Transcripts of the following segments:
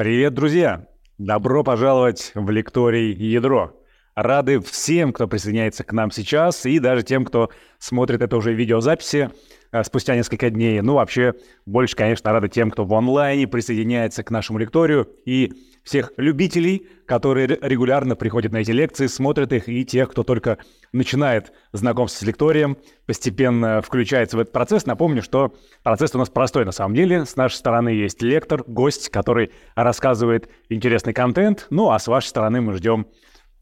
Привет, друзья! Добро пожаловать в лекторий «Ядро». Рады всем, кто присоединяется к нам сейчас, и даже тем, кто смотрит это уже в видеозаписи э, спустя несколько дней. Ну, вообще, больше, конечно, рады тем, кто в онлайне присоединяется к нашему лекторию, и всех любителей, которые регулярно приходят на эти лекции, смотрят их, и тех, кто только начинает знакомство с лекторием, постепенно включается в этот процесс. Напомню, что процесс у нас простой на самом деле. С нашей стороны есть лектор, гость, который рассказывает интересный контент, ну а с вашей стороны мы ждем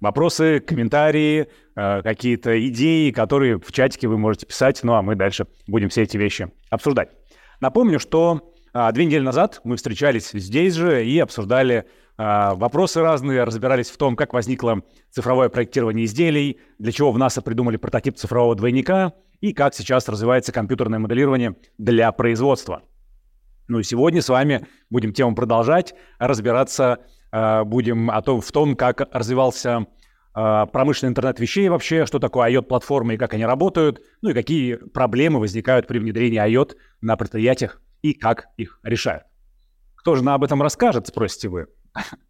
вопросы, комментарии, э, какие-то идеи, которые в чатике вы можете писать, ну а мы дальше будем все эти вещи обсуждать. Напомню, что а, две недели назад мы встречались здесь же и обсуждали вопросы разные, разбирались в том, как возникло цифровое проектирование изделий, для чего в НАСА придумали прототип цифрового двойника и как сейчас развивается компьютерное моделирование для производства. Ну и сегодня с вами будем тему продолжать, разбираться Э, будем о том, в том, как развивался э, промышленный интернет вещей вообще, что такое IoT-платформы и как они работают, ну и какие проблемы возникают при внедрении IoT на предприятиях и как их решают. Кто же нам об этом расскажет, спросите вы?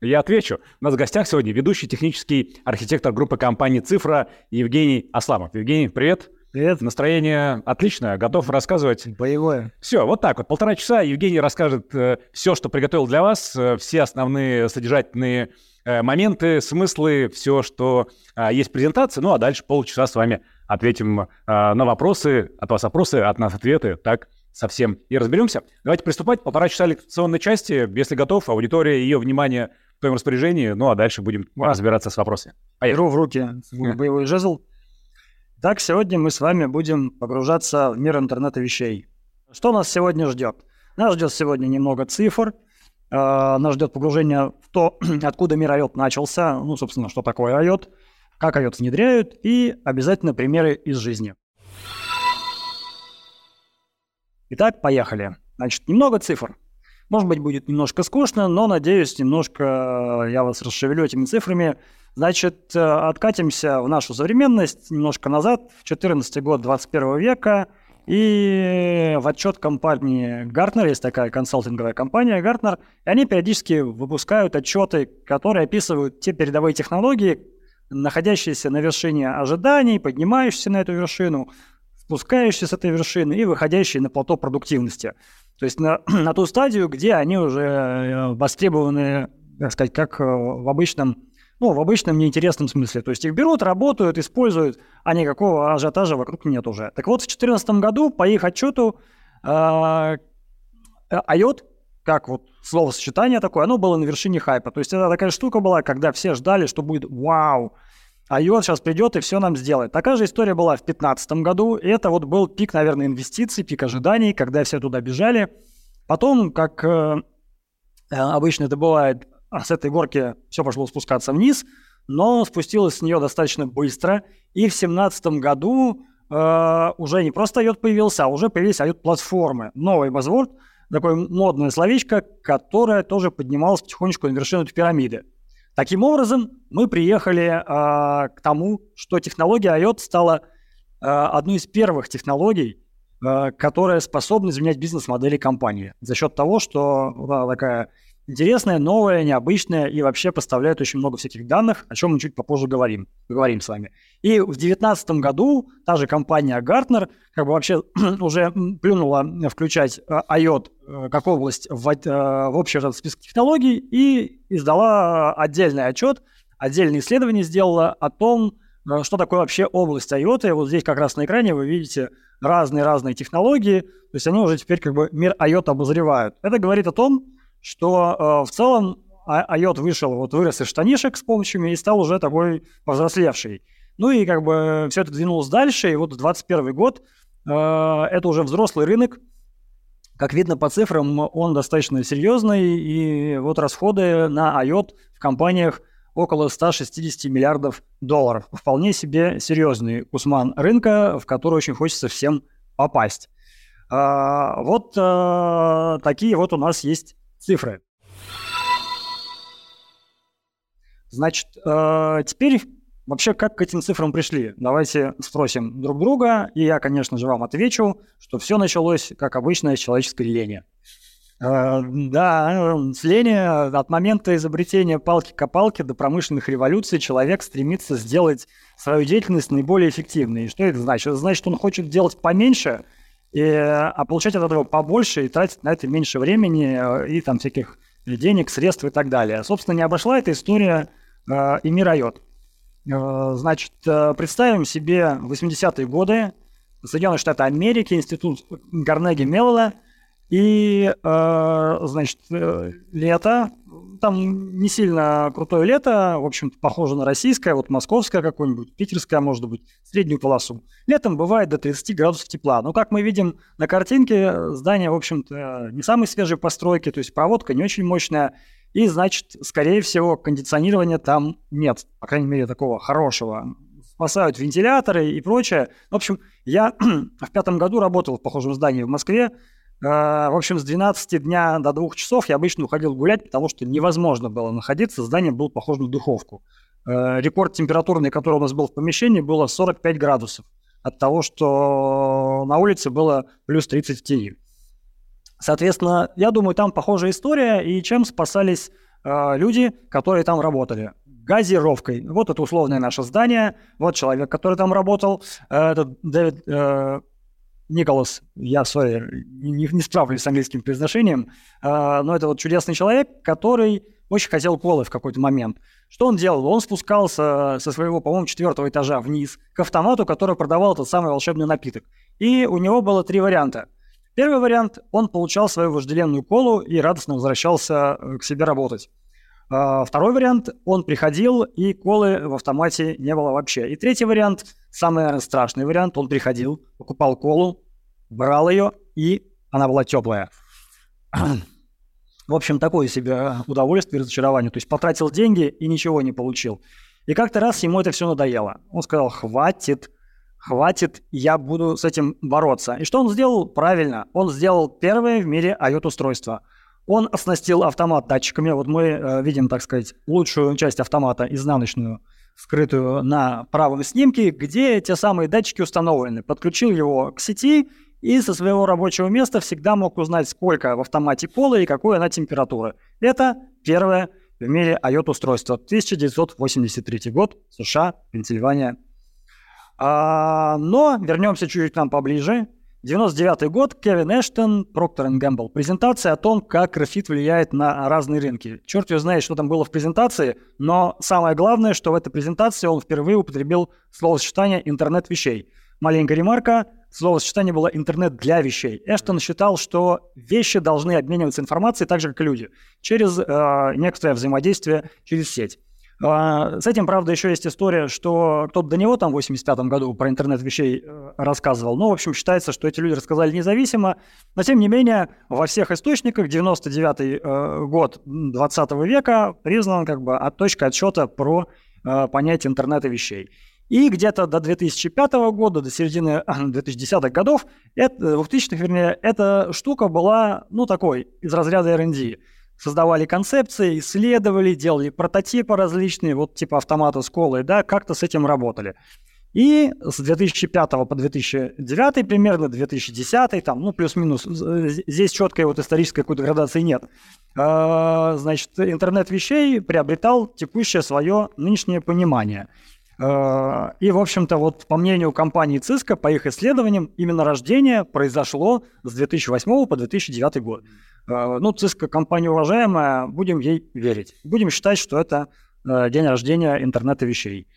Я отвечу. У нас в гостях сегодня ведущий технический архитектор группы компании «Цифра» Евгений Асламов. Евгений, привет. Привет. Настроение отличное, готов рассказывать. Боевое. Все, вот так вот. Полтора часа Евгений расскажет э, все, что приготовил для вас, э, все основные содержательные э, моменты, смыслы, все, что э, есть в презентации. Ну, а дальше полчаса с вами ответим э, на вопросы, от вас вопросы, от нас ответы. Так совсем и разберемся. Давайте приступать. Полтора часа лекционной части. Если готов, аудитория, ее внимание в твоем распоряжении. Ну, а дальше будем разбираться с вопросами. Поехали. Беру в руки боевой жезл. Так, сегодня мы с вами будем погружаться в мир интернета вещей. Что нас сегодня ждет? Нас ждет сегодня немного цифр, э, нас ждет погружение в то, откуда мир IOT начался, ну, собственно, что такое IOT, как IOT внедряют, и обязательно примеры из жизни. Итак, поехали. Значит, немного цифр. Может быть, будет немножко скучно, но, надеюсь, немножко я вас расшевелю этими цифрами, Значит, э, откатимся в нашу современность немножко назад, в 14 год 21 века, и в отчет компании Gartner, есть такая консалтинговая компания Gartner, и они периодически выпускают отчеты, которые описывают те передовые технологии, находящиеся на вершине ожиданий, поднимающиеся на эту вершину, спускающиеся с этой вершины и выходящие на плато продуктивности. То есть на, на ту стадию, где они уже э, востребованы, так сказать, как э, в обычном ну, в обычном неинтересном смысле. То есть их берут, работают, используют, а никакого ажиотажа вокруг нет уже. Так вот, в 2014 году по их отчету э, IOT, как вот словосочетание такое, оно было на вершине хайпа. То есть это такая штука была, когда все ждали, что будет вау, IOT сейчас придет и все нам сделает. Такая же история была в 2015 году. И это вот был пик, наверное, инвестиций, пик ожиданий, когда все туда бежали. Потом, как э, обычно это бывает, а с этой горки все пошло спускаться вниз, но спустилось с нее достаточно быстро. И в 2017 году э, уже не просто IOT появился, а уже появились IOT-платформы. Новый buzzword, такое модное словечко, которое тоже поднималось потихонечку на вершину этой пирамиды. Таким образом, мы приехали э, к тому, что технология IOT стала э, одной из первых технологий, э, которая способна изменять бизнес-модели компании. За счет того, что да, такая интересное, новое, необычное и вообще поставляет очень много всяких данных, о чем мы чуть попозже говорим, говорим с вами. И в 2019 году та же компания Gartner как бы вообще уже плюнула включать э, IOT э, как область в, э, в общий этот список технологий и издала отдельный отчет, отдельное исследование сделала о том, что такое вообще область IOT. Вот здесь как раз на экране вы видите разные-разные технологии, то есть они уже теперь как бы мир IOT обозревают. Это говорит о том, что э, в целом IOT вышел, вот вырос из штанишек с помощью и стал уже такой повзрослевший. Ну и как бы все это двинулось дальше, и вот 21 год э, это уже взрослый рынок. Как видно по цифрам, он достаточно серьезный, и вот расходы на IOT в компаниях около 160 миллиардов долларов. Вполне себе серьезный кусман рынка, в который очень хочется всем попасть. А, вот а, такие вот у нас есть цифры. Значит, э, теперь вообще как к этим цифрам пришли? Давайте спросим друг друга, и я, конечно же, вам отвечу, что все началось, как обычно, с человеческой лени. Э, да, с Лени от момента изобретения палки-копалки до промышленных революций человек стремится сделать свою деятельность наиболее эффективной. И что это значит? Это значит, он хочет делать поменьше, и, а получать от этого побольше и тратить на это меньше времени э, и там всяких денег, средств и так далее. Собственно, не обошла эта история э, и Мирайот. Э, значит, э, представим себе 80-е годы, Соединенные Штаты Америки, институт Карнеги Меллола – и, э, значит, э, лето, там не сильно крутое лето, в общем-то, похоже на российское, вот московское какое-нибудь, питерское, может быть, среднюю полосу. Летом бывает до 30 градусов тепла. Но, как мы видим на картинке, здание, в общем-то, не самой свежей постройки, то есть проводка не очень мощная, и, значит, скорее всего, кондиционирования там нет, по крайней мере, такого хорошего. Спасают вентиляторы и прочее. В общем, я в пятом году работал в похожем здании в Москве, в общем, с 12 дня до 2 часов я обычно уходил гулять, потому что невозможно было находиться. Здание было похоже на духовку. А, рекорд температурный, который у нас был в помещении, было 45 градусов. От того, что на улице было плюс 30 в тени. Соответственно, я думаю, там похожая история, и чем спасались э, люди, которые там работали. Газировкой. Вот это условное наше здание, вот человек, который там работал, э, это Дэвид э, Николас, я, сори, не, не справлюсь с английским произношением, э, но это вот чудесный человек, который очень хотел колы в какой-то момент. Что он делал? Он спускался со своего, по-моему, четвертого этажа вниз к автомату, который продавал этот самый волшебный напиток. И у него было три варианта. Первый вариант – он получал свою вожделенную колу и радостно возвращался э, к себе работать. А, второй вариант, он приходил, и колы в автомате не было вообще. И третий вариант, самый, страшный вариант, он приходил, покупал колу, брал ее, и она была теплая. В общем, такое себе удовольствие и разочарование. То есть потратил деньги и ничего не получил. И как-то раз ему это все надоело. Он сказал, хватит, хватит, я буду с этим бороться. И что он сделал? Правильно, он сделал первое в мире IOT-устройство – он оснастил автомат датчиками. Вот мы э, видим, так сказать, лучшую часть автомата, изнаночную, скрытую на правом снимке, где те самые датчики установлены. Подключил его к сети и со своего рабочего места всегда мог узнать, сколько в автомате колы и какой она температура. Это первое в мире IOT-устройство. 1983 год, США, Пенсильвания. А, но вернемся чуть-чуть к нам поближе. 99 год, Кевин Эштон, Procter Gamble. Презентация о том, как графит влияет на разные рынки. Черт его знает, что там было в презентации, но самое главное, что в этой презентации он впервые употребил словосочетание «интернет вещей». Маленькая ремарка, словосочетание было «интернет для вещей». Эштон считал, что вещи должны обмениваться информацией так же, как и люди, через э, некоторое взаимодействие через сеть. А, с этим, правда, еще есть история, что кто-то до него там в 85 году про интернет вещей э, рассказывал. Ну, в общем, считается, что эти люди рассказали независимо. Но, тем не менее, во всех источниках 99 э, год 20 века признан как бы от точка отсчета про э, понятие интернета вещей. И где-то до 2005 года, до середины 2010-х годов, это, 2000-х, вернее, эта штука была, ну, такой, из разряда R&D создавали концепции, исследовали, делали прототипы различные, вот типа автомата с колой, да, как-то с этим работали. И с 2005 по 2009 примерно, 2010, там, ну, плюс-минус, здесь четкой вот исторической какой-то градации нет. А, значит, интернет вещей приобретал текущее свое нынешнее понимание. А, и, в общем-то, вот по мнению компании Cisco, по их исследованиям, именно рождение произошло с 2008 по 2009 год. Э, ну, ЦИСКО компания уважаемая, будем ей верить. Будем считать, что это э, день рождения интернета вещей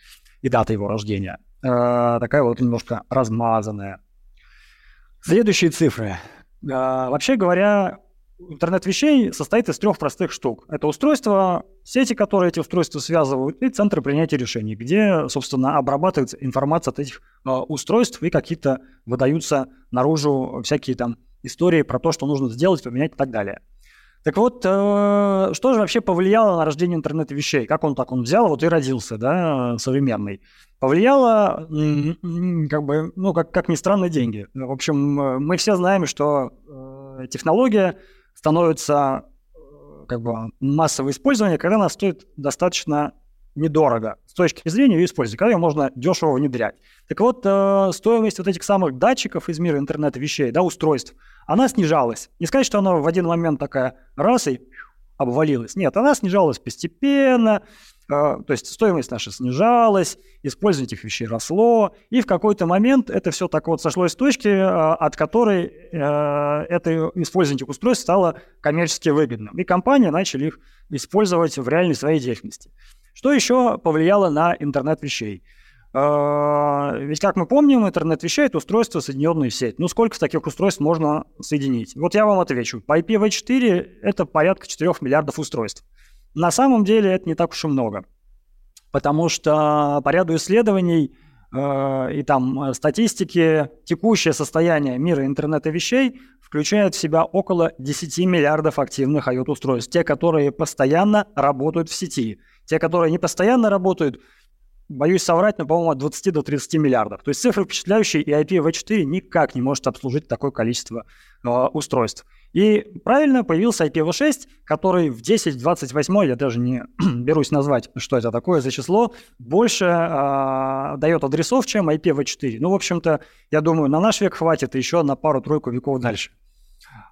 и дата его рождения. Э, такая вот немножко размазанная. Следующие цифры. Вообще говоря, интернет вещей состоит из трех простых штук. Это устройства, сети, которые эти устройства связывают, и центры принятия решений, где, собственно, обрабатывается информация от этих устройств и какие-то выдаются наружу всякие там истории про то, что нужно сделать, поменять и так далее. Так вот, э, что же вообще повлияло на рождение интернета вещей? Как он так он взял, вот и родился, да, современный? Повлияло, как бы, ну, как, как ни странно, деньги. В общем, э, мы все знаем, что э, технология становится как бы массовое использование, когда она стоит достаточно недорого с точки зрения ее использования, когда ее можно дешево внедрять. Так вот, э, стоимость вот этих самых датчиков из мира интернета вещей, да, устройств, она снижалась. Не сказать, что она в один момент такая раз и обвалилась. Нет, она снижалась постепенно, э, то есть стоимость наша снижалась, использование этих вещей росло, и в какой-то момент это все так вот сошлось с точки, э, от которой э, это использование этих устройств стало коммерчески выгодным. И компании начали их использовать в реальной своей деятельности. Что еще повлияло на интернет вещей? А, ведь, как мы помним, интернет вещей – это устройство, соединенное в сеть. Ну, сколько таких устройств можно соединить? Вот я вам отвечу. По IPv4 это порядка 4 миллиардов устройств. На самом деле это не так уж и много. Потому что по ряду исследований э, и там статистики текущее состояние мира интернета вещей включает в себя около 10 миллиардов активных IoT-устройств. Те, которые постоянно работают в сети. Те, которые не постоянно работают – боюсь соврать, но, по-моему, от 20 до 30 миллиардов. То есть цифры впечатляющие, и IPv4 никак не может обслужить такое количество э, устройств. И правильно появился IPv6, который в 10-28, я даже не берусь назвать, что это такое за число, больше э, дает адресов, чем IPv4. Ну, в общем-то, я думаю, на наш век хватит еще на пару-тройку веков дальше.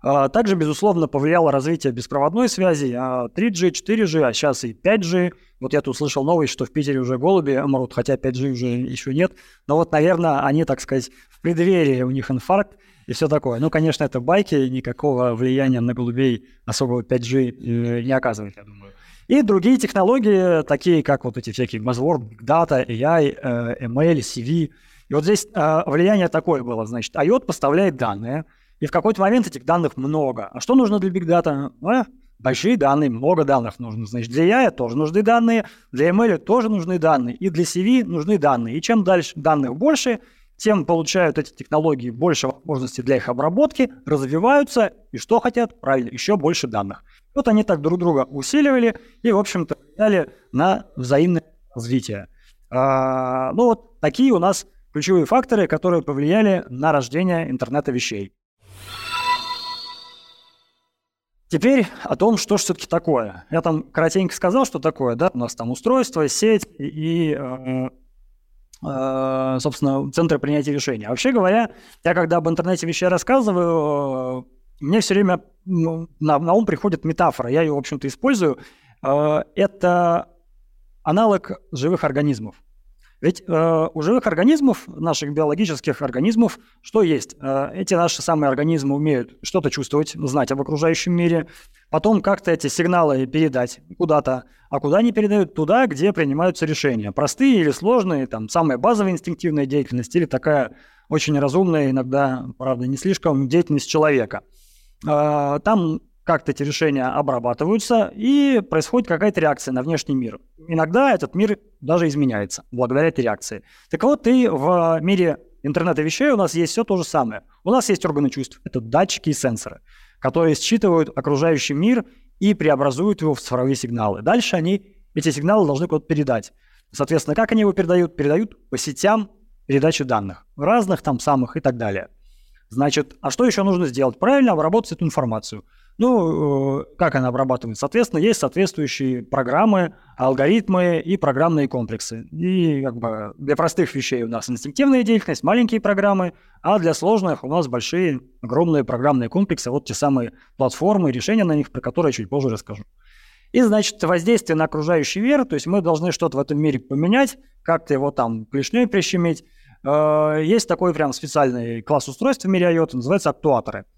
А, также, безусловно, повлияло развитие беспроводной связи 3G, 4G, а сейчас и 5G. Вот я тут слышал новость, что в Питере уже голуби мрут, хотя 5G уже еще нет. Но вот, наверное, они, так сказать, в преддверии у них инфаркт и все такое. Ну, конечно, это байки, никакого влияния на голубей особого 5G э, не оказывает, я думаю. И другие технологии, такие как вот эти всякие Buzzword, Data, AI, э, ML, CV. И вот здесь э, влияние такое было, значит, IOT поставляет данные – и в какой-то момент этих данных много. А что нужно для Big Data? А, большие данные, много данных нужно. Значит, для AI тоже нужны данные, для ML тоже нужны данные, и для CV нужны данные. И чем дальше данных больше, тем получают эти технологии больше возможностей для их обработки, развиваются, и что хотят? Правильно, еще больше данных. Вот они так друг друга усиливали и, в общем-то, влияли на взаимное развитие. А, ну вот такие у нас ключевые факторы, которые повлияли на рождение интернета вещей. Теперь о том, что же все-таки такое. Я там коротенько сказал, что такое, да, у нас там устройство, сеть и, э, э, собственно, центры принятия решений. А вообще говоря, я когда об интернете вещей рассказываю, э, мне все время ну, на, на ум приходит метафора, я ее, в общем-то, использую. Это аналог живых организмов. Ведь э, у живых организмов, наших биологических организмов, что есть? Э, эти наши самые организмы умеют что-то чувствовать, знать об окружающем мире, потом как-то эти сигналы передать куда-то, а куда они передают? Туда, где принимаются решения. Простые или сложные, там, самая базовая инстинктивная деятельность или такая очень разумная, иногда, правда, не слишком, деятельность человека. Э, там как-то эти решения обрабатываются, и происходит какая-то реакция на внешний мир. Иногда этот мир даже изменяется благодаря этой реакции. Так вот, и в мире интернета вещей у нас есть все то же самое. У нас есть органы чувств, это датчики и сенсоры, которые считывают окружающий мир и преобразуют его в цифровые сигналы. Дальше они эти сигналы должны куда-то передать. Соответственно, как они его передают? Передают по сетям передачи данных, разных там самых и так далее. Значит, а что еще нужно сделать? Правильно обработать эту информацию – ну, э, как она обрабатывает? Соответственно, есть соответствующие программы, алгоритмы и программные комплексы. И как бы для простых вещей у нас инстинктивная деятельность, маленькие программы, а для сложных у нас большие, огромные программные комплексы, вот те самые платформы, решения на них, про которые я чуть позже расскажу. И, значит, воздействие на окружающий мир, то есть мы должны что-то в этом мире поменять, как-то его там клешней прищемить. Э, есть такой прям специальный класс устройств в мире IoT, называется актуаторы –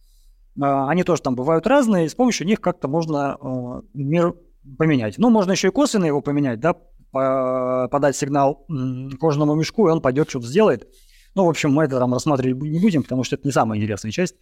они тоже там бывают разные, и с помощью них как-то можно а, мир поменять. Ну, можно еще и косвенно его поменять, да, подать сигнал кожаному мешку, и он пойдет, что-то сделает. Ну, в общем, мы это там рассматривать не будем, потому что это не самая интересная часть.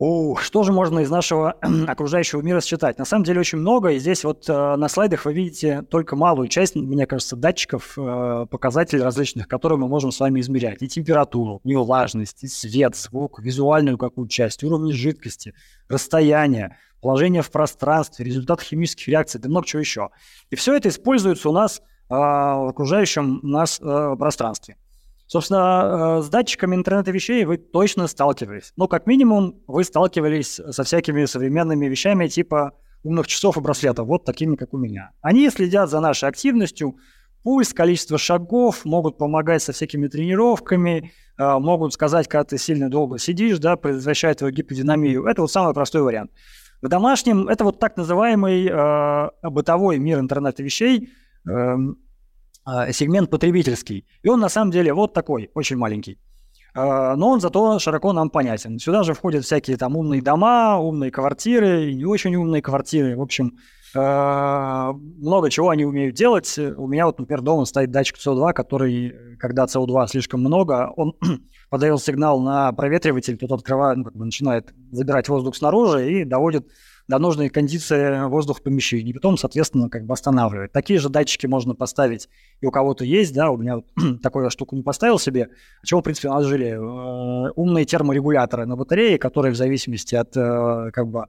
О, что же можно из нашего окружающего мира считать? На самом деле очень много, и здесь вот э, на слайдах вы видите только малую часть, мне кажется, датчиков, э, показателей различных, которые мы можем с вами измерять. И температуру, и влажность, и свет, звук, визуальную какую-то часть, уровни жидкости, расстояние, положение в пространстве, результат химических реакций, да много чего еще. И все это используется у нас э, в окружающем нас э, пространстве. Собственно, э, с датчиками интернета вещей вы точно сталкивались. Ну, как минимум, вы сталкивались со всякими современными вещами типа умных часов и браслетов, вот такими, как у меня. Они следят за нашей активностью, пульс, количество шагов, могут помогать со всякими тренировками, э, могут сказать, когда ты сильно долго сидишь, да, предотвращать твою гиподинамию. Это вот самый простой вариант. В домашнем это вот так называемый э, бытовой мир интернета вещей, э, э, сегмент потребительский. И он на самом деле вот такой, очень маленький. Э, но он зато широко нам понятен. Сюда же входят всякие там умные дома, умные квартиры, не очень умные квартиры. В общем, э, много чего они умеют делать. У меня вот, например, дома стоит датчик СО2, который, когда СО2 слишком много, он подает сигнал на проветриватель, тот открывает, ну, как бы начинает забирать воздух снаружи и доводит до нужной кондиции воздух в помещении. И потом, соответственно, как бы останавливает. Такие же датчики можно поставить и у кого-то есть, да, у меня такую штуку не поставил себе. О чем, в принципе, наложили э, умные терморегуляторы на батарее, которые в зависимости от э, как бы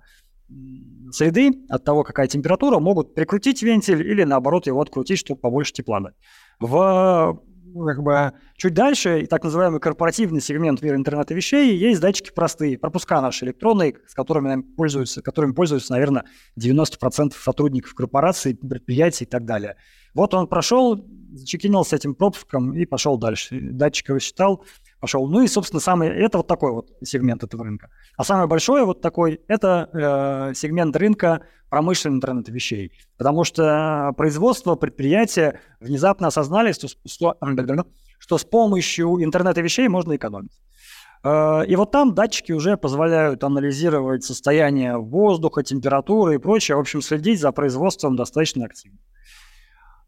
среды, от того, какая температура, могут прикрутить вентиль или, наоборот, его открутить, чтобы побольше тепла дать. В как бы чуть дальше, так называемый корпоративный сегмент мира интернета вещей, есть датчики простые, пропуска наши электронные, с которыми пользуются, которыми пользуются, наверное, 90% сотрудников корпораций, предприятий и так далее. Вот он прошел, зачекинился этим пропуском и пошел дальше. Датчик его считал, пошел. Ну и, собственно, самый, это вот такой вот сегмент этого рынка. А самый большой вот такой, это э, сегмент рынка промышленного интернета вещей. Потому что производство, предприятия внезапно осознали, что, что, что с помощью интернета вещей можно экономить. Э, и вот там датчики уже позволяют анализировать состояние воздуха, температуры и прочее. В общем, следить за производством достаточно активно.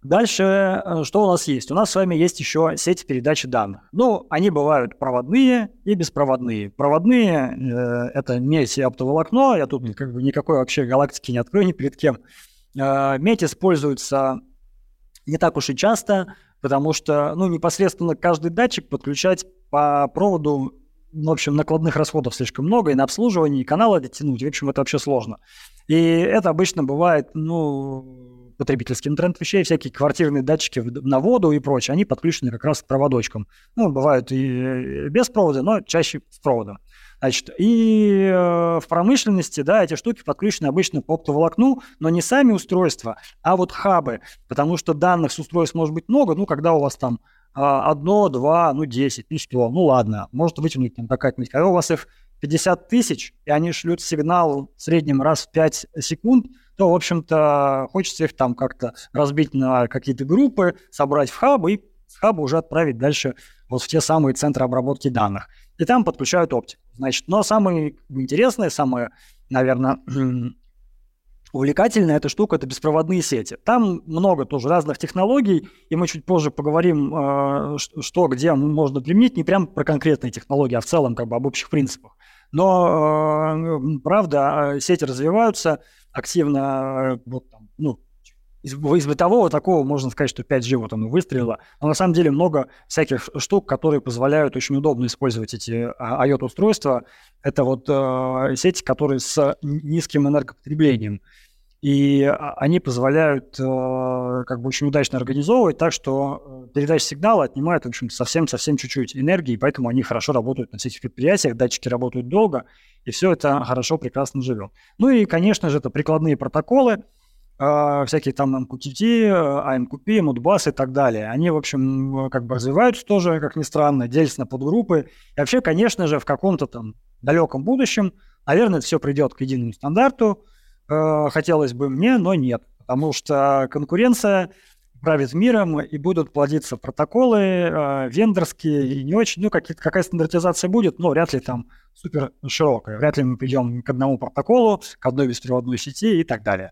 Дальше, э, что у нас есть? У нас с вами есть еще сети передачи данных. Ну, они бывают проводные и беспроводные. Проводные э, – это медь и оптоволокно. Я тут как бы никакой вообще галактики не открою ни перед кем. Э, медь используется не так уж и часто, потому что, ну, непосредственно каждый датчик подключать по проводу, ну, в общем, накладных расходов слишком много, и на обслуживание, и каналы дотянуть, в общем, это вообще сложно. И это обычно бывает, ну, потребительский интернет вещей, всякие квартирные датчики на воду и прочее, они подключены как раз к проводочкам. Ну, бывают и без провода, но чаще с проводом. Значит, и э, в промышленности, да, эти штуки подключены обычно по оптоволокну, но не сами устройства, а вот хабы, потому что данных с устройств может быть много, ну, когда у вас там э, одно, два, ну, десять, ну, что, ну, ладно, может вытянуть там какая-нибудь, когда у вас их 50 тысяч, и они шлют сигнал в среднем раз в 5 секунд, то, в общем-то, хочется их там как-то разбить на какие-то группы, собрать в хаб и с хаба уже отправить дальше вот в те самые центры обработки данных. И там подключают оптику. Значит, но самое интересное, самое, наверное, увлекательная эта штука – это беспроводные сети. Там много тоже разных технологий, и мы чуть позже поговорим, э, что где можно применить, не прям про конкретные технологии, а в целом как бы об общих принципах. Но, э, правда, сети развиваются, активно, э, вот там, ну, из, из бытового такого можно сказать, что 5G вот оно выстрелило. Но на самом деле много всяких штук, которые позволяют очень удобно использовать эти IoT-устройства. Это вот э, сети, которые с низким энергопотреблением. И а, они позволяют э, как бы очень удачно организовывать так, что э, передача сигнала отнимает, в общем совсем-совсем чуть-чуть энергии, поэтому они хорошо работают на всех предприятиях, датчики работают долго, и все это хорошо, прекрасно живет. Ну и, конечно же, это прикладные протоколы, э, всякие там MQTT, AMQP, Modbus и так далее. Они, в общем, как бы развиваются тоже, как ни странно, делятся на подгруппы. И вообще, конечно же, в каком-то там далеком будущем, наверное, это все придет к единому стандарту, э, хотелось бы мне, но нет. Потому что конкуренция правит миром, и будут плодиться протоколы э, вендорские, и не очень, ну, как, какая стандартизация будет, но вряд ли там супер широкая. Вряд ли мы придем к одному протоколу, к одной беспроводной сети и так далее.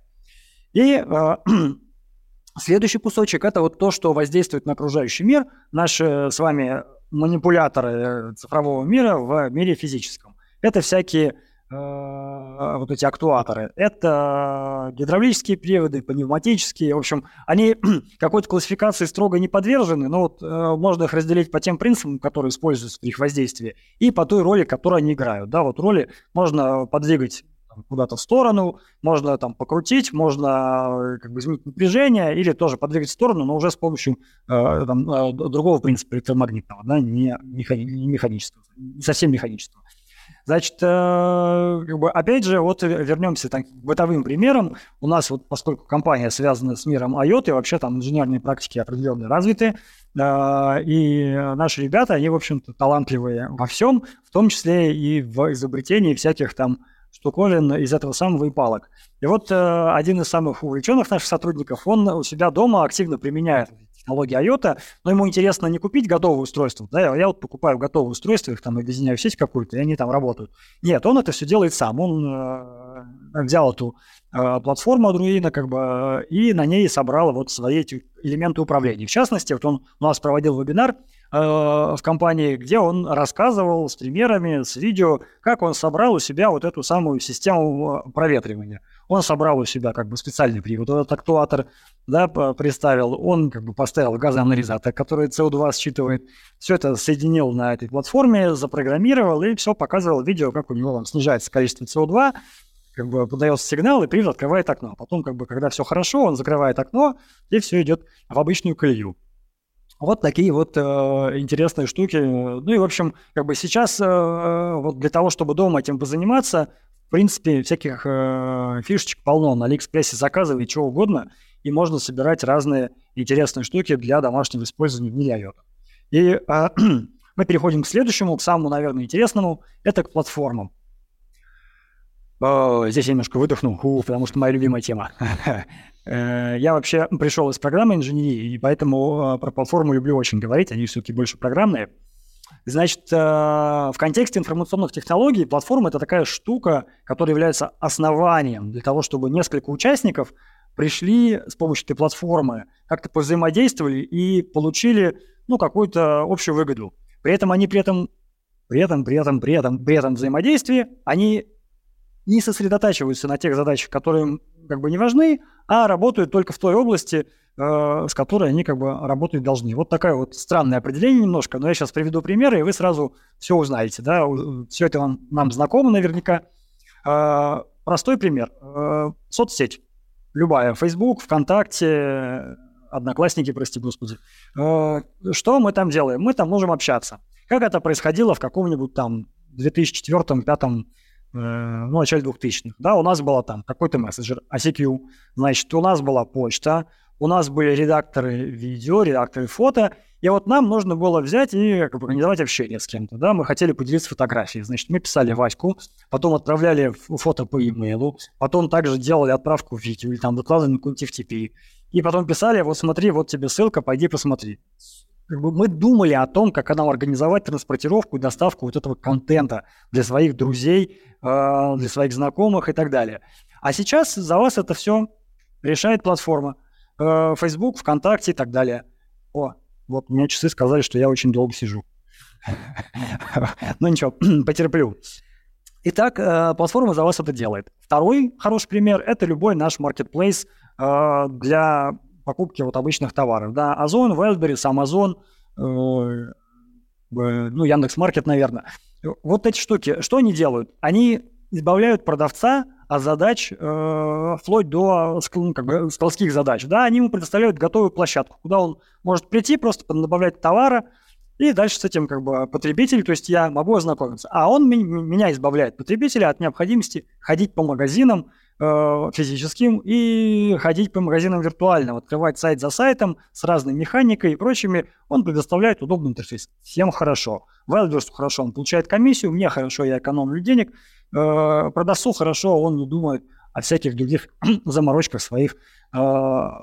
И э, следующий кусочек – это вот то, что воздействует на окружающий мир, наши с вами манипуляторы цифрового мира в мире физическом. Это всякие Э, вот эти актуаторы. Это гидравлические приводы, пневматические. В общем, они какой-то классификации строго не подвержены, но вот э, можно их разделить по тем принципам, которые используются при их воздействии, и по той роли, которую они играют. Да, вот роли можно подвигать куда-то в сторону, можно там покрутить, можно э, как бы изменить напряжение или тоже подвигать в сторону, но уже с помощью э, там, другого принципа электромагнитного, да, не, механи- не механического, совсем механического. Значит, э, как бы, опять же, вот вернемся так, к бытовым примерам. У нас, вот, поскольку компания связана с миром IoT, и вообще там инженерные практики определенно развиты, э, и наши ребята, они, в общем-то, талантливые во всем, в том числе и в изобретении всяких там штуковин из этого самого и палок. И вот э, один из самых увлеченных наших сотрудников, он у себя дома активно применяет технологии IOTA, но ему интересно не купить готовое устройство. Да, я, вот покупаю готовое устройство, их там объединяю в сеть какую-то, и они там работают. Нет, он это все делает сам. Он э, взял эту э, платформу Arduino, как бы, и на ней собрал вот свои эти элементы управления. В частности, вот он у нас проводил вебинар, э, в компании, где он рассказывал с примерами, с видео, как он собрал у себя вот эту самую систему э, проветривания. Он собрал у себя как бы специальный привод, этот актуатор, да, представил, он как бы поставил газоанализатор, который CO2 считывает, все это соединил на этой платформе, запрограммировал и все показывал видео, как у него там снижается количество CO2, как бы подается сигнал, и привод открывает окно. Потом, как бы, когда все хорошо, он закрывает окно, и все идет в обычную колею. Вот такие вот э, интересные штуки. Ну и, в общем, как бы сейчас э, вот для того, чтобы дома этим позаниматься, принципе, всяких э, фишечек полно. На Алиэкспрессе заказывай чего угодно, и можно собирать разные интересные штуки для домашнего использования в мире. И э, мы переходим к следующему, к самому, наверное, интересному. Это к платформам. О, здесь я немножко выдохнул, фу, потому что моя любимая тема. Э, я вообще пришел из программы инженерии, и поэтому э, про платформу люблю очень говорить, они все-таки больше программные. Значит, э, в контексте информационных технологий платформа – это такая штука, которая является основанием для того, чтобы несколько участников пришли с помощью этой платформы, как-то повзаимодействовали и получили ну, какую-то общую выгоду. При этом они при этом, при этом, при этом, при этом, при этом взаимодействии, они не сосредотачиваются на тех задачах, которые им как бы не важны, а работают только в той области, э, с которой они как бы работать должны. Вот такое вот странное определение немножко, но я сейчас приведу примеры, и вы сразу все узнаете. Да? Все это вам, нам знакомо наверняка. Э, простой пример. Э, соцсеть. Любая. Facebook, ВКонтакте, Одноклассники, прости господи. Э, что мы там делаем? Мы там можем общаться. Как это происходило в каком-нибудь там 2004-2005 Э, ну, в начале 2000-х, да, у нас была там какой-то мессенджер, ICQ, значит, у нас была почта, у нас были редакторы видео, редакторы фото, и вот нам нужно было взять и как бы, организовать общение с кем-то, да, мы хотели поделиться фотографией, значит, мы писали Ваську, потом отправляли фото по e-mail, потом также делали отправку видео или там выкладывали на какой-нибудь FTP, и потом писали, вот смотри, вот тебе ссылка, пойди посмотри. Как бы мы думали о том, как нам организовать транспортировку и доставку вот этого контента для своих друзей, э, для своих знакомых и так далее. А сейчас за вас это все решает платформа. Э, Facebook, ВКонтакте и так далее. О, вот мне часы сказали, что я очень долго сижу. Ну ничего, потерплю. Итак, э, платформа за вас это делает. Второй хороший пример – это любой наш marketplace для покупки вот обычных товаров. Да, Озон, Wildberries, Amazon, э, ну, Яндекс.Маркет, наверное. Вот эти штуки, что они делают? Они избавляют продавца от задач э, вплоть до ну, как бы, складских задач. Да, они ему предоставляют готовую площадку, куда он может прийти, просто добавлять товара, и дальше с этим как бы потребитель, то есть я могу ознакомиться. А он меня избавляет, потребителя, от необходимости ходить по магазинам, Э, физическим и ходить по магазинам виртуальным, открывать сайт за сайтом с разной механикой и прочими, он предоставляет удобный интерфейс. Всем хорошо. Wildberries хорошо, он получает комиссию, мне хорошо, я экономлю денег, э, продавцу хорошо, он не думает о всяких других заморочках своих э,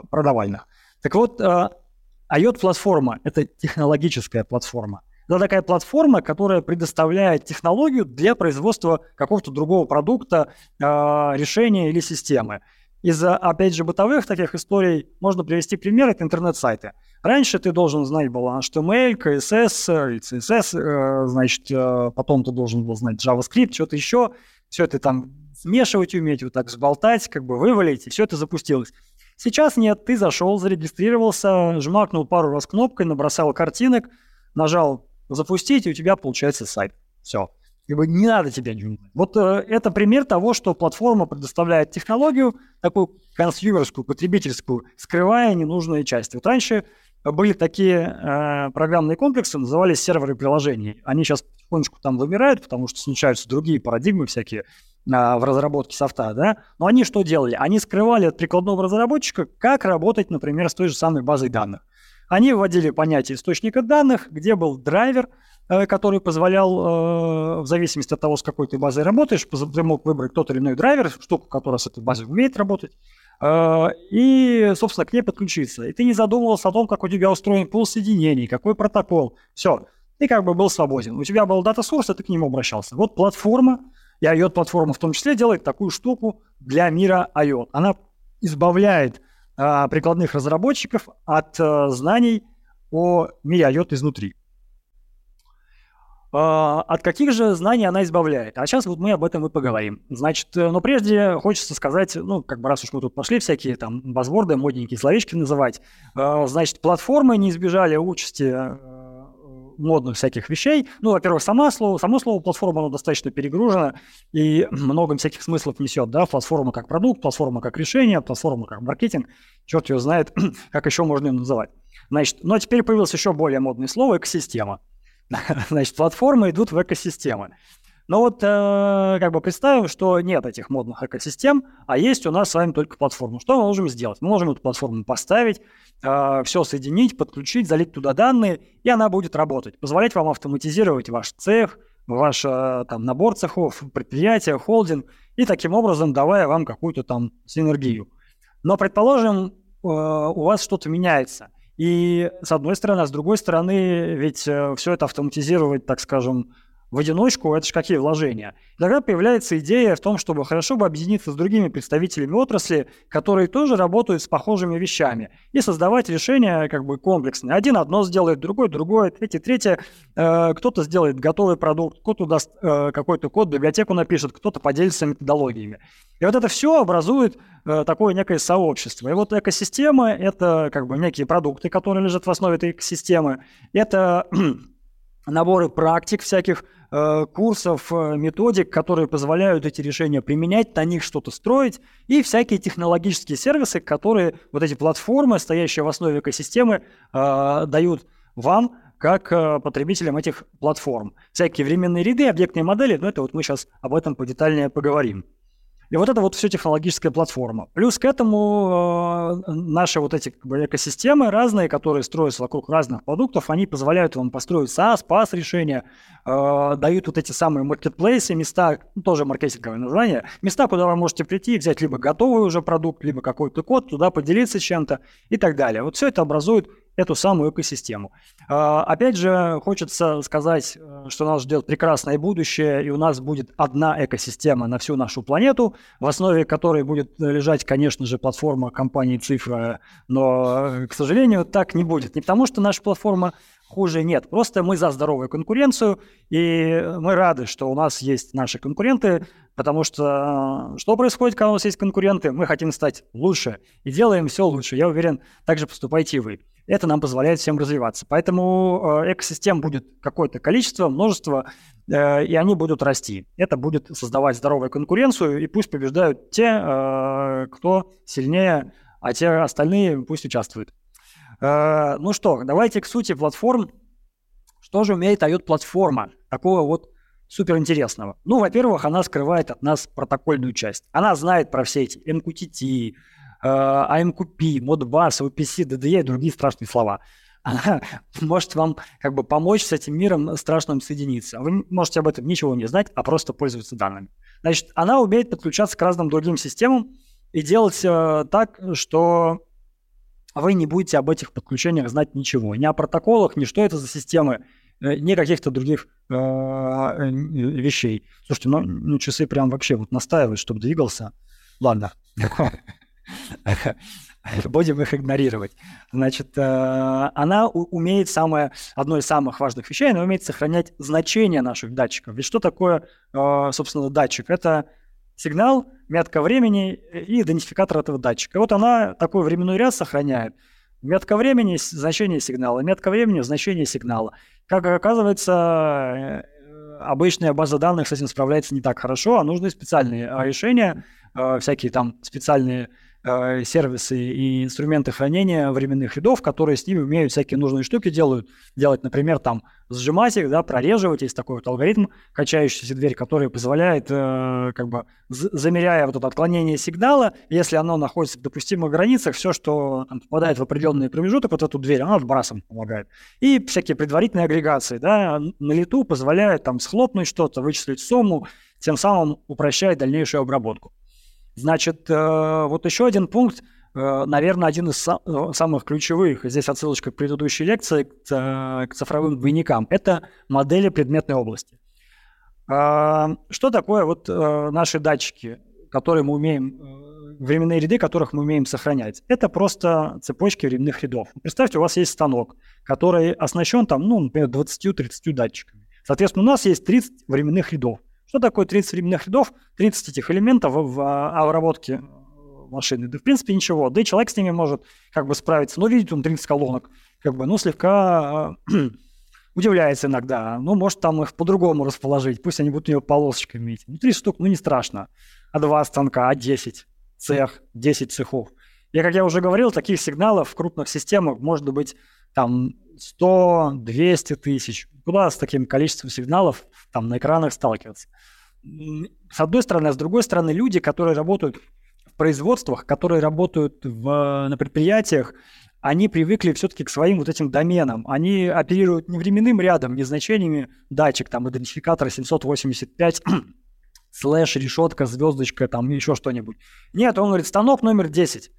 продавальных. Так вот, IOT-платформа – это технологическая платформа. Это такая платформа, которая предоставляет технологию для производства какого-то другого продукта, э, решения или системы. Из, опять же, бытовых таких историй можно привести пример, это интернет-сайты. Раньше ты должен знать был HTML, CSS, CSS, э, значит, э, потом ты должен был знать JavaScript, что-то еще. Все это там смешивать уметь, вот так сболтать, как бы вывалить, и все это запустилось. Сейчас нет, ты зашел, зарегистрировался, жмакнул пару раз кнопкой, набросал картинок, нажал запустить, и у тебя получается сайт. Все. Как не надо тебе ничего Вот э, это пример того, что платформа предоставляет технологию, такую консюмерскую, потребительскую, скрывая ненужные части. Вот раньше были такие э, программные комплексы, назывались серверы приложений. Они сейчас потихонечку там вымирают, потому что случаются другие парадигмы всякие а, в разработке софта, да, но они что делали? Они скрывали от прикладного разработчика, как работать, например, с той же самой базой данных. Они вводили понятие источника данных, где был драйвер, э, который позволял, э, в зависимости от того, с какой ты базой работаешь, ты мог выбрать тот или иной драйвер, штуку, которая с этой базой умеет работать, э, и, собственно, к ней подключиться. И ты не задумывался о том, как у тебя устроен пул соединений, какой протокол. Все, ты как бы был свободен. У тебя был дата-сорс, и ты к нему обращался. Вот платформа, и IOT-платформа в том числе делает такую штуку для мира IOT. Она избавляет прикладных разработчиков от а, знаний о мире IOT изнутри. А, от каких же знаний она избавляет? А сейчас вот мы об этом и поговорим. Значит, э, но прежде хочется сказать, ну, как бы раз уж мы тут пошли всякие там базворды, модненькие словечки называть, значит, платформы не избежали участи модных всяких вещей. Ну, во-первых, сама слово, само слово платформа, оно достаточно перегружено и много всяких смыслов несет, да, платформа как продукт, платформа как решение, платформа как маркетинг, черт ее знает, как еще можно ее называть. Значит, но теперь появилось еще более модное слово – экосистема. Значит, платформы идут в экосистемы. Но вот э, как бы представим, что нет этих модных экосистем, а есть у нас с вами только платформа. Что мы можем сделать? Мы можем эту платформу поставить, э, все соединить, подключить, залить туда данные, и она будет работать. Позволять вам автоматизировать ваш цех, ваш э, там, набор цехов, предприятие, холдинг, и таким образом давая вам какую-то там синергию. Но, предположим, э, у вас что-то меняется. И с одной стороны, а с другой стороны, ведь э, все это автоматизировать, так скажем, в одиночку, это же какие вложения. тогда появляется идея в том, чтобы хорошо бы объединиться с другими представителями отрасли, которые тоже работают с похожими вещами, и создавать решения как бы комплексные. Один одно сделает, другой другое, третий третье. Э, кто-то сделает готовый продукт, кто-то даст э, какой-то код, библиотеку напишет, кто-то поделится методологиями. И вот это все образует э, такое некое сообщество. И вот экосистема – это как бы некие продукты, которые лежат в основе этой экосистемы. Это наборы практик всяких, Э, курсов, э, методик, которые позволяют эти решения применять, на них что-то строить, и всякие технологические сервисы, которые вот эти платформы, стоящие в основе экосистемы, э, дают вам как потребителям этих платформ. Всякие временные ряды, объектные модели, но это вот мы сейчас об этом подетальнее поговорим. И вот это вот все технологическая платформа. Плюс к этому э, наши вот эти как бы, экосистемы разные, которые строятся вокруг разных продуктов, они позволяют вам построить SaaS, PaaS решения, э, дают вот эти самые маркетплейсы, места, ну, тоже маркетинговое название, места, куда вы можете прийти и взять либо готовый уже продукт, либо какой-то код, туда поделиться чем-то и так далее. Вот все это образует эту самую экосистему. А, опять же, хочется сказать, э, что нас ждет прекрасное будущее, и у нас будет одна экосистема на всю нашу планету, в основе которой будет лежать, конечно же, платформа компании «Цифра», но, э, к сожалению, так не будет. Не потому, что наша платформа хуже нет. Просто мы за здоровую конкуренцию, и мы рады, что у нас есть наши конкуренты, потому что э, что происходит, когда у нас есть конкуренты? Мы хотим стать лучше и делаем все лучше. Я уверен, так же поступайте и вы. Это нам позволяет всем развиваться. Поэтому э, экосистем будет какое-то количество, множество, э, и они будут расти. Это будет создавать здоровую конкуренцию, и пусть побеждают те, кто сильнее, а те остальные пусть участвуют. Ну что, давайте к сути платформ. Что же умеет IOT-платформа? Такого вот суперинтересного. Ну, во-первых, она скрывает от нас протокольную часть. Она знает про все эти MQTT, AMQP, Modbus, OPC, DDE и другие страшные слова. Она может вам как бы помочь с этим миром страшным соединиться. Вы можете об этом ничего не знать, а просто пользоваться данными. Значит, она умеет подключаться к разным другим системам и делать э, так, что вы не будете об этих подключениях знать ничего. Ни о протоколах, ни что это за системы, э, ни каких-то других э, э, вещей. Слушайте, ну, ну часы прям вообще вот настаивают, чтобы двигался. Ладно. Будем их игнорировать. Значит, она умеет самое, одно из самых важных вещей, она умеет сохранять значение наших датчиков. Ведь что такое, собственно, датчик? Это сигнал, метка времени и идентификатор этого датчика. И вот она такой временной ряд сохраняет. Метка времени – значение сигнала, метка времени – значение сигнала. Как оказывается, э, обычная база данных с этим справляется не так хорошо, а нужны специальные решения, всякие там специальные э, сервисы и инструменты хранения временных рядов, которые с ними умеют всякие нужные штуки делают, делать, например, там сжимать их, да, прореживать. Есть такой вот алгоритм, качающийся дверь, который позволяет, э, как бы, замеряя вот это отклонение сигнала, если оно находится в допустимых границах, все, что там, попадает в определенный промежуток, вот эту дверь, она отбрасывать помогает. И всякие предварительные агрегации, да, на лету позволяют там схлопнуть что-то, вычислить сумму, тем самым упрощает дальнейшую обработку. Значит, э, вот еще один пункт, э, наверное, один из э, самых ключевых, здесь отсылочка к предыдущей лекции, к цифровым двойникам, это модели предметной области. Что такое вот наши датчики, которые мы умеем, временные ряды, которых мы умеем сохранять? Это просто цепочки временных рядов. Представьте, у вас есть станок, который оснащен там, ну, например, 20-30 датчиками. Соответственно, у нас есть 30 временных рядов. Что такое 30 временных рядов? 30 этих элементов в обработке э, машины. Да, в принципе, ничего. Да и человек с ними может как бы справиться. Но видит он 30 колонок. Как бы, ну, слегка э, удивляется иногда. Ну, может, там их по-другому расположить. Пусть они будут у него полосочками идти. Ну, 30 штук, ну, не страшно. А два станка, а 10 цех, 10 цехов. И, как я уже говорил, таких сигналов в крупных системах может быть там 100, 200 тысяч. Куда с таким количеством сигналов там на экранах сталкиваться? С одной стороны, а с другой стороны, люди, которые работают в производствах, которые работают в, на предприятиях, они привыкли все-таки к своим вот этим доменам. Они оперируют не временным рядом, не значениями датчик, там, идентификатор 785, слэш, решетка, звездочка, там, еще что-нибудь. Нет, он говорит, станок номер 10.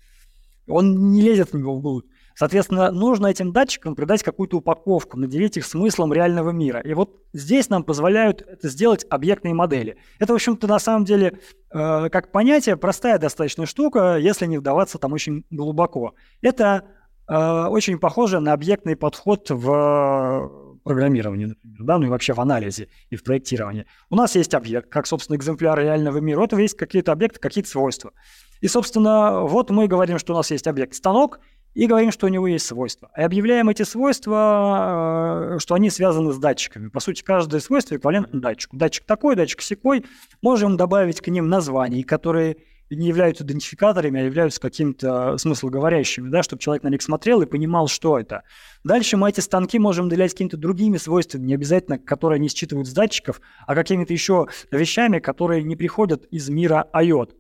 Он не лезет в него вглубь. Соответственно, нужно этим датчикам придать какую-то упаковку, наделить их смыслом реального мира. И вот здесь нам позволяют это сделать объектные модели. Это, в общем-то, на самом деле, э, как понятие, простая достаточно штука, если не вдаваться там очень глубоко. Это э, очень похоже на объектный подход в программировании, например, да, ну и вообще в анализе и в проектировании. У нас есть объект, как, собственно, экземпляр реального мира. У этого есть какие-то объекты, какие-то свойства. И, собственно, вот мы говорим, что у нас есть объект станок, и говорим, что у него есть свойства. И объявляем эти свойства, э, что они связаны с датчиками. По сути, каждое свойство эквивалентно датчику. Датчик такой, датчик секой. Можем добавить к ним названий, которые не являются идентификаторами, а являются каким-то смыслоговорящими, да, чтобы человек на них смотрел и понимал, что это. Дальше мы эти станки можем наделять какими-то другими свойствами, не обязательно, которые не считывают с датчиков, а какими-то еще вещами, которые не приходят из мира IOT,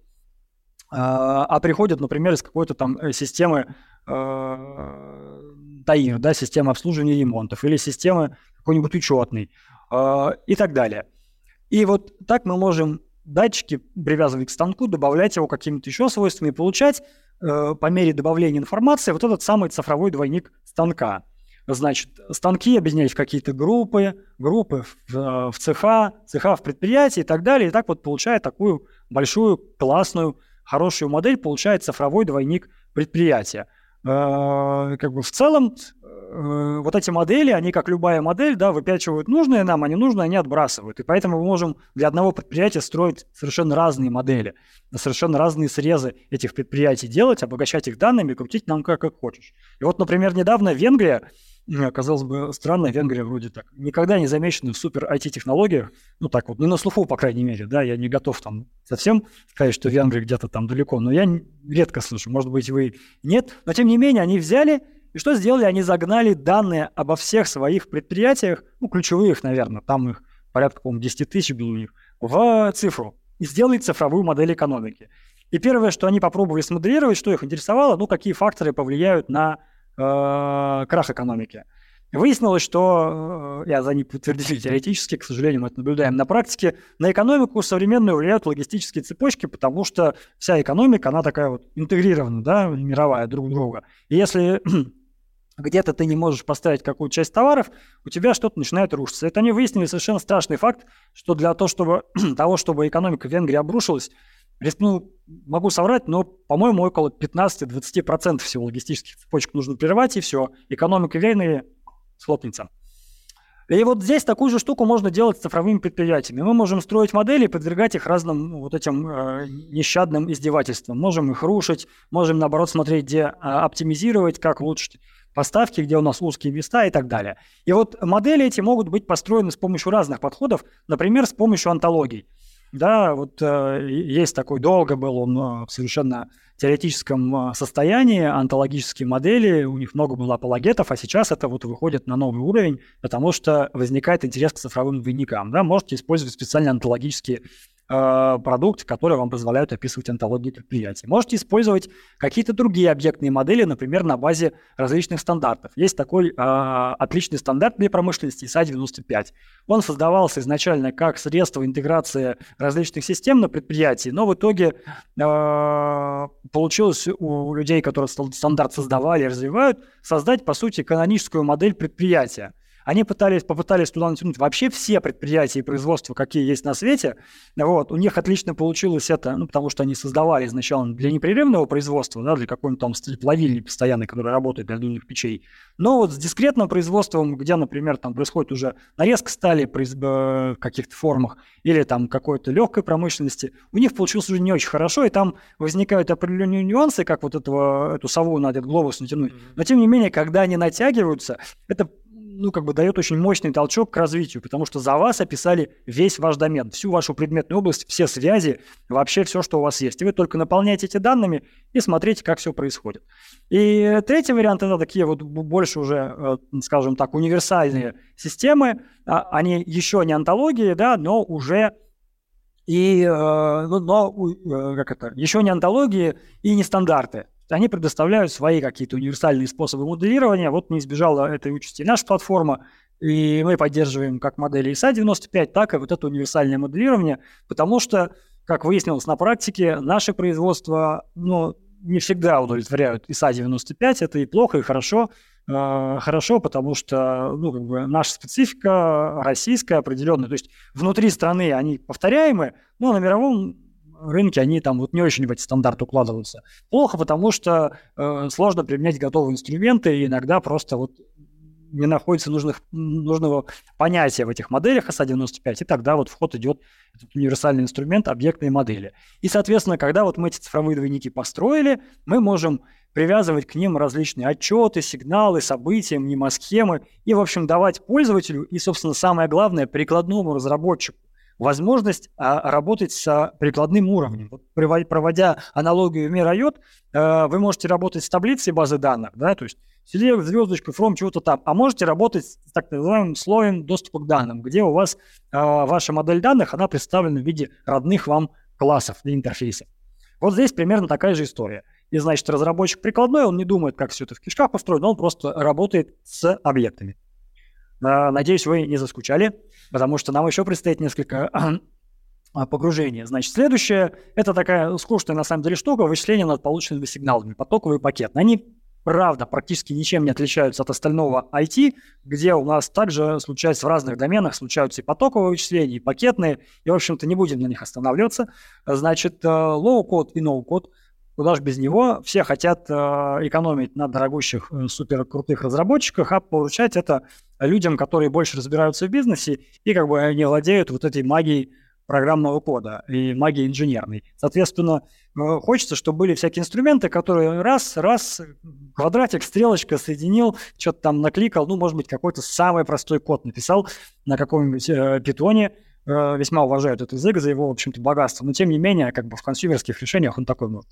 а, а приходят, например, из какой-то там э, системы э, ТАИР, да, система обслуживания ремонтов, или системы какой-нибудь учетный э, и так далее. И вот так мы можем датчики привязывать к станку, добавлять его какими-то еще свойствами получать э, по мере добавления информации вот этот самый цифровой двойник станка. Значит, станки объединять в какие-то группы, группы в, э, в цеха, цеха в предприятии и так далее. И так вот получает такую большую, классную, хорошую модель, получает цифровой двойник предприятия. Э, как бы в целом э, вот эти модели, они как любая модель, да, выпячивают нужные нам, а ненужные они отбрасывают. И поэтому мы можем для одного предприятия строить совершенно разные модели, совершенно разные срезы этих предприятий делать, обогащать их данными, крутить нам как, как хочешь. И вот, например, недавно Венгрия казалось бы, странно, Венгрия вроде так никогда не замечена в супер IT-технологиях, ну так вот, не на слуху, по крайней мере, да, я не готов там совсем сказать, что Венгрия где-то там далеко, но я редко слышу, может быть, вы нет, но тем не менее они взяли и что сделали? Они загнали данные обо всех своих предприятиях, ну, ключевых, наверное, там их порядка, по-моему, 10 тысяч было у них, в цифру и сделали цифровую модель экономики. И первое, что они попробовали смоделировать, что их интересовало, ну, какие факторы повлияют на э, крах экономики. Выяснилось, что, э, я за не подтвердили теоретически, к сожалению, мы это наблюдаем на практике, на экономику современную влияют логистические цепочки, потому что вся экономика, она такая вот интегрирована, да, мировая друг друга. И если где-то ты не можешь поставить какую-то часть товаров, у тебя что-то начинает рушиться. Это они выяснили совершенно страшный факт, что для того, чтобы, того, чтобы экономика Венгрии обрушилась, рискну, могу соврать, но, по-моему, около 15-20% всего логистических цепочек нужно прервать, и все. Экономика Венгрии схлопнется. И вот здесь такую же штуку можно делать с цифровыми предприятиями. Мы можем строить модели и подвергать их разным ну, вот этим э, нещадным издевательствам. Можем их рушить, можем, наоборот, смотреть, где э, оптимизировать, как улучшить поставки, где у нас узкие места и так далее. И вот модели эти могут быть построены с помощью разных подходов, например, с помощью антологий. Да, вот э, есть такой, долго был он э, совершенно теоретическом состоянии, антологические модели, у них много было апологетов, а сейчас это вот выходит на новый уровень, потому что возникает интерес к цифровым двойникам. Да? Можете использовать специальные антологические Э, продукт, которые вам позволяют описывать антологии предприятий. Можете использовать какие-то другие объектные модели, например, на базе различных стандартов. Есть такой э, отличный стандарт для промышленности ISA-95. Он создавался изначально как средство интеграции различных систем на предприятии, но в итоге э, получилось у людей, которые стандарт создавали и развивают, создать, по сути, каноническую модель предприятия. Они пытались, попытались туда натянуть вообще все предприятия и производства, какие есть на свете. Вот. У них отлично получилось это, ну, потому что они создавали изначально для непрерывного производства, да, для какой-нибудь там плавильни постоянной, которая работает для дульных печей. Но вот с дискретным производством, где, например, там происходит уже нарезка стали в каких-то формах или там какой-то легкой промышленности, у них получилось уже не очень хорошо, и там возникают определенные нюансы, как вот этого, эту сову на этот глобус натянуть. Но тем не менее, когда они натягиваются, это ну, как бы дает очень мощный толчок к развитию, потому что за вас описали весь ваш домен, всю вашу предметную область, все связи, вообще все, что у вас есть. И вы только наполняете эти данными и смотрите, как все происходит. И третий вариант – это такие вот больше уже, э, скажем так, универсальные системы. А, они еще не антологии, да, но уже и, э, ну, но, э, как это, еще не антологии и не стандарты они предоставляют свои какие-то универсальные способы моделирования. Вот не избежала этой участи наша платформа, и мы поддерживаем как модели ISA-95, так и вот это универсальное моделирование, потому что, как выяснилось на практике, наши производства ну, не всегда удовлетворяют ISA-95, это и плохо, и хорошо, э, хорошо, потому что ну, как бы наша специфика российская определенная, то есть внутри страны они повторяемы, но на мировом рынке они там вот не очень в эти стандарты укладываются. Плохо, потому что э, сложно применять готовые инструменты, и иногда просто вот не находится нужных, нужного понятия в этих моделях SA-95, и тогда вот в ход идет этот универсальный инструмент объектной модели. И, соответственно, когда вот мы эти цифровые двойники построили, мы можем привязывать к ним различные отчеты, сигналы, события, мнемосхемы и, в общем, давать пользователю и, собственно, самое главное, прикладному разработчику возможность а, работать с прикладным уровнем. Вот, проводя аналогию йод, э, вы можете работать с таблицей базы данных, да, то есть select, звездочку, from, чего-то там, а можете работать с так называемым слоем доступа к данным, где у вас а, ваша модель данных, она представлена в виде родных вам классов и интерфейсов. Вот здесь примерно такая же история. И значит, разработчик прикладной, он не думает, как все это в кишках построено, он просто работает с объектами. Надеюсь, вы не заскучали, потому что нам еще предстоит несколько а, погружений. Значит, следующее – это такая скучная на самом деле штука – вычисление над полученными сигналами, потоковый пакет. Они, правда, практически ничем не отличаются от остального IT, где у нас также случаются в разных доменах, случаются и потоковые вычисления, и пакетные, и, в общем-то, не будем на них останавливаться. Значит, э, low-code и no-code – Куда же без него? Все хотят э, экономить на дорогущих, э, супер разработчиках, а получать это людям, которые больше разбираются в бизнесе и как бы не владеют вот этой магией программного кода и магией инженерной. Соответственно, э, хочется, чтобы были всякие инструменты, которые раз, раз, квадратик, стрелочка соединил, что-то там накликал, ну, может быть, какой-то самый простой код написал на каком-нибудь э, питоне, э, весьма уважают этот язык за его, в общем-то, богатство, но тем не менее, как бы в консюмерских решениях он такой может.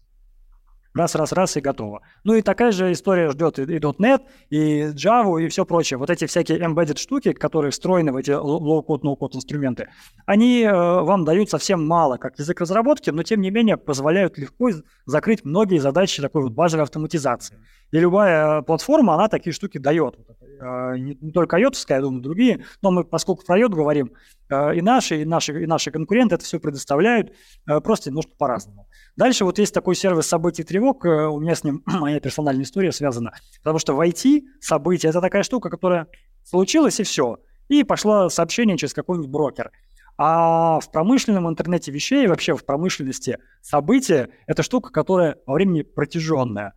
Раз, раз, раз и готово. Ну и такая же история ждет и, .NET, и Java, и все прочее. Вот эти всякие embedded штуки, которые встроены в эти low-code, no-code инструменты, они э, вам дают совсем мало как язык разработки, но тем не менее позволяют легко закрыть многие задачи такой вот базовой автоматизации. И любая платформа, она такие штуки дает. Э, не, не только IOT, я думаю, другие, но мы, поскольку про IOT говорим, э, и наши, и наши, и наши конкуренты это все предоставляют, э, просто немножко по-разному. Дальше вот есть такой сервис событий тревог, у меня с ним моя персональная история связана, потому что в IT события – это такая штука, которая случилась и все, и пошло сообщение через какой-нибудь брокер. А в промышленном интернете вещей, вообще в промышленности события – это штука, которая во времени протяженная.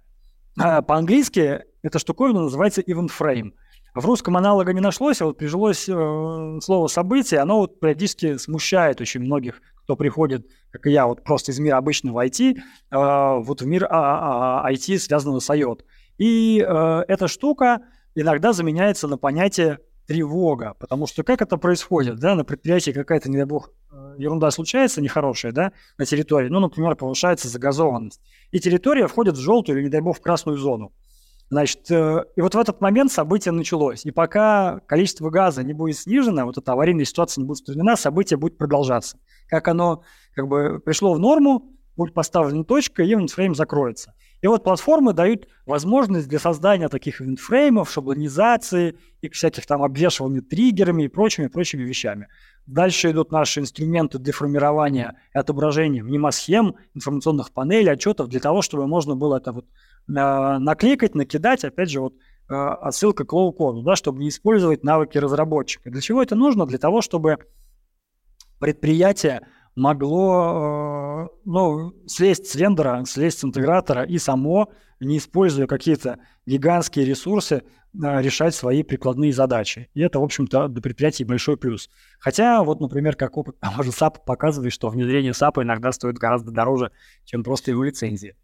А по-английски эта штуковина называется event frame – в русском аналога не нашлось, а вот прижилось э, слово «событие», оно вот периодически смущает очень многих, кто приходит, как и я, вот просто из мира обычного IT, э, вот в мир а, а, IT, связанного с IOT. И э, эта штука иногда заменяется на понятие тревога, потому что как это происходит, да, на предприятии какая-то, не дай бог, э, ерунда случается нехорошая, да, на территории, ну, например, повышается загазованность, и территория входит в желтую или, не дай бог, в красную зону. Значит, э, и вот в этот момент событие началось. И пока количество газа не будет снижено, вот эта аварийная ситуация не будет устранена, событие будет продолжаться. Как оно как бы пришло в норму, будет поставлена точка, и event закроется. И вот платформы дают возможность для создания таких event frame ов, шаблонизации и всяких там обвешивания триггерами и прочими, прочими вещами. Дальше идут наши инструменты для формирования и отображения мнемосхем, информационных панелей, отчетов, для того, чтобы можно было это вот э, накликать, накидать, опять же, вот э, отсылка к low-code у, да, чтобы не использовать навыки разработчика. Для чего это нужно? Для того, чтобы предприятие могло э, ну, слезть с рендера, слезть с интегратора и само, не используя какие-то гигантские ресурсы, э, решать свои прикладные задачи. И это, в общем-то, для предприятий большой плюс. Хотя, вот, например, как опыт того же SAP показывает, что внедрение SAP иногда стоит гораздо дороже, чем просто его лицензии.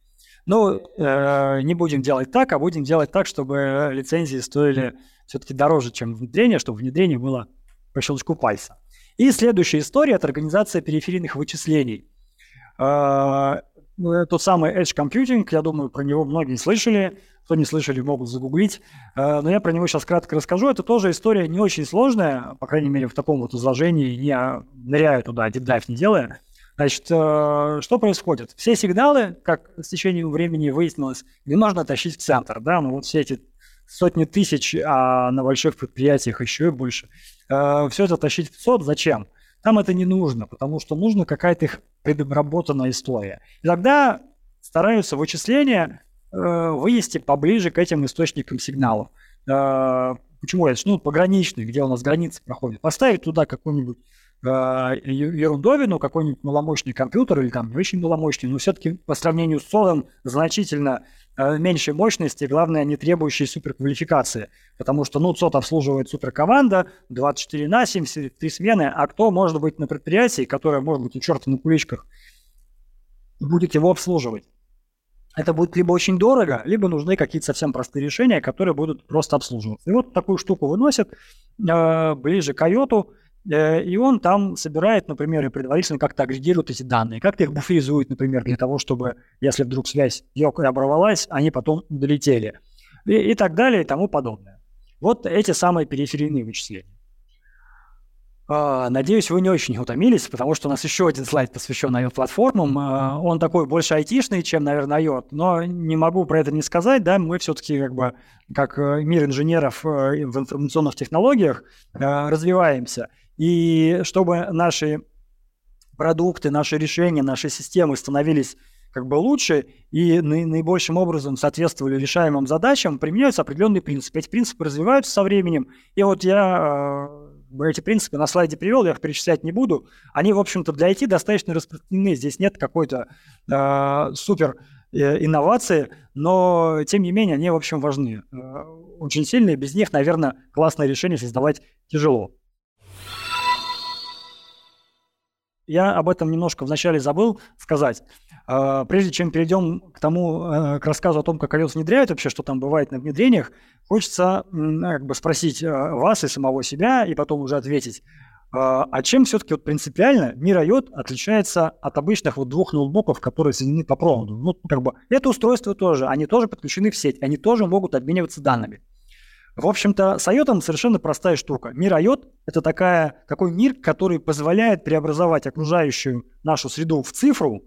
Ну, э, не будем делать так, а будем делать так, чтобы лицензии стоили все-таки дороже, чем внедрение, чтобы внедрение было по щелчку пальца. И следующая история – это организация периферийных вычислений. А, ну, тот самый Edge Computing, я думаю, про него многие слышали. Кто не слышали, могут загуглить. А, но я про него сейчас кратко расскажу. Это тоже история не очень сложная, по крайней мере, в таком вот изложении, не ныряю туда, дипдайв не делая. Значит, а, что происходит? Все сигналы, как с течением времени выяснилось, не нужно тащить в центр. Да? Ну, вот все эти сотни тысяч, а на больших предприятиях еще и больше – э, все это тащить в СОД, зачем? Там это не нужно, потому что нужна какая-то их предобработанная история. И тогда стараются вычисления э, вывести поближе к этим источникам сигналов. Э, почему это? Ну, пограничные, где у нас границы проходят. Поставить туда какую-нибудь э, ерундовину, какой-нибудь маломощный компьютер или там не очень маломощный, но все-таки по сравнению с содом значительно меньшей мощности, главное, не требующие суперквалификации. Потому что, ну, ЦОТ обслуживает суперкоманда, 24 на 7, 3 смены, а кто может быть на предприятии, которое может быть у черта на куличках, будет его обслуживать? Это будет либо очень дорого, либо нужны какие-то совсем простые решения, которые будут просто обслуживаться. И вот такую штуку выносят э, ближе к IOT, Э, и он там собирает, например, и предварительно как-то агрегирует эти данные, как-то их буферизует, например, для того, чтобы, если вдруг связь йог оборвалась, они потом долетели. И, и так далее, и тому подобное. Вот эти самые периферийные вычисления. Uh, надеюсь, вы не очень утомились, потому что у нас еще один слайд посвящен IOT-платформам. Uh, он такой больше айтишный, чем, наверное, IOT, но не могу про это не сказать. Да, мы все-таки как бы как э, мир инженеров э, в информационных технологиях развиваемся. И чтобы наши продукты, наши решения, наши системы становились как бы лучше и наибольшим образом соответствовали решаемым задачам, применяются определенные принципы. Эти принципы развиваются со временем. И вот я э, эти принципы на слайде привел, я их перечислять не буду. Они, в общем-то, для IT достаточно распространены. Здесь нет какой-то э, супер э, инновации, но, тем не менее, они, в общем, важны. Э, очень сильные. Без них, наверное, классное решение создавать тяжело. Я об этом немножко вначале забыл сказать. А, прежде чем перейдем к тому, э, к рассказу о том, как iOS внедряют вообще, что там бывает на внедрениях, хочется как бы спросить э, вас и самого себя, и потом уже ответить. А, а чем все-таки вот принципиально мир IOT отличается от обычных вот двух ноутбуков, которые соединены по проводу? Ну, как бы, это устройство тоже, они тоже подключены в сеть, они тоже могут обмениваться данными. В общем-то, с IOT совершенно простая штука. Мир IOT – это такая, такой мир, который позволяет преобразовать окружающую нашу среду в цифру,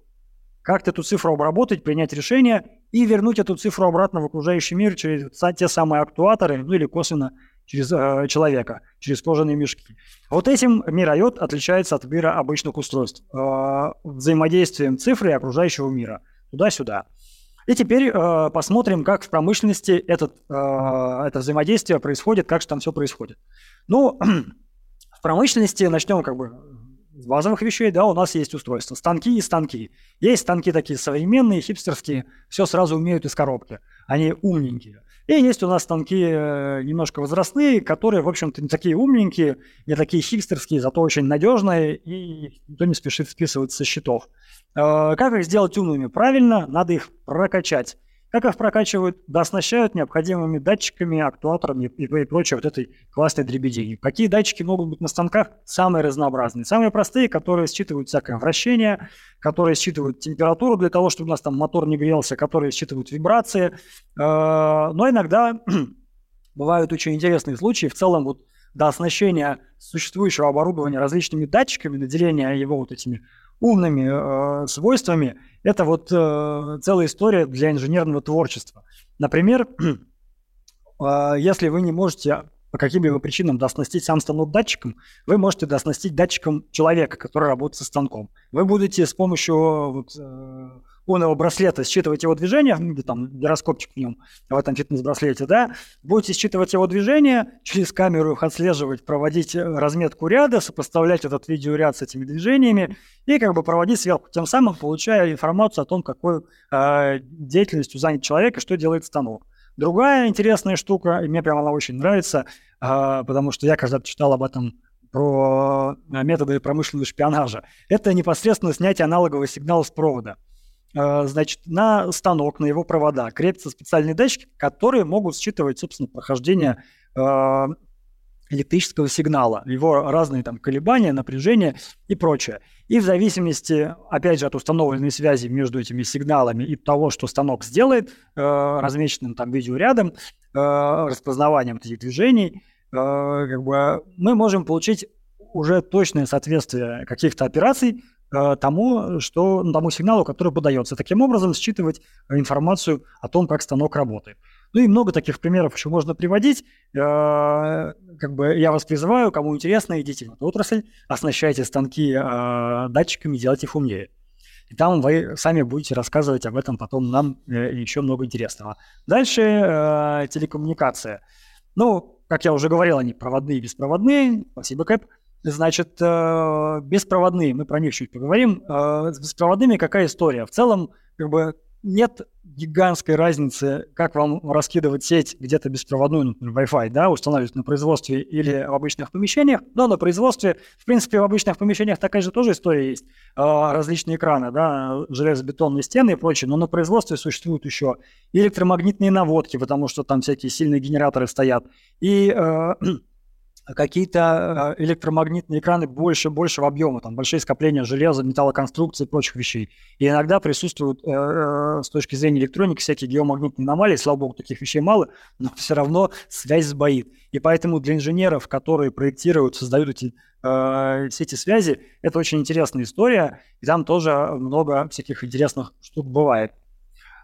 как-то эту цифру обработать, принять решение и вернуть эту цифру обратно в окружающий мир через те самые актуаторы, ну или косвенно через э, человека, через кожаные мешки. Вот этим мир IOT отличается от мира обычных устройств. Э, взаимодействием цифры и окружающего мира. Туда-сюда. И теперь э, посмотрим, как в промышленности этот, э, это взаимодействие происходит, как же там все происходит. Ну, в промышленности начнем как бы с базовых вещей, да, у нас есть устройства, станки и станки. Есть станки такие современные, хипстерские, все сразу умеют из коробки, они умненькие. И есть у нас станки э, немножко возрастные, которые, в общем-то, не такие умненькие, не такие хипстерские, зато очень надежные, и никто не спешит списывать со счетов. Э, как их сделать умными? Правильно, надо их прокачать. Как их прокачивают? Да оснащают необходимыми датчиками, актуаторами и, и прочей вот этой классной дребедени. Какие датчики могут быть на станках? Самые разнообразные. Самые простые, которые считывают всякое вращение, которые считывают температуру для того, чтобы у нас там мотор не грелся, которые считывают вибрации. Э, но иногда бывают очень интересные случаи. В целом вот до оснащения существующего оборудования различными датчиками, наделения его вот этими умными э, свойствами, это вот э, целая история для инженерного творчества. Например, э, если вы не можете по каким-либо причинам доснастить сам станок датчиком, вы можете доснастить датчиком человека, который работает со станком. Вы будете с помощью вот, э, умного браслета считывать его движение, ну, где там гироскопчик в нем, в этом фитнес-браслете, да, будете считывать его движение, через камеру их отслеживать, проводить э, разметку ряда, сопоставлять этот видеоряд с этими движениями и как бы проводить сверху, тем самым получая информацию о том, какой э, деятельностью занят человек и что делает станок. Другая интересная штука, и мне прямо она очень нравится, э, потому что я когда-то читал об этом про э, методы промышленного шпионажа, это непосредственно снятие аналогового сигнала с провода. Э, значит, на станок, на его провода крепятся специальные датчики, которые могут считывать, собственно, прохождение э, электрического сигнала, его разные там колебания, напряжения и прочее. И в зависимости, опять же, от установленной связи между этими сигналами и того, что станок сделает, э, размеченным там видеорядом, распознаванием этих движений, как бы мы можем получить уже точное соответствие каких-то операций Э, тому, что, тому сигналу, который подается. Таким образом, считывать информацию о том, как станок работает. Ну и много таких примеров еще можно приводить. Э, как бы я вас призываю, кому интересно, идите в эту отрасль, оснащайте станки э, датчиками, делайте их умнее. И там вы сами будете рассказывать об этом потом нам еще много интересного. Дальше телекоммуникация. Ну, как я уже говорил, они проводные и беспроводные. Спасибо, Кэп. Значит, э, беспроводные, мы про них чуть поговорим. Э, с беспроводными какая история? В целом, как бы нет гигантской разницы, как вам раскидывать сеть где-то беспроводную, например, Wi-Fi, да, устанавливать на производстве или в обычных помещениях. Но на производстве, в принципе, в обычных помещениях такая же тоже история есть. Э, различные экраны, да, железобетонные стены и прочее. Но на производстве существуют еще электромагнитные наводки, потому что там всякие сильные генераторы стоят, и какие-то э, электромагнитные экраны больше большего объема, там большие скопления железа, металлоконструкции и прочих вещей. И иногда присутствуют э, э, с точки зрения электроники всякие геомагнитные аномалии, слава богу, таких вещей мало, но все равно связь сбоит. И поэтому для инженеров, которые проектируют, создают эти э, все эти связи, это очень интересная история, и там тоже много всяких интересных штук бывает.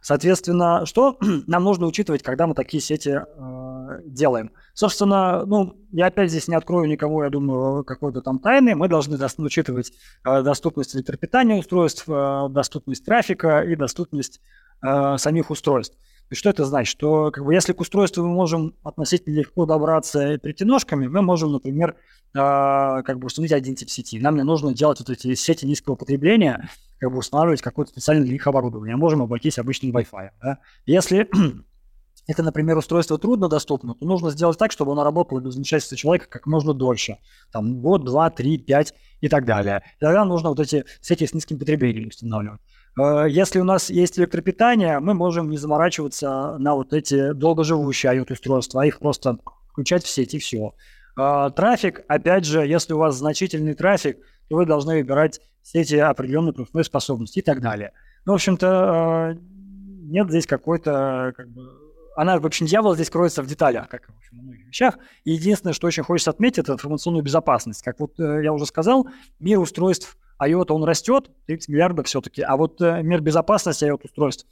Соответственно, что нам нужно учитывать, когда мы такие сети э, делаем? Собственно, ну, я опять здесь не открою никому, я думаю, какой-то там тайны. Мы должны учитывать э, доступность электропитания устройств, э, доступность трафика и доступность э, самих устройств. И что это значит? Что как бы, если к устройству мы можем относительно легко добраться прийти ножками, мы можем, например, э, как бы установить один тип сети. Нам не нужно делать вот эти сети низкого потребления, как бы устанавливать какое-то специальное для них оборудование. Можем обойтись обычным Wi-Fi. Да? Если это, например, устройство трудно доступно, то нужно сделать так, чтобы оно работало без вмешательства человека как можно дольше. Там год, два, три, пять и так далее. И тогда нужно вот эти сети с низким потреблением устанавливать. Э, если у нас есть электропитание, мы можем не заморачиваться на вот эти долгоживущие IoT-устройства, а их просто включать в сеть и все. Э, трафик, опять же, если у вас значительный трафик, то вы должны выбирать сети определенной пропускной способности и так далее. Ну, в общем-то, э, нет здесь какой-то, как бы, она, в общем, дьявол здесь кроется в деталях, как в общем, в многих вещах. И единственное, что очень хочется отметить, это информационную безопасность. Как вот я уже сказал, мир устройств IOTA, он растет, 30 миллиардов все-таки, а вот э, мир безопасности IOTA-устройств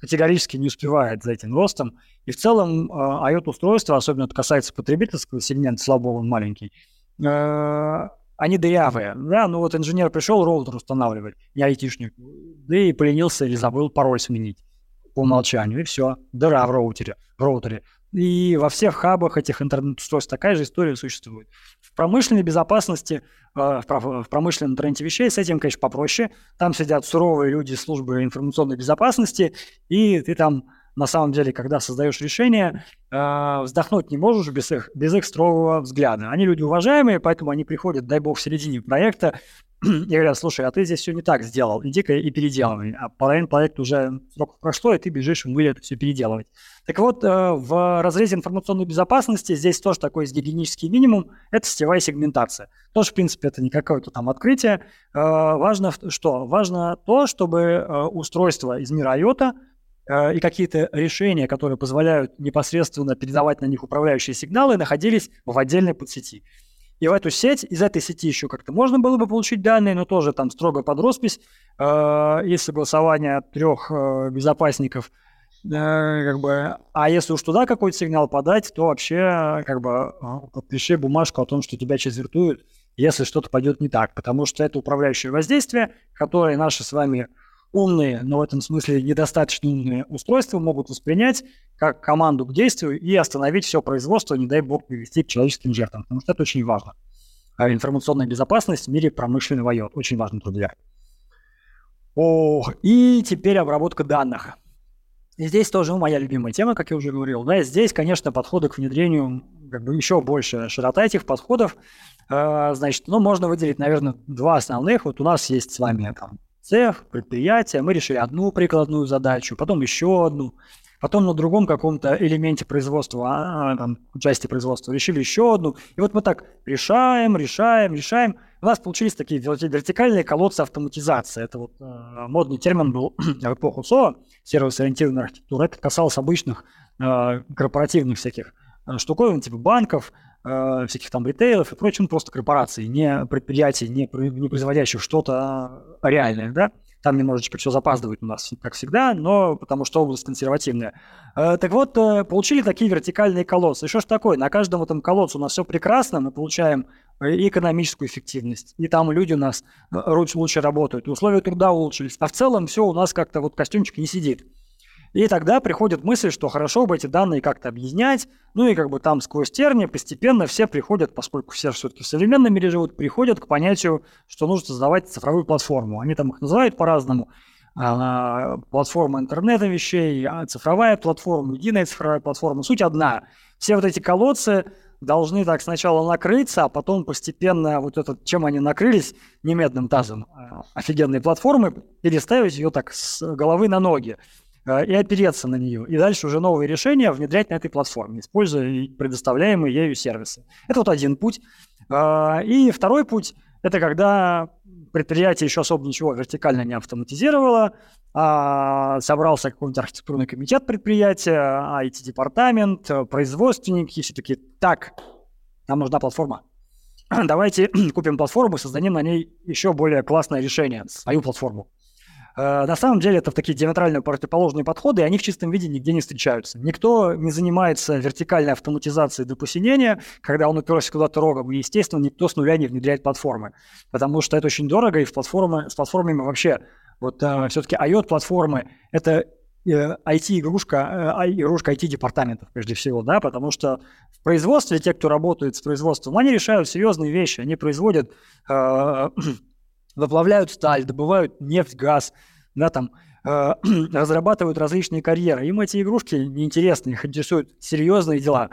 категорически не успевает за этим ростом. И в целом э, IOTA-устройства, особенно это касается потребительского сегмента, слабого он маленький, э, они дырявые. Да, ну вот инженер пришел роутер устанавливать, не айтишник, да и поленился или забыл пароль сменить по умолчанию, и все, дыра в роутере. Роутере. И во всех хабах этих интернет-устройств такая же история существует. В промышленной безопасности, э, в промышленном интернете вещей с этим, конечно, попроще. Там сидят суровые люди службы информационной безопасности, и ты там на самом деле, когда создаешь решение, э, вздохнуть не можешь без их, без их строгого взгляда. Они люди уважаемые, поэтому они приходят, дай бог, в середине проекта, и говорят, слушай, а ты здесь все не так сделал, иди-ка и переделывай. А половина проекта уже срок прошло, и ты бежишь в мыле это все переделывать. Так вот, э, в разрезе информационной безопасности здесь тоже такой есть гигиенический минимум, это сетевая сегментация. Тоже, в принципе, это не какое-то там открытие. Э, важно что? Важно то, чтобы э, устройство из мира IOTA и какие-то решения, которые позволяют непосредственно передавать на них управляющие сигналы, находились в отдельной подсети. И в эту сеть, из этой сети еще как-то можно было бы получить данные, но тоже там строго под роспись э, и согласование трех э, безопасников. Э, как бы, а если уж туда какой-то сигнал подать, то вообще как бы подпиши бумажку о том, что тебя четвертуют, если что-то пойдет не так, потому что это управляющее воздействие, которое наши с вами умные, но в этом смысле недостаточно умные устройства могут воспринять как команду к действию и остановить все производство, не дай бог, привести к человеческим жертвам, потому что это очень важно. А информационная безопасность в мире промышленного IoT очень важно для. О, и теперь обработка данных. И здесь тоже ну, моя любимая тема, как я уже говорил. Да, здесь, конечно, подходы к внедрению как бы еще больше широта этих подходов. Э, значит, ну, можно выделить, наверное, два основных. Вот у нас есть с вами там цех, предприятие, мы решили одну прикладную задачу, потом еще одну, потом на другом каком-то элементе производства, а, там, части производства решили еще одну. И вот мы так решаем, решаем, решаем. У нас получились такие вертикальные колодцы автоматизации. Это вот э, модный термин был в эпоху СО, сервис-ориентированная архитектура. Это касалось обычных э, корпоративных всяких э, штуковин, типа банков, э, всяких там ритейлов и прочее, ну, просто корпораций, не предприятий, не, не производящих что-то реальное, да. Там немножечко все запаздывает у нас, как всегда, но потому что область консервативная. Э, так вот, э, получили такие вертикальные колодцы. И что ж такое? На каждом этом колодце у нас все прекрасно, мы получаем и экономическую эффективность, и там люди у нас лучше, лучше работают, и условия труда улучшились. А в целом все у нас как-то вот костюмчик не сидит. И тогда приходит мысль, что хорошо бы эти данные как-то объединять, ну и как бы там сквозь терни постепенно все приходят, поскольку все все-таки в современном мире живут, приходят к понятию, что нужно создавать цифровую платформу. Они там их называют по-разному. А, платформа интернета вещей, а, цифровая платформа, единая цифровая платформа. Суть одна. Все вот эти колодцы должны так сначала накрыться, а потом постепенно вот этот, чем они накрылись, не медным тазом, а офигенной платформы, переставить ее так с головы на ноги. Э, и опереться на нее. И дальше уже новые решения внедрять на этой платформе, используя предоставляемые ею сервисы. Это вот один путь. Э, и второй путь – это когда предприятие еще особо ничего вертикально не автоматизировало, а собрался какой-нибудь архитектурный комитет предприятия, IT-департамент, производственники, все таки так, нам нужна платформа. Давайте купим платформу и создадим на ней еще более классное решение, свою платформу. Э, на самом деле это такие диаметрально противоположные подходы, и они в чистом виде нигде не встречаются. Никто не занимается вертикальной автоматизацией до посинения, когда он уперся куда-то рогом, и, естественно, никто с нуля не внедряет платформы, потому что это очень дорого, и в платформы, с платформами вообще, вот э, все-таки IOT-платформы – это IT-игрушка, э, игрушка IT-департаментов прежде всего, да, потому что в производстве те, кто работает с производством, они решают серьезные вещи, они производят э, выплавляют сталь, добывают нефть, газ, да, там, э, разрабатывают различные карьеры. Им эти игрушки неинтересны, их интересуют серьезные дела.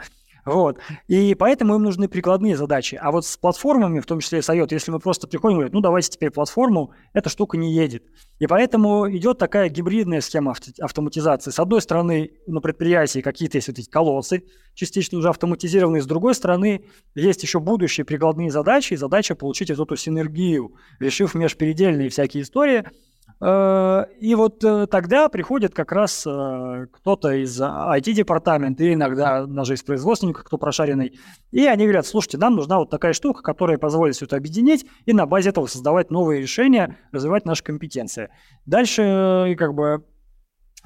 Вот. И поэтому им нужны прикладные задачи. А вот с платформами, в том числе с IOT, если мы просто приходим и говорим, ну давайте теперь платформу, эта штука не едет. И поэтому идет такая гибридная схема автоматизации. С одной стороны, на предприятии какие-то есть вот эти колодцы, частично уже автоматизированные. С другой стороны, есть еще будущие прикладные задачи, и задача получить эту синергию, решив межпередельные всякие истории – и вот э, тогда приходит как раз э, кто-то из IT-департамента, или иногда даже из производственника, кто прошаренный, и они говорят, слушайте, нам нужна вот такая штука, которая позволит все это объединить и на базе этого создавать новые решения, развивать наши компетенции. Дальше как бы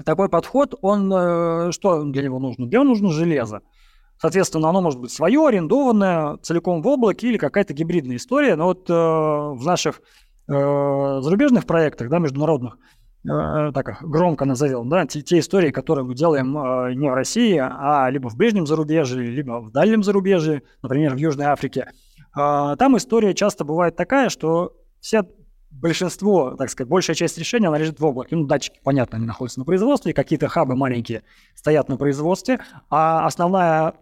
такой подход, он что для него нужно? Для него нужно железо. Соответственно, оно может быть свое, арендованное, целиком в облаке или какая-то гибридная история. Но вот э, в наших Э, зарубежных проектах, да, международных, э, так громко назовем, да, те, те истории, которые мы делаем э, не в России, а либо в ближнем зарубежье, либо в дальнем зарубежье, например, в Южной Африке, там история часто бывает такая, что все большинство, так сказать, большая часть решения, она лежит в облаке. Ну, датчики, понятно, они находятся на производстве, какие-то хабы маленькие стоят на производстве, а основная,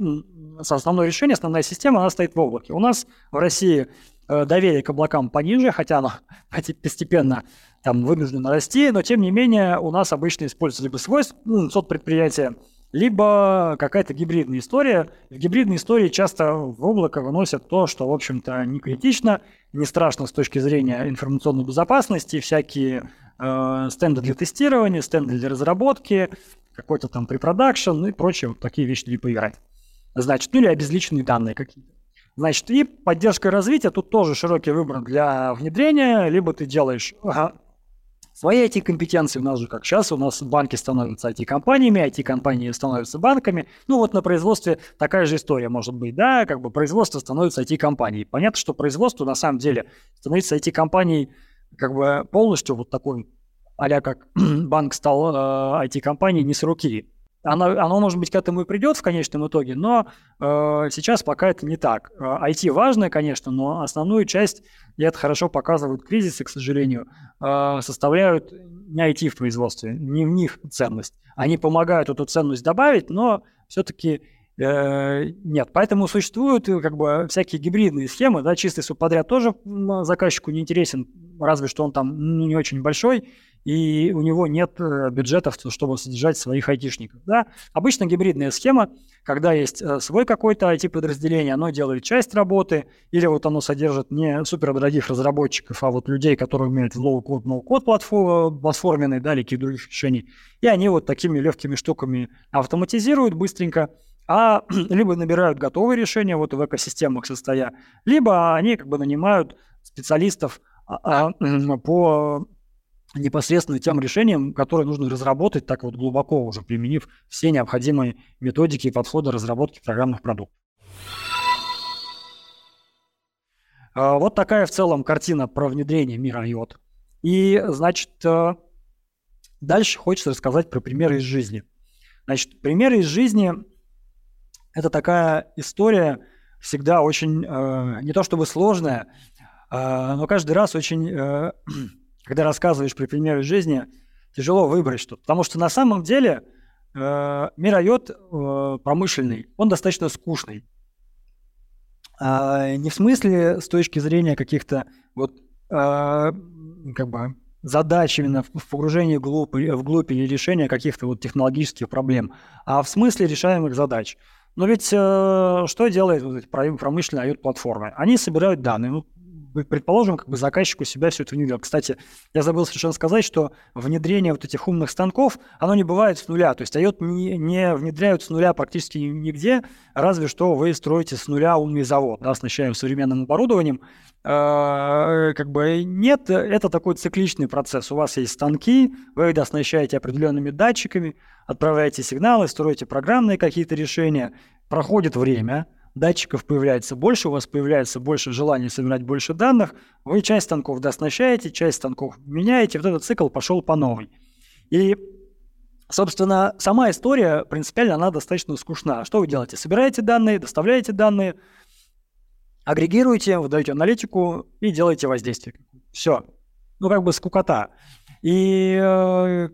основное решение, основная система, она стоит в облаке. У нас в России э, доверие к облакам пониже, хотя оно постепенно там вынуждено расти, но тем не менее у нас обычно используется либо свой ну, предприятия, либо какая-то гибридная история. В гибридной истории часто в облако выносят то, что, в общем-то, не критично, не страшно с точки зрения информационной безопасности, всякие э, стенды для тестирования, стенды для разработки, какой-то там препродакшн и прочие вот такие вещи для поиграть. Значит, ну или обезличенные данные какие-то. Значит, и поддержка развития, тут тоже широкий выбор для внедрения, либо ты делаешь ага, свои IT-компетенции. У нас же как сейчас, у нас банки становятся IT-компаниями, IT-компании становятся банками. Ну вот на производстве такая же история может быть, да, как бы производство становится IT-компанией. Понятно, что производство на самом деле становится IT-компанией как бы полностью вот такой, а как банк стал э, IT-компанией не с руки. Оно, оно, может быть, к этому и придет в конечном итоге, но э, сейчас пока это не так. IT э, важно, конечно, но основную часть, и это хорошо показывают кризисы, к сожалению, э, составляют не IT в производстве, не в них ценность. Они помогают эту ценность добавить, но все-таки э, нет. Поэтому существуют э, как бы всякие гибридные схемы, да, чистый субподряд тоже заказчику не интересен, разве что он там ну, не очень большой, и у него нет э, бюджетов, чтобы содержать своих айтишников. Да? Обычно гибридная схема, когда есть э, свой какой-то IT-подразделение, оно делает часть работы, или вот оно содержит не супердорогих разработчиков, а вот людей, которые умеют в low-code, no-code платформенные, да, или каких других решений, и они вот такими легкими штуками автоматизируют быстренько, а либо набирают готовые решения вот в экосистемах состоя, либо они как бы нанимают специалистов а, а, по непосредственно тем решениям, которые нужно разработать, так вот глубоко уже применив все необходимые методики и подходы разработки программных продуктов. А, вот такая в целом картина про внедрение мира IOT. И, значит, э, дальше хочется рассказать про примеры из жизни. Значит, примеры из жизни – это такая история всегда очень, э, не то чтобы сложная, э, но каждый раз очень когда рассказываешь про примеры жизни, тяжело выбрать что-то. Потому что на самом деле э, мироед э, промышленный, он достаточно скучный. А, не в смысле с точки зрения каких-то вот э, как бы задач именно в погружении вглубь, вглубь или решения каких-то вот технологических проблем, а в смысле решаемых задач. Но ведь э, что делает вот эти промышленные IoT-платформы? Они собирают данные. Ну, предположим, как бы заказчик у себя все это внедрил. Кстати, я забыл совершенно сказать, что внедрение вот этих умных станков, оно не бывает с нуля. То есть IOT не, не внедряют с нуля практически нигде, разве что вы строите с нуля умный завод, да, оснащаем современным оборудованием. Э, как бы нет, это такой цикличный процесс. У вас есть станки, вы их оснащаете определенными датчиками, отправляете сигналы, строите программные какие-то решения, проходит время – датчиков появляется больше, у вас появляется больше желания собирать больше данных, вы часть станков дооснащаете, часть станков меняете, вот этот цикл пошел по новой. И, собственно, сама история принципиально, она достаточно скучна. Что вы делаете? Собираете данные, доставляете данные, агрегируете, выдаете аналитику и делаете воздействие. Все. Ну, как бы скукота. И э,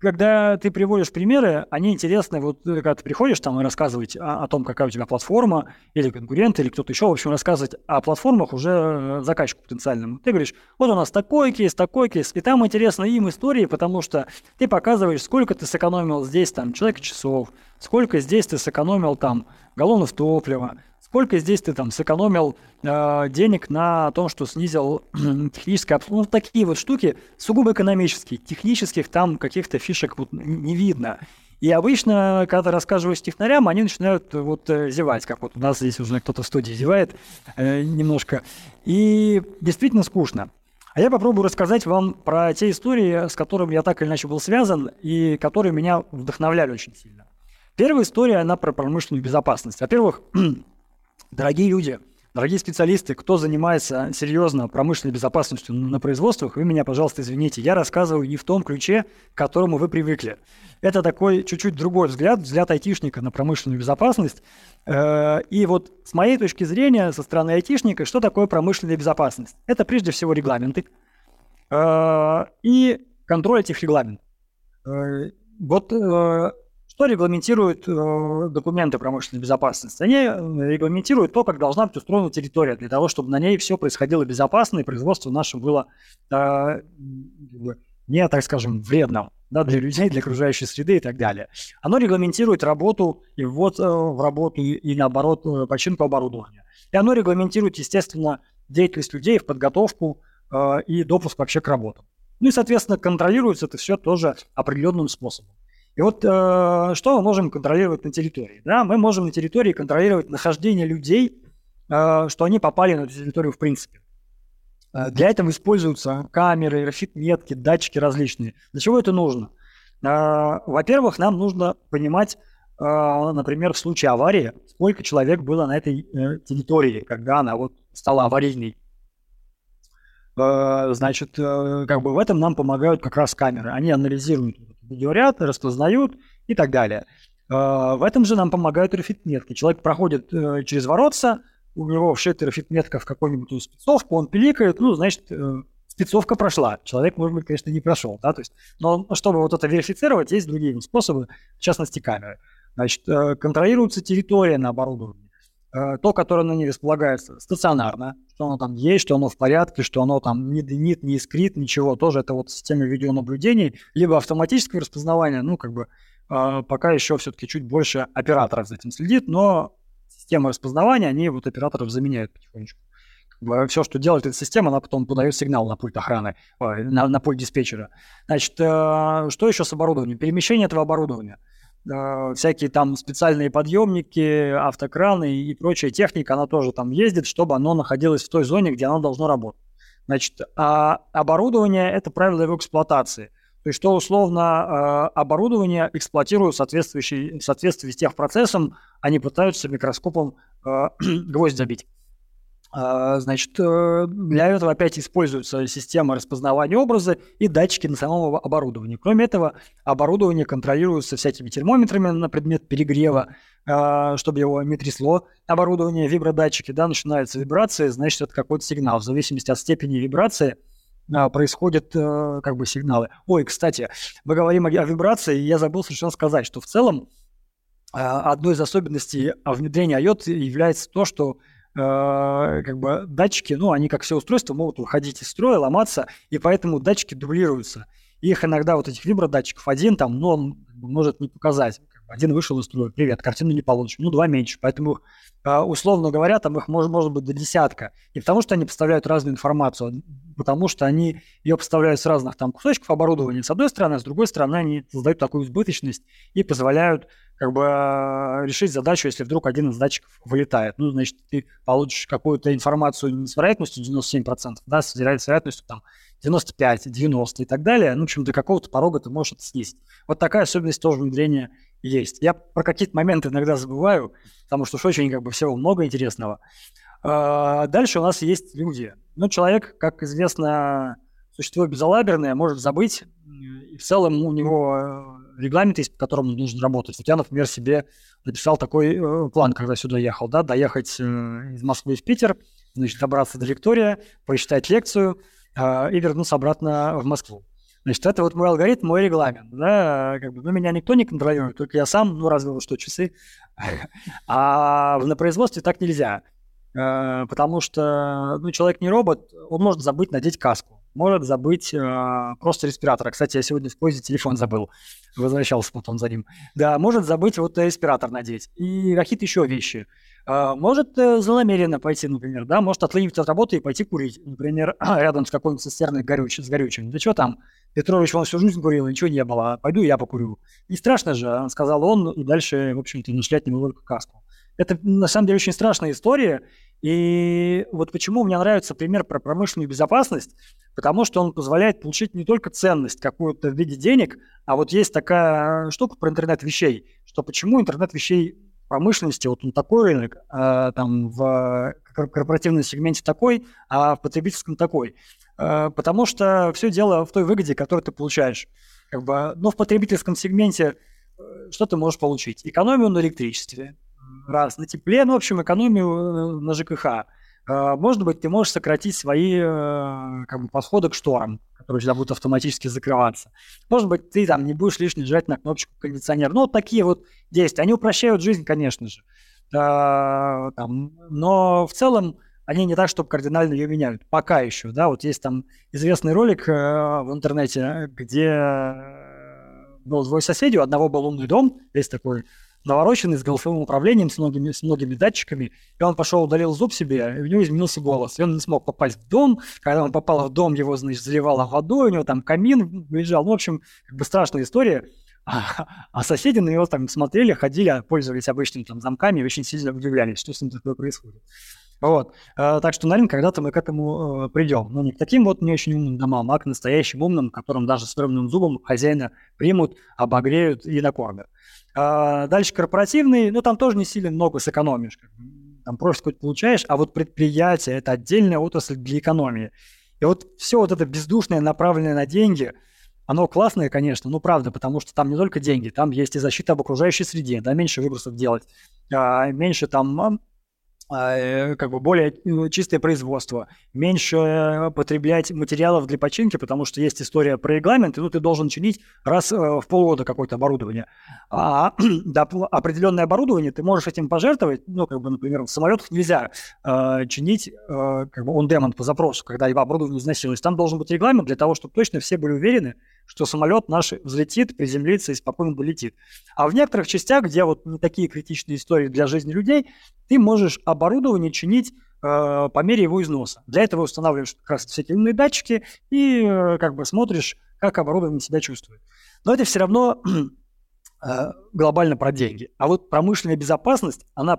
когда ты приводишь примеры, они интересны. Вот э, когда ты приходишь там и рассказывать о, о том, какая у тебя платформа, или конкурент, или кто-то еще, в общем, рассказывать о платформах уже э, заказчику потенциальному. Ты говоришь, вот у нас такой кейс, такой кейс, и там интересны им истории, потому что ты показываешь, сколько ты сэкономил здесь там человек часов, сколько здесь ты сэкономил там галлонов топлива, сколько здесь ты там сэкономил э, денег на том, что снизил техническое обслуживание. Ну, такие вот штуки сугубо экономические. Технических там каких-то фишек вот не видно. И обычно, когда рассказываешь технарям, они начинают вот э, зевать, как вот у нас здесь уже кто-то в студии зевает э, немножко. И действительно скучно. А я попробую рассказать вам про те истории, с которыми я так или иначе был связан, и которые меня вдохновляли очень сильно. Первая история, она про промышленную безопасность. Во-первых, Дорогие люди, дорогие специалисты, кто занимается серьезно промышленной безопасностью на производствах, вы меня, пожалуйста, извините, я рассказываю не в том ключе, к которому вы привыкли. Это такой чуть-чуть другой взгляд, взгляд айтишника на промышленную безопасность. Э, и вот с моей точки зрения, со стороны айтишника, что такое промышленная безопасность? Это прежде всего регламенты. Э, и контроль этих регламентов. Э, вот что регламентируют документы промышленной безопасности? Они регламентируют то, как должна быть устроена территория, для того, чтобы на ней все происходило безопасно, и производство наше было не, так скажем, вредным да, для людей, для окружающей среды и так далее. Оно регламентирует работу и ввод в работу, и наоборот, починку оборудования. И оно регламентирует, естественно, деятельность людей в подготовку э, и допуск вообще к работам. Ну и, соответственно, контролируется это все тоже определенным способом. И вот э, что мы можем контролировать на территории? Да? Мы можем на территории контролировать нахождение людей, э, что они попали на эту территорию в принципе. Э, для этого используются камеры, графит-метки, датчики различные. Для чего это нужно? Э, во-первых, нам нужно понимать, э, например, в случае аварии, сколько человек было на этой э, территории, когда она вот стала аварийной. Э, значит, э, как бы в этом нам помогают как раз камеры. Они анализируют видеоряд, распознают и так далее. Э, в этом же нам помогают рефит-метки. Человек проходит через воротца, у него вшита рефит-метка в какую-нибудь спецовку, он пиликает, ну, значит, спецовка прошла. Человек, может быть, конечно, не прошел, да, то есть, но чтобы вот это верифицировать, есть другие способы, в частности, камеры. Значит, контролируется территория на оборудовании. Э, то, которое на ней располагается стационарно, что оно там есть, что оно в порядке, что оно там не дымит, не искрит, ничего, тоже это вот система видеонаблюдений, либо автоматическое распознавание, ну, как бы э, пока еще все-таки чуть больше операторов за этим следит, но система распознавания, они вот операторов заменяют потихонечку. Все, что делает эта система, она потом подает сигнал на пульт охраны, на, на пульт диспетчера. Значит, э, что еще с оборудованием? Перемещение этого оборудования – Э, всякие там специальные подъемники, автокраны и прочая техника, она тоже там ездит, чтобы оно находилось в той зоне, где оно должно работать. Значит, а оборудование – это правило его эксплуатации. То есть, что условно э, оборудование эксплуатируют в соответствующей, в соответствии с техпроцессом, они пытаются микроскопом э, гвоздь забить. А, значит, э, для этого опять используется система распознавания образа и датчики на самом оборудовании. Кроме этого, оборудование контролируется всякими термометрами на предмет перегрева, а, чтобы его не трясло. Оборудование, вибродатчики, да, начинается вибрация, значит, это какой-то сигнал. В зависимости от степени вибрации а, происходят э, как бы сигналы. Ой, кстати, мы говорим о вибрации, и я забыл совершенно сказать, что в целом одной из особенностей внедрения IOT является то, что как бы датчики, ну, они, как все устройства, могут выходить из строя, ломаться, и поэтому датчики дублируются. Их иногда, вот этих вибродатчиков, один там, но он может не показать. Один вышел из строя, привет, картину не получишь. Ну, два меньше. Поэтому, э, условно говоря, там их может, может быть до десятка. Не потому, что они поставляют разную информацию, а потому что они ее поставляют с разных там кусочков оборудования, с одной стороны, а с другой стороны, они создают такую избыточность и позволяют как бы э, решить задачу, если вдруг один из датчиков вылетает. Ну, значит, ты получишь какую-то информацию с вероятностью 97%, да, с вероятностью там 95, 90 и так далее. Ну, в общем, до какого-то порога ты можешь это снизить. Вот такая особенность тоже внедрения есть. Я про какие-то моменты иногда забываю, потому что уж очень как бы всего много интересного. А, дальше у нас есть люди. Ну, человек, как известно, существо безалаберное, может забыть, и в целом у него э, регламент есть, по которому нужно работать. Вот я, например, себе написал такой э, план, когда сюда ехал, да, доехать э, из Москвы в Питер, значит, добраться до Виктория, прочитать лекцию и вернуться обратно в Москву. Значит, это вот мой алгоритм, мой регламент, да, как бы, ну, меня никто не контролирует, только я сам, ну, разве что часы, а на производстве так нельзя, э, потому что, ну, человек не робот, он может забыть надеть каску, может забыть э, просто респиратор. Кстати, я сегодня в поезде телефон забыл. Возвращался потом за ним. Да, может забыть вот респиратор надеть. И какие-то еще вещи. Э, может э, злонамеренно пойти, например, да, может отлынить от работы и пойти курить. Например, рядом с какой-нибудь цистерной горючим, с горючим. Да что там, Петрович, он всю жизнь курил, ничего не было. Пойду я покурю. Не страшно же, сказал он, и дальше, в общем-то, нашлять не только каску. Это, на самом деле, очень страшная история, и вот почему мне нравится пример про промышленную безопасность, потому что он позволяет получить не только ценность какую-то в виде денег, а вот есть такая штука про интернет вещей, что почему интернет вещей промышленности, вот он такой рынок, а, там в корпоративном сегменте такой, а в потребительском такой. А, потому что все дело в той выгоде, которую ты получаешь. Как бы, но в потребительском сегменте э, что ты можешь получить? Экономию на электричестве, раз, на тепле, ну, в общем, экономию э, на ЖКХ, э, может быть, ты можешь сократить свои э, как бы, подходы к шторам, которые тебя будут автоматически закрываться. Может быть, ты там не будешь лишний жать на кнопочку кондиционера. Ну, вот такие вот действия. Они упрощают жизнь, конечно же. Э, там, но в целом они не так, чтобы кардинально ее меняют. Пока еще, да, вот есть там известный ролик э, в интернете, где э, был двое соседей, у одного был умный дом, весь такой навороченный, с голосовым управлением, с многими, с многими датчиками, и он пошел, удалил зуб себе, и у него изменился голос, и он не смог попасть в дом, когда он попал в дом, его, значит, заливало водой, у него там камин выезжал, ну, в общем, как бы страшная история, а, а соседи на него там смотрели, ходили, пользовались обычными там замками и очень сильно удивлялись, что с ним такое происходит. Вот. А, так что, наверное, когда-то мы к этому э, придем. Но не к таким вот не очень умным домам, а к настоящим умным, которым даже с ровным зубом хозяина примут, обогреют и накормят. А, дальше корпоративный, ну там тоже не сильно много сэкономишь. Там просто хоть получаешь, а вот предприятие – это отдельная отрасль для экономии. И вот все вот это бездушное, направленное на деньги, оно классное, конечно, ну правда, потому что там не только деньги, там есть и защита об окружающей среде, да, меньше выбросов делать, а, меньше там э, как бы более ну, чистое производство, меньше э, потреблять материалов для починки, потому что есть история про регламент, и ну, ты должен чинить раз э, в полгода какое-то оборудование. А да, определенное оборудование ты можешь этим пожертвовать, ну, как бы, например, в самолетах нельзя э, чинить э, как бы on-demand по запросу, когда его оборудование износилось. Там должен быть регламент для того, чтобы точно все были уверены, что самолет наш взлетит, приземлится и спокойно долетит. А в некоторых частях, где вот не такие критичные истории для жизни людей, ты можешь оборудование чинить э, по мере его износа. Для этого устанавливаешь как раз всякие датчики и э, как бы смотришь, как оборудование себя чувствует. Но это все равно э, глобально про деньги. А вот промышленная безопасность, она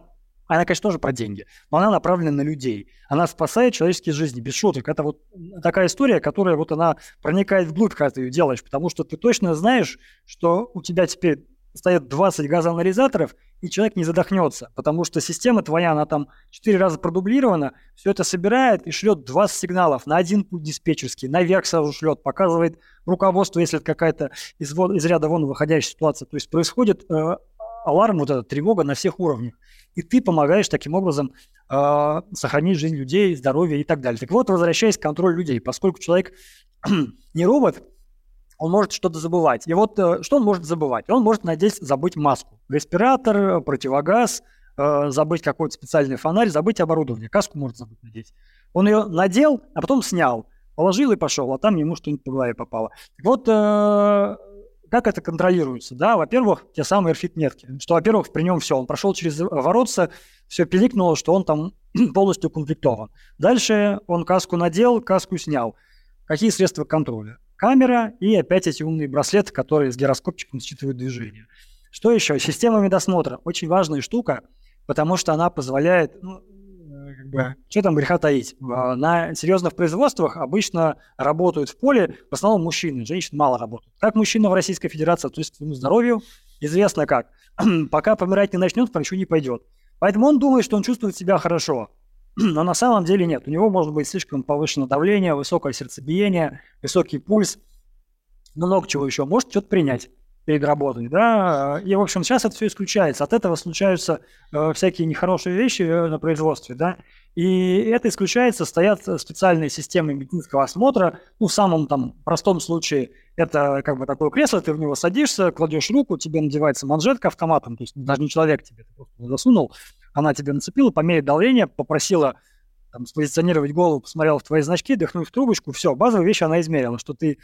она, конечно, тоже про деньги, но она направлена на людей. Она спасает человеческие жизни, без шуток. Это вот такая история, которая вот она проникает вглубь, когда ты ее делаешь, потому что ты точно знаешь, что у тебя теперь стоят 20 газоанализаторов, и человек не задохнется, потому что система твоя, она там 4 раза продублирована, все это собирает и шлет 20 сигналов на один путь диспетчерский, наверх сразу шлет, показывает руководство, если это какая-то из, из ряда вон выходящая ситуация. То есть происходит э, аларм, вот эта тревога на всех уровнях и ты помогаешь таким образом э, сохранить жизнь людей, здоровье и так далее. Так вот, возвращаясь к контролю людей, поскольку человек не робот, он может что-то забывать. И вот э, что он может забывать? Он может надеть, забыть маску, респиратор, противогаз, э, забыть какой-то специальный фонарь, забыть оборудование. Каску может забыть надеть. Он ее надел, а потом снял, положил и пошел, а там ему что-нибудь по голове попало. Так вот, э, как это контролируется? Да, во-первых, те самые RFID-метки. Что, во-первых, при нем все, он прошел через воротца, все пиликнуло, что он там полностью укомплектован. Дальше он каску надел, каску снял. Какие средства контроля? Камера и опять эти умные браслеты, которые с гироскопчиком считывают движение. Что еще? Система медосмотра. Очень важная штука, потому что она позволяет, ну, бы, что там греха таить. А, на серьезных производствах обычно работают в поле в основном мужчины, женщин мало работают. Как мужчина в Российской Федерации то есть своему здоровью, известно как. Пока помирать не начнет, врачу не пойдет. Поэтому он думает, что он чувствует себя хорошо. Но на самом деле нет. У него может быть слишком повышенное давление, высокое сердцебиение, высокий пульс, много чего еще. Может что-то принять перед работой, да, и, в общем, сейчас это все исключается. От этого случаются э, всякие нехорошие вещи э, на производстве, да, и это исключается, стоят специальные системы медицинского осмотра, ну, в самом там простом случае это как бы такое кресло, ты в него садишься, кладешь руку, тебе надевается манжетка автоматом, то есть даже не человек тебе, засунул, она тебе нацепила, померить давление, попросила там, спозиционировать голову, посмотрела в твои значки, дыхнуть в трубочку, все, базовые вещи она измерила, что ты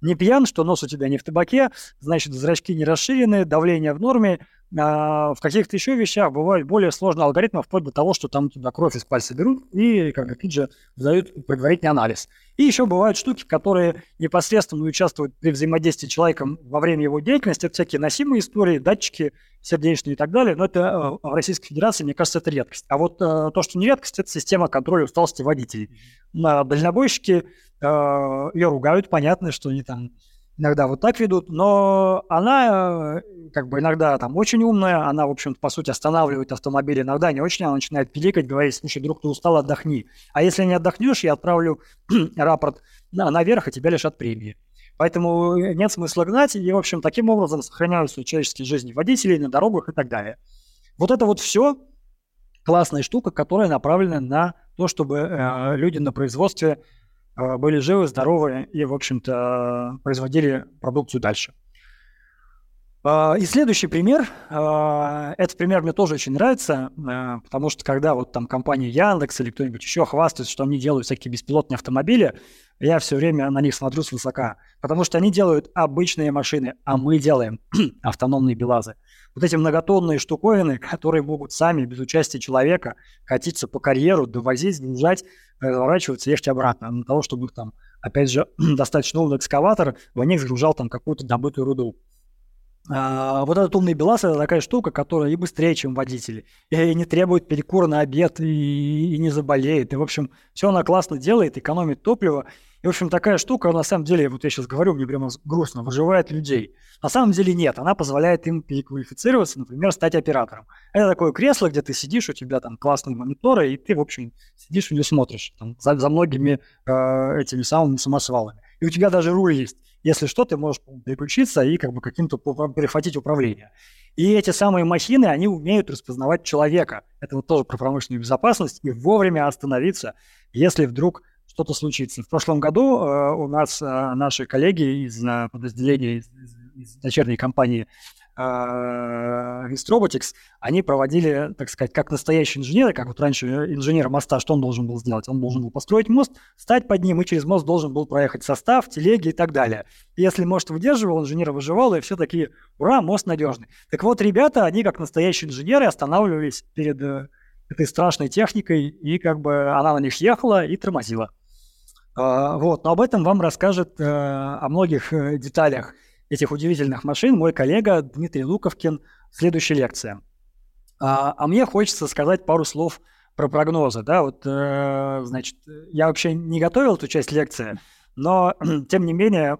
не пьян, что нос у тебя не в табаке, значит, зрачки не расширены, давление в норме. А в каких-то еще вещах бывают более сложные алгоритмы, вплоть до того, что там туда кровь из пальца берут и, как опять же, дают предварительный анализ. И еще бывают штуки, которые непосредственно участвуют при взаимодействии с человеком во время его деятельности. Это всякие носимые истории, датчики сердечные и так далее. Но это э, в Российской Федерации, мне кажется, это редкость. А вот э, то, что не редкость, это система контроля усталости водителей. На дальнобойщики Э, ее ругают, понятно, что они там иногда вот так ведут, но она э, как бы иногда там очень умная, она, в общем по сути, останавливает автомобиль, иногда не очень, она начинает пиликать, говорить, слушай, друг, ты устал, отдохни. А если не отдохнешь, я отправлю рапорт на, наверх, и тебя лишат премии. Поэтому э, нет смысла гнать, и, в общем, таким образом сохраняются человеческие жизни водителей на дорогах и так далее. Вот это вот все классная штука, которая направлена на то, чтобы э, люди на производстве были живы, здоровы и, в общем-то, производили продукцию дальше. Э, и следующий пример, э, этот пример мне тоже очень нравится, потому что когда вот там компания Яндекс или кто-нибудь еще хвастается, что они делают всякие беспилотные автомобили, я все время на них смотрю свысока, потому что они делают обычные машины, а мы делаем автономные белазы. Вот эти многотонные штуковины, которые могут сами, без участия человека, катиться по карьеру, довозить, сгружать, разворачиваться, ехать обратно. Для того, чтобы их там, опять же, достаточно умный экскаватор в них загружал там какую-то добытую руду. А, вот этот умный БелАЗ – это такая штука, которая и быстрее, чем водители, и не требует перекура на обед, и, и не заболеет. И, в общем, все она классно делает, экономит топливо, и, в общем, такая штука, на самом деле, вот я сейчас говорю, мне прямо грустно, выживает людей. На самом деле нет, она позволяет им переквалифицироваться, например, стать оператором. Это такое кресло, где ты сидишь, у тебя там классные мониторы, и ты, в общем, сидишь и смотришь там, за, за многими э, этими самыми самосвалами. И у тебя даже руль есть. Если что, ты можешь переключиться и как бы каким-то перехватить управление. И эти самые махины, они умеют распознавать человека. Это вот тоже про промышленную безопасность и вовремя остановиться, если вдруг что-то случится. В прошлом году э, у нас э, наши коллеги из э, подразделения, из, из дочерней компании э, Robotics, они проводили, так сказать, как настоящие инженеры, как вот раньше инженер моста, что он должен был сделать? Он должен был построить мост, стать под ним, и через мост должен был проехать состав, телеги и так далее. И если мост выдерживал, инженер выживал, и все такие, ура, мост надежный. Так вот, ребята, они как настоящие инженеры останавливались перед э, этой страшной техникой, и как бы она на них ехала и тормозила. А, вот, но об этом вам расскажет э, о многих э, деталях этих удивительных машин мой коллега Дмитрий Луковкин в следующей лекции. А, а мне хочется сказать пару слов про прогнозы. Да, вот, э, значит, я вообще не готовил эту часть лекции, но, тем не менее,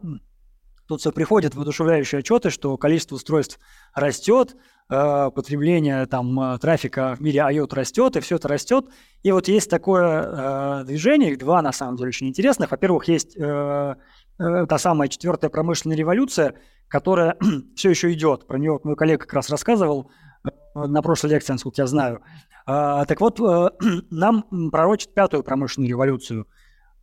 тут все приходит воодушевляющие отчеты, что количество устройств растет, э, потребление там э, трафика в мире IOT растет, и все это растет. И вот есть такое э, движение, их два на самом деле очень интересных. Во-первых, есть э, та самая четвертая промышленная революция, которая все еще идет. Про нее мой коллега как раз рассказывал э, на прошлой лекции, насколько я знаю. Э, так вот, э, нам пророчат пятую промышленную революцию –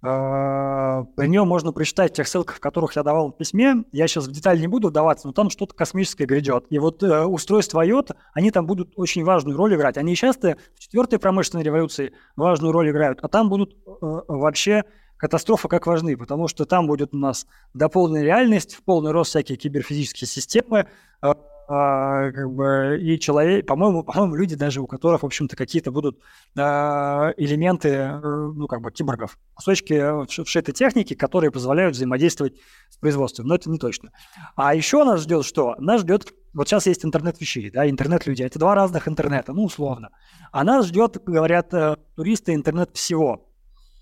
а, про нее можно прочитать в тех ссылках, в которых я давал в письме. Я сейчас в детали не буду вдаваться, но там что-то космическое грядет. И вот э, устройства IOT, они там будут очень важную роль играть. Они часто в четвертой промышленной революции важную роль играют, а там будут э, вообще катастрофа как важны, потому что там будет у нас дополненная реальность, в полный рост всякие киберфизические системы, э, а, как бы, и человек, по-моему, по-моему, люди даже, у которых, в общем-то, какие-то будут а, элементы, э, ну, как бы, киборгов, кусочки вшитой техники, которые позволяют взаимодействовать с производством, но это не точно. А еще нас ждет что? Нас ждет, вот сейчас есть интернет вещей, да, интернет людей, это два разных интернета, ну, условно. А нас ждет, говорят э, туристы, интернет всего.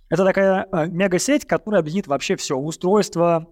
Это такая э, мегасеть, которая объединит вообще все, устройства,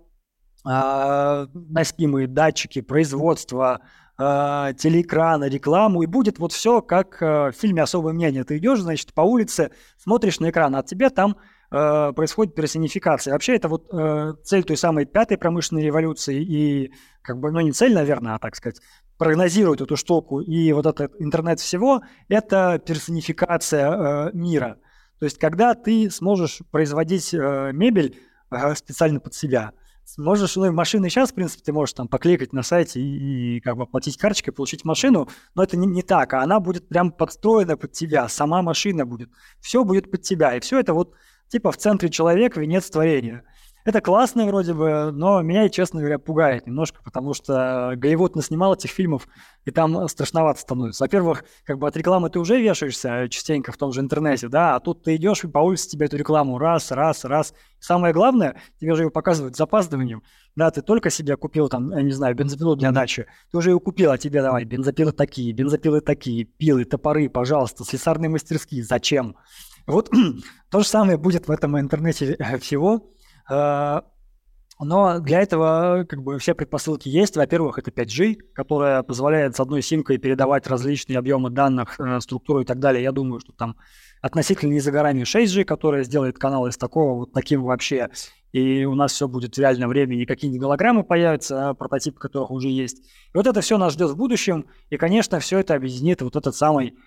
а, носимые датчики, производство, э, телеэкрана, рекламу, и будет вот все как э, в фильме «Особое мнение». Ты идешь, значит, по улице, смотришь на экран, а от тебя там э, происходит персонификация. Вообще это вот э, цель той самой пятой промышленной революции и как бы, ну не цель, наверное, а так сказать, прогнозировать эту штуку и вот этот интернет всего, это персонификация э, мира. То есть когда ты сможешь производить э, мебель э, специально под себя – Можешь, ну, машины сейчас, в принципе, ты можешь там покликать на сайте и, и как бы оплатить карточкой, получить машину, но это не, не так, а она будет прям подстроена под тебя, сама машина будет, все будет под тебя, и все это вот типа в центре человека, венец творения. Это классно вроде бы, но меня, честно говоря, пугает немножко, потому что Голливуд наснимал этих фильмов, и там страшновато становится. Во-первых, как бы от рекламы ты уже вешаешься частенько в том же интернете, да, а тут ты идешь и по улице тебе эту рекламу раз, раз, раз. Самое главное, тебе же ее показывают с запаздыванием. Да, ты только себе купил там, я не знаю, бензопилу для дачи, ты уже ее купил, а тебе давай бензопилы такие, бензопилы такие, пилы, топоры, пожалуйста, слесарные мастерские, зачем? Вот то же самое будет в этом интернете э, всего. Э, но для этого как бы все предпосылки есть. Во-первых, это 5G, которая позволяет с одной симкой передавать различные объемы данных, э, структуру и так далее. Я думаю, что там относительно не за горами 6G, которая сделает канал из такого вот таким вообще. И у нас все будет в реальном времени, не голограммы появятся, а прототипы которых уже есть. И вот это все нас ждет в будущем. И, конечно, все это объединит вот этот самый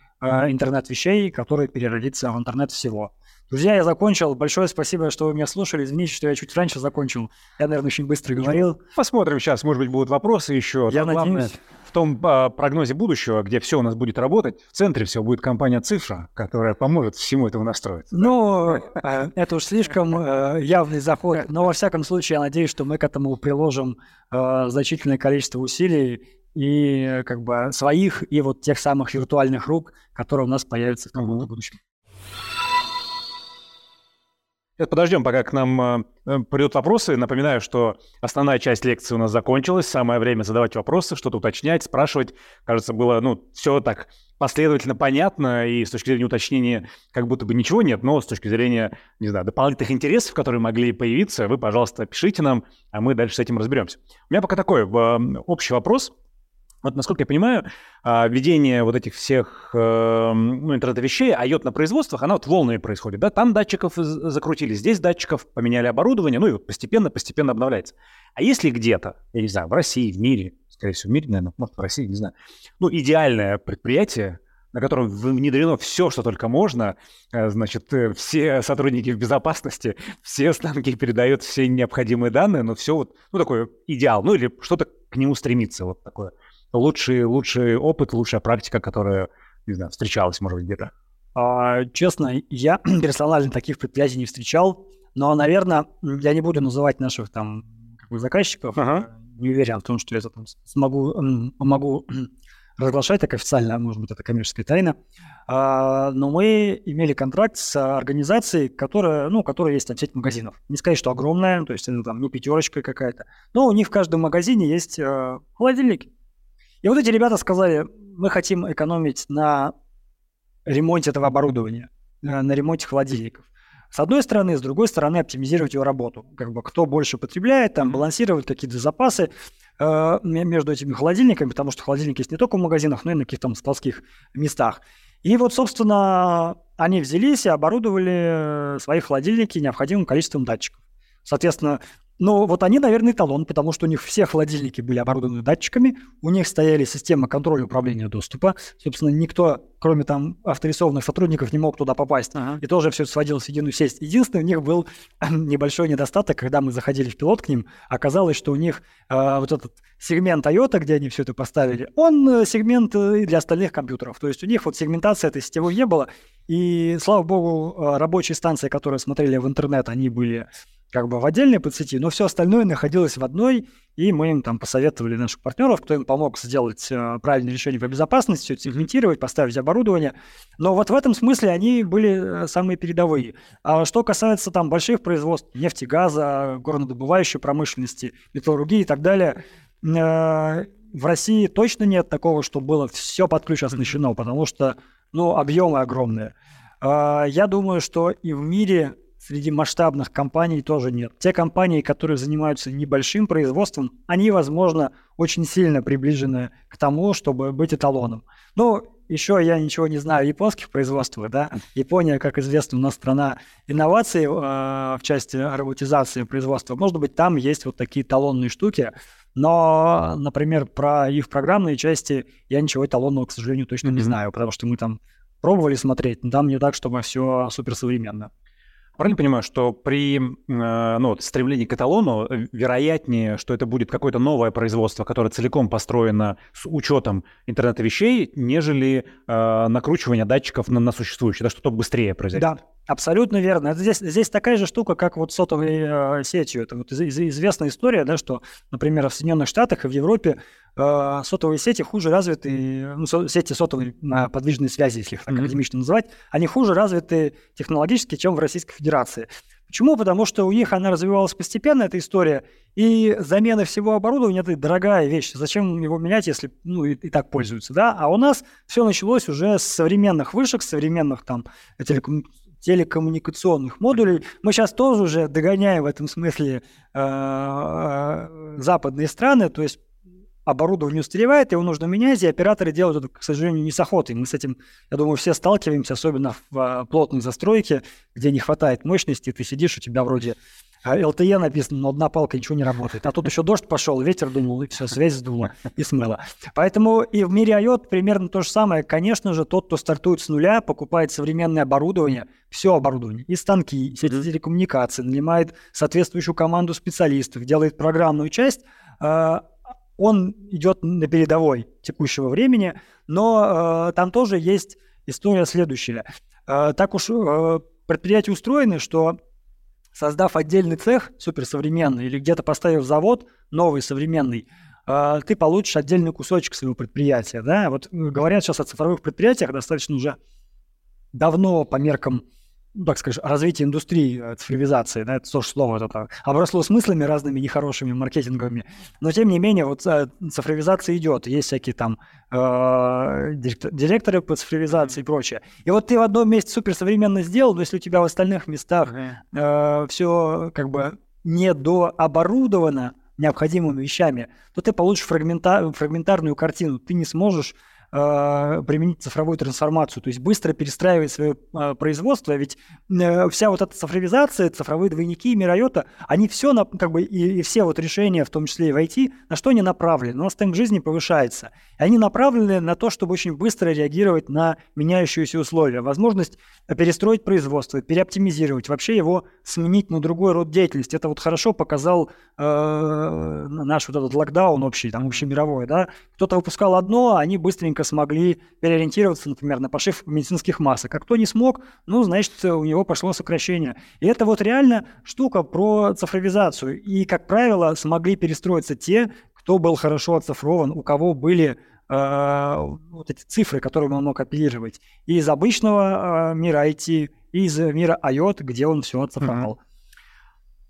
интернет вещей, который переродится в интернет всего. Друзья, я закончил. Большое спасибо, что вы меня слушали. Извините, что я чуть раньше закончил. Я, наверное, очень быстро говорил. Посмотрим сейчас, может быть, будут вопросы еще. Я Но надеюсь. в том а, прогнозе будущего, где все у нас будет работать, в центре всего будет компания «Цифра», которая поможет всему этому настроить. Ну, э, это уж слишком э, явный заход. Но, во всяком случае, я надеюсь, что мы к этому приложим э, значительное количество усилий и как бы своих, и вот тех самых виртуальных рук, которые у нас появятся в будущем. Сейчас подождем, пока к нам э, э, придут вопросы. Напоминаю, что основная часть лекции у нас закончилась. Самое время задавать вопросы, что-то уточнять, спрашивать. Кажется, было ну, все так последовательно понятно, и с точки зрения уточнения как будто бы ничего нет, но с точки зрения, не знаю, дополнительных интересов, которые могли появиться, вы, пожалуйста, пишите нам, а мы дальше с этим разберемся. У меня пока такой э, общий вопрос – вот, насколько я понимаю, а, введение вот этих всех эм, ну, интернета вещей, IoT на производствах, оно вот волнами происходит, да? Там датчиков закрутили, здесь датчиков, поменяли оборудование, ну и вот постепенно-постепенно обновляется. А если где-то, я не знаю, в России, в мире, скорее всего, в мире, наверное, может, в России, не знаю, ну, идеальное предприятие, на котором внедрено все, что только можно, э, значит, э, все сотрудники в безопасности, все станки передают все необходимые данные, но все вот, ну, такой идеал, ну, или что-то к нему стремится, вот такое лучший, лучший опыт, лучшая практика, которая, не знаю, встречалась, может быть, где-то? А, честно, я персонально таких предприятий не встречал, но, наверное, я не буду называть наших там заказчиков. Ага. Не уверен в том, что я это там смогу, могу разглашать так официально, может быть, это коммерческая тайна. А, но мы имели контракт с организацией, которая, ну, которая есть там сеть магазинов. Не сказать, что огромная, то есть это там не пятерочка какая-то, но у них в каждом магазине есть э, холодильники. И вот эти ребята сказали, мы хотим экономить на ремонте этого оборудования, э, на ремонте холодильников. С одной стороны, с другой стороны, оптимизировать его работу. Как бы кто больше потребляет, там балансировать какие-то запасы э, между этими холодильниками, потому что холодильники есть не только в магазинах, но и на каких-то там складских местах. И вот, собственно, они взялись и оборудовали свои холодильники необходимым количеством датчиков. Соответственно, но вот они, наверное, эталон, потому что у них все холодильники были оборудованы датчиками, у них стояли системы контроля управления доступа. Собственно, никто, кроме там авторизованных сотрудников, не мог туда попасть. Ага. И тоже все это сводилось в единую сеть. Единственное, у них был небольшой недостаток, когда мы заходили в пилот к ним, оказалось, что у них э, вот этот сегмент IOTA, где они все это поставили, он э, сегмент э, и для остальных компьютеров. То есть у них вот сегментация этой сетевой не было. И, слава богу, э, рабочие станции, которые смотрели в интернет, они были как бы в отдельной подсети, но все остальное находилось в одной, и мы им там посоветовали наших партнеров, кто им помог сделать э, правильное решение по безопасности, сегментировать, поставить оборудование. Но вот в этом смысле они были э, самые передовые. А что касается там больших производств, нефти, газа, горнодобывающей промышленности, металлургии и так далее, э, в России точно нет такого, что было все под ключ оснащено, потому что, ну, объемы огромные. Э, я думаю, что и в мире среди масштабных компаний тоже нет. Те компании, которые занимаются небольшим производством, они, возможно, очень сильно приближены к тому, чтобы быть эталоном. Но еще я ничего не знаю о японских производствах, да. Япония, как известно, у нас страна инноваций э, в части роботизации производства. Может быть, там есть вот такие талонные штуки, но, например, про их программные части я ничего эталонного, к сожалению, точно не знаю, потому что мы там пробовали смотреть, но там не так, чтобы все суперсовременно. Правильно понимаю, что при э, ну, стремлении к эталону э, вероятнее, что это будет какое-то новое производство, которое целиком построено с учетом интернета вещей, нежели э, накручивание датчиков на, на существующие, да, что-то быстрее произойдет? Да, абсолютно верно. Это здесь, здесь такая же штука, как вот сотовой э, сетью. Это вот из, из, известная история, да, что, например, в Соединенных Штатах и в Европе сотовые сети хуже развиты, ну, сети сотовой на подвижной связи, если их так mm-hmm. академично называть, они хуже развиты технологически, чем в Российской Федерации. Почему? Потому что у них она развивалась постепенно, эта история, и замена всего оборудования – это дорогая вещь. Зачем его менять, если ну, и, и так пользуются, да? А у нас все началось уже с современных вышек, с современных там телеком телекоммуникационных модулей. Мы сейчас тоже уже догоняем в этом смысле э, э, западные страны, то есть оборудование устаревает, его нужно менять, и операторы делают это, к сожалению, не с охотой. Мы с этим, я думаю, все сталкиваемся, особенно в а, плотной застройке, где не хватает мощности, ты сидишь, у тебя вроде LTE написано, но одна палка ничего не работает. А тут еще дождь пошел, ветер думал, и все, связь сдуло и смыло. Поэтому и в мире IoT примерно то же самое. Конечно же, тот, кто стартует с нуля, покупает современное оборудование, все оборудование, и станки, и сети телекоммуникации, нанимает соответствующую команду специалистов, делает программную часть, а, он идет на передовой текущего времени, но э, там тоже есть история следующая. Э, так уж э, предприятия устроены, что создав отдельный цех суперсовременный или где-то поставив завод новый, современный, э, ты получишь отдельный кусочек своего предприятия. Да? Вот говорят сейчас о цифровых предприятиях достаточно уже давно по меркам ну, так скажем, развитие индустрии э, цифровизации, да, это тоже слово это обросло смыслами разными нехорошими, маркетинговыми, но тем не менее вот э, цифровизация идет, есть всякие там э, директоры по цифровизации и прочее. И вот ты в одном месте суперсовременно сделал, но если у тебя в остальных местах э, все как бы не дооборудовано необходимыми вещами, то ты получишь фрагмента фрагментарную картину, ты не сможешь применить цифровую трансформацию, то есть быстро перестраивать свое э, производство, ведь э, вся вот эта цифровизация, цифровые двойники, мирайота, они все, как бы, и, и все вот решения, в том числе и в IT, на что они направлены? У нас темп жизни повышается. И они направлены на то, чтобы очень быстро реагировать на меняющиеся условия. Возможность перестроить производство, переоптимизировать, вообще его сменить на другой род деятельности. Это вот хорошо показал э, наш вот этот локдаун общий, там общемировой, да. Кто-то выпускал одно, а они быстренько смогли переориентироваться, например, на пошив медицинских масок. А кто не смог, ну, значит, у него пошло сокращение. И это вот реально штука про цифровизацию. И, как правило, смогли перестроиться те, кто был хорошо оцифрован, у кого были э, вот эти цифры, которые он мог апеллировать. И из обычного э, мира IT, и из мира IOT, где он все оцифровал.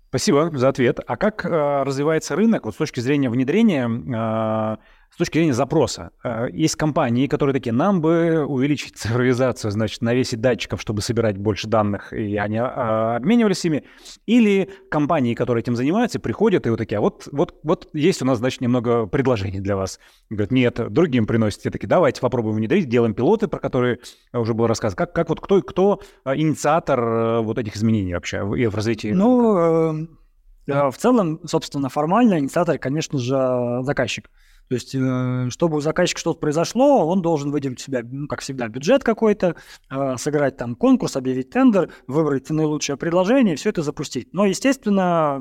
Спасибо за ответ. А как э, развивается рынок вот с точки зрения внедрения э, с точки зрения запроса. Э, есть компании, которые такие, нам бы увеличить цифровизацию, значит, навесить датчиков, чтобы собирать больше данных, и они а, обменивались ими. Или компании, которые этим занимаются, приходят и вот такие, а вот, вот, вот есть у нас, значит, немного предложений для вас. Говорят, нет, другим приносите. Такие, давайте попробуем внедрить, делаем пилоты, про которые уже был рассказ. Как, как вот кто, кто э, инициатор э, вот этих изменений вообще в, в развитии? Ну, э, в целом, собственно, формально инициатор, конечно же, заказчик. То есть, э, чтобы у заказчика что-то произошло, он должен выделить себя, ну, как всегда, бюджет какой-то, э, сыграть там конкурс, объявить тендер, выбрать наилучшее предложение, все это запустить. Но, естественно,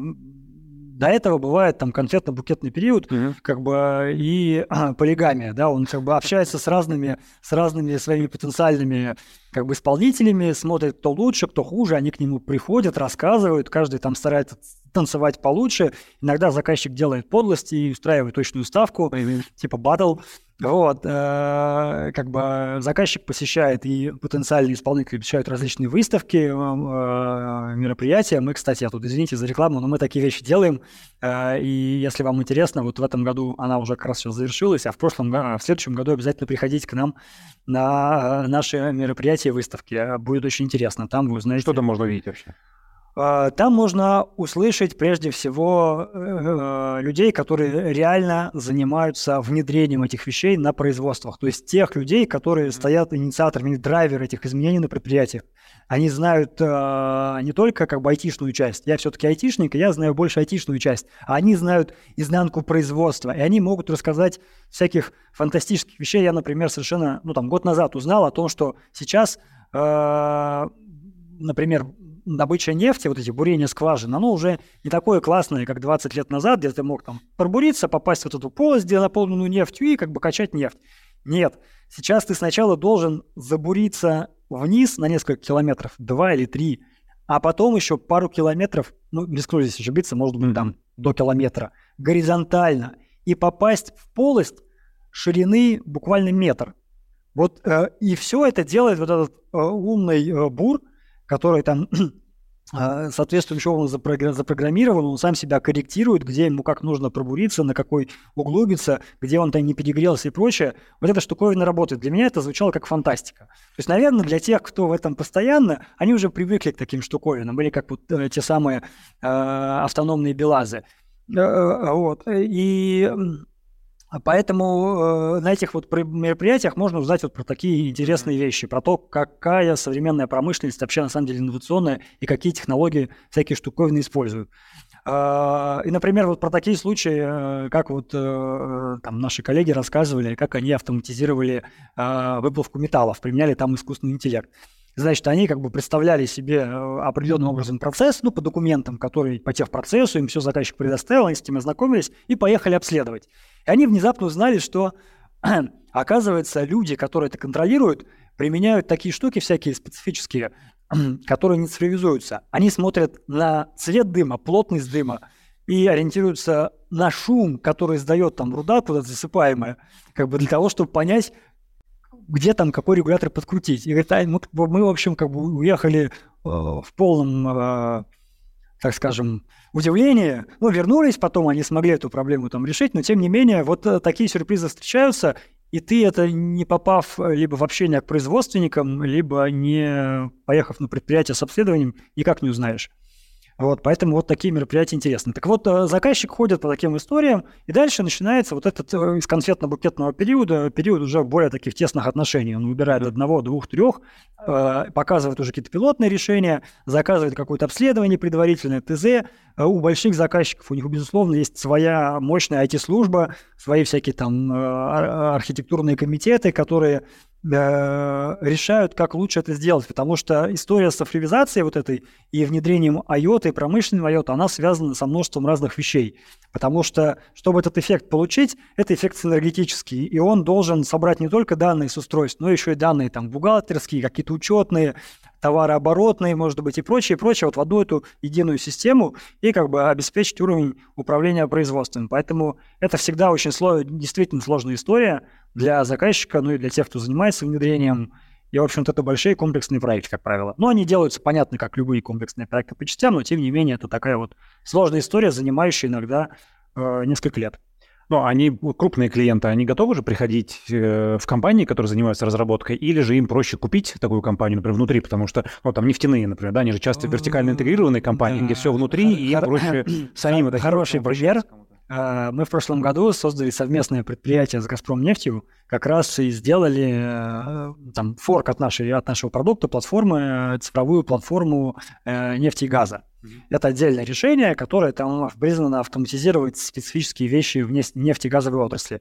до этого бывает там конфетно-букетный период, mm-hmm. как бы и а, полигамия, да, он как бы общается с разными, с разными своими потенциальными как бы исполнителями, смотрит, кто лучше, кто хуже, они к нему приходят, рассказывают, каждый там старается танцевать получше. Иногда заказчик делает подлости и устраивает точную ставку, типа батл. Вот, э, как бы заказчик посещает и потенциальные исполнители посещают различные выставки, э, мероприятия. Мы, кстати, я тут, извините за рекламу, но мы такие вещи делаем. Э, и если вам интересно, вот в этом году она уже как раз сейчас завершилась, а в прошлом, в следующем году обязательно приходите к нам на наши мероприятия и выставки. Будет очень интересно. Там вы узнаете... Что там можно увидеть вообще? А, там можно услышать прежде всего э, людей, которые реально занимаются внедрением этих вещей на производствах. То есть тех людей, которые стоят инициаторами, драйверы этих изменений на предприятиях. Они знают э, не только как бы айтишную часть. Я все-таки айтишник, и я знаю больше айтишную часть. А они знают изнанку производства. И они могут рассказать всяких фантастических вещей. Я, например, совершенно, ну там, год назад узнал о том, что сейчас, э, например, добыча нефти, вот эти бурения скважин, оно уже не такое классное, как 20 лет назад, где ты мог там пробуриться, попасть в вот эту полость, где наполненную нефтью и как бы качать нефть. Нет, сейчас ты сначала должен забуриться вниз на несколько километров, два или три, а потом еще пару километров, ну, рискну здесь ошибиться, может быть, там до километра, горизонтально, и попасть в полость ширины буквально метр. Вот э, и все это делает вот этот э, умный э, бур, который там а, соответствующим образом запрограммирован, он сам себя корректирует, где ему как нужно пробуриться, на какой углубиться, где он там не перегрелся и прочее. Вот эта штуковина работает. Для меня это звучало как фантастика. То есть, наверное, для тех, кто в этом постоянно, они уже привыкли к таким штуковинам, или как вот э, те самые э, автономные белазы. Э вот. И Поэтому э, на этих вот мероприятиях можно узнать вот про такие интересные вещи, про то, какая современная промышленность вообще на самом деле инновационная и какие технологии всякие штуковины используют. Э, и, например, вот про такие случаи, э, как вот э, там наши коллеги рассказывали, как они автоматизировали э, выплавку металлов, применяли там искусственный интеллект. Значит, они как бы представляли себе э, определенным образом процесс, ну, по документам, который по техпроцессу, им все заказчик предоставил, они с этим ознакомились и поехали обследовать. И они внезапно узнали, что, оказывается, люди, которые это контролируют, применяют такие штуки всякие специфические, которые не цифровизуются. Они смотрят на цвет дыма, плотность дыма и ориентируются на шум, который издает там руда куда-то засыпаемая, как бы для того, чтобы понять, где там какой регулятор подкрутить. И говорит, а, мы, мы, в общем, как бы уехали э, в полном, э, так скажем, удивлении. Ну, вернулись потом, они смогли эту проблему там решить, но тем не менее, вот э, такие сюрпризы встречаются, и ты это не попав либо в общение к производственникам, либо не поехав на предприятие с обследованием, никак не узнаешь. Вот, поэтому вот такие мероприятия интересны. Так вот, э, заказчик ходит по таким историям, и дальше начинается вот этот э, из конфетно-букетного периода, период уже более таких тесных отношений. Он выбирает одного, двух, трех, э, показывает уже какие-то пилотные решения, заказывает какое-то обследование предварительное, ТЗ. У больших заказчиков, у них, безусловно, есть своя мощная IT-служба, свои всякие там архитектурные комитеты, которые Э, решают, как лучше это сделать, потому что история с цифровизацией вот этой и внедрением IOT и промышленного IOT, она связана со множеством разных вещей, потому что, чтобы этот эффект получить, это эффект синергетический, и он должен собрать не только данные с устройств, но еще и данные там бухгалтерские, какие-то учетные, товарооборотные, может быть, и прочее, прочее, вот в одну эту единую систему и как бы обеспечить уровень управления производством. Поэтому это всегда очень сло... действительно сложная история для заказчика, ну и для тех, кто занимается внедрением. И, в общем-то, это большие комплексные проекты, как правило. Но они делаются, понятно, как любые комплексные проекты по частям, но, тем не менее, это такая вот сложная история, занимающая иногда э, несколько лет. Но они, крупные клиенты, они готовы же приходить э, в компании, которые занимаются разработкой, или же им проще купить такую компанию, например, внутри, потому что, ну, там нефтяные, например, да, они же часто вертикально интегрированные компании, где все внутри, и им проще самим это Хороший пример. А, мы в прошлом году создали совместное предприятие с «Газпром нефтью», как раз и сделали э, там форк от, нашей, от нашего продукта, платформы, цифровую платформу э, нефти и газа. Это отдельное решение, которое там призвано автоматизировать специфические вещи в нефтегазовой отрасли.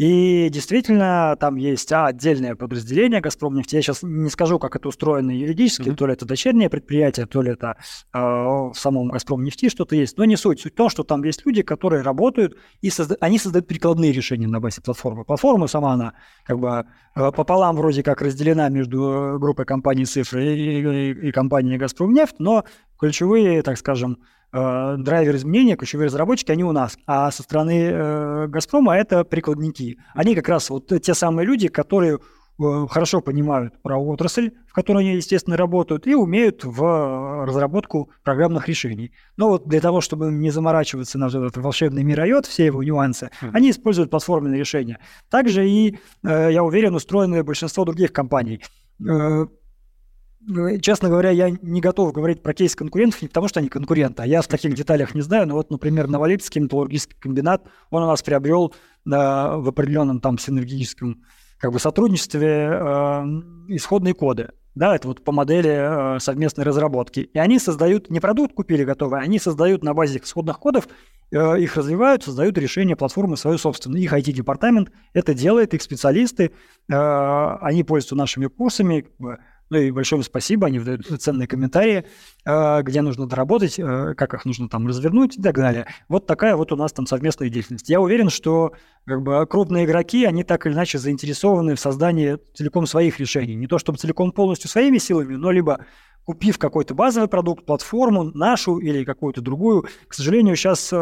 И действительно, там есть а, отдельное подразделение «Газпром нефть». Я сейчас не скажу, как это устроено юридически, mm-hmm. то ли это дочернее предприятие, то ли это э, в самом «Газпром нефти» что-то есть. Но не суть. Суть в том, что там есть люди, которые работают, и созда- они создают прикладные решения на базе платформы. Платформа сама, она как бы э, пополам вроде как разделена между э, группой компаний «Цифры» и, и, и компанией «Газпром нефть», но ключевые, так скажем, э, драйверы изменения, ключевые разработчики, они у нас. А со стороны э, «Газпрома» это прикладники. Они как раз вот те самые люди, которые э, хорошо понимают про отрасль, в которой они, естественно, работают, и умеют в разработку программных решений. Но вот для того, чтобы не заморачиваться на этот волшебный мир IOT, все его нюансы, mm. они используют платформенные решения. Также и, э, я уверен, устроены большинство других компаний. Э, честно говоря, я не готов говорить про кейс конкурентов не потому, что они конкуренты, а я в таких деталях не знаю. Но вот, например, Новолипецкий металлургический комбинат, он у нас приобрел да, в определенном там синергическом как бы сотрудничестве э, исходные коды. Да, это вот по модели э, совместной разработки. И они создают, не продукт купили готовый, они создают на базе исходных кодов, э, их развивают, создают решение платформы свою собственную. Их IT-департамент это делает, их специалисты, э, они пользуются нашими курсами, ну и большое спасибо, они выдают ценные комментарии, э, где нужно доработать, э, как их нужно там развернуть и так далее. Вот такая вот у нас там совместная деятельность. Я уверен, что как бы крупные игроки, они так или иначе заинтересованы в создании целиком своих решений. Не то чтобы целиком полностью своими силами, но либо купив какой-то базовый продукт, платформу, нашу или какую-то другую. К сожалению, сейчас, э,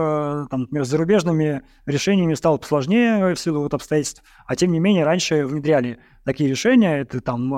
там, например, с зарубежными решениями стало посложнее в силу вот обстоятельств, а тем не менее раньше внедряли такие решения. Это там э,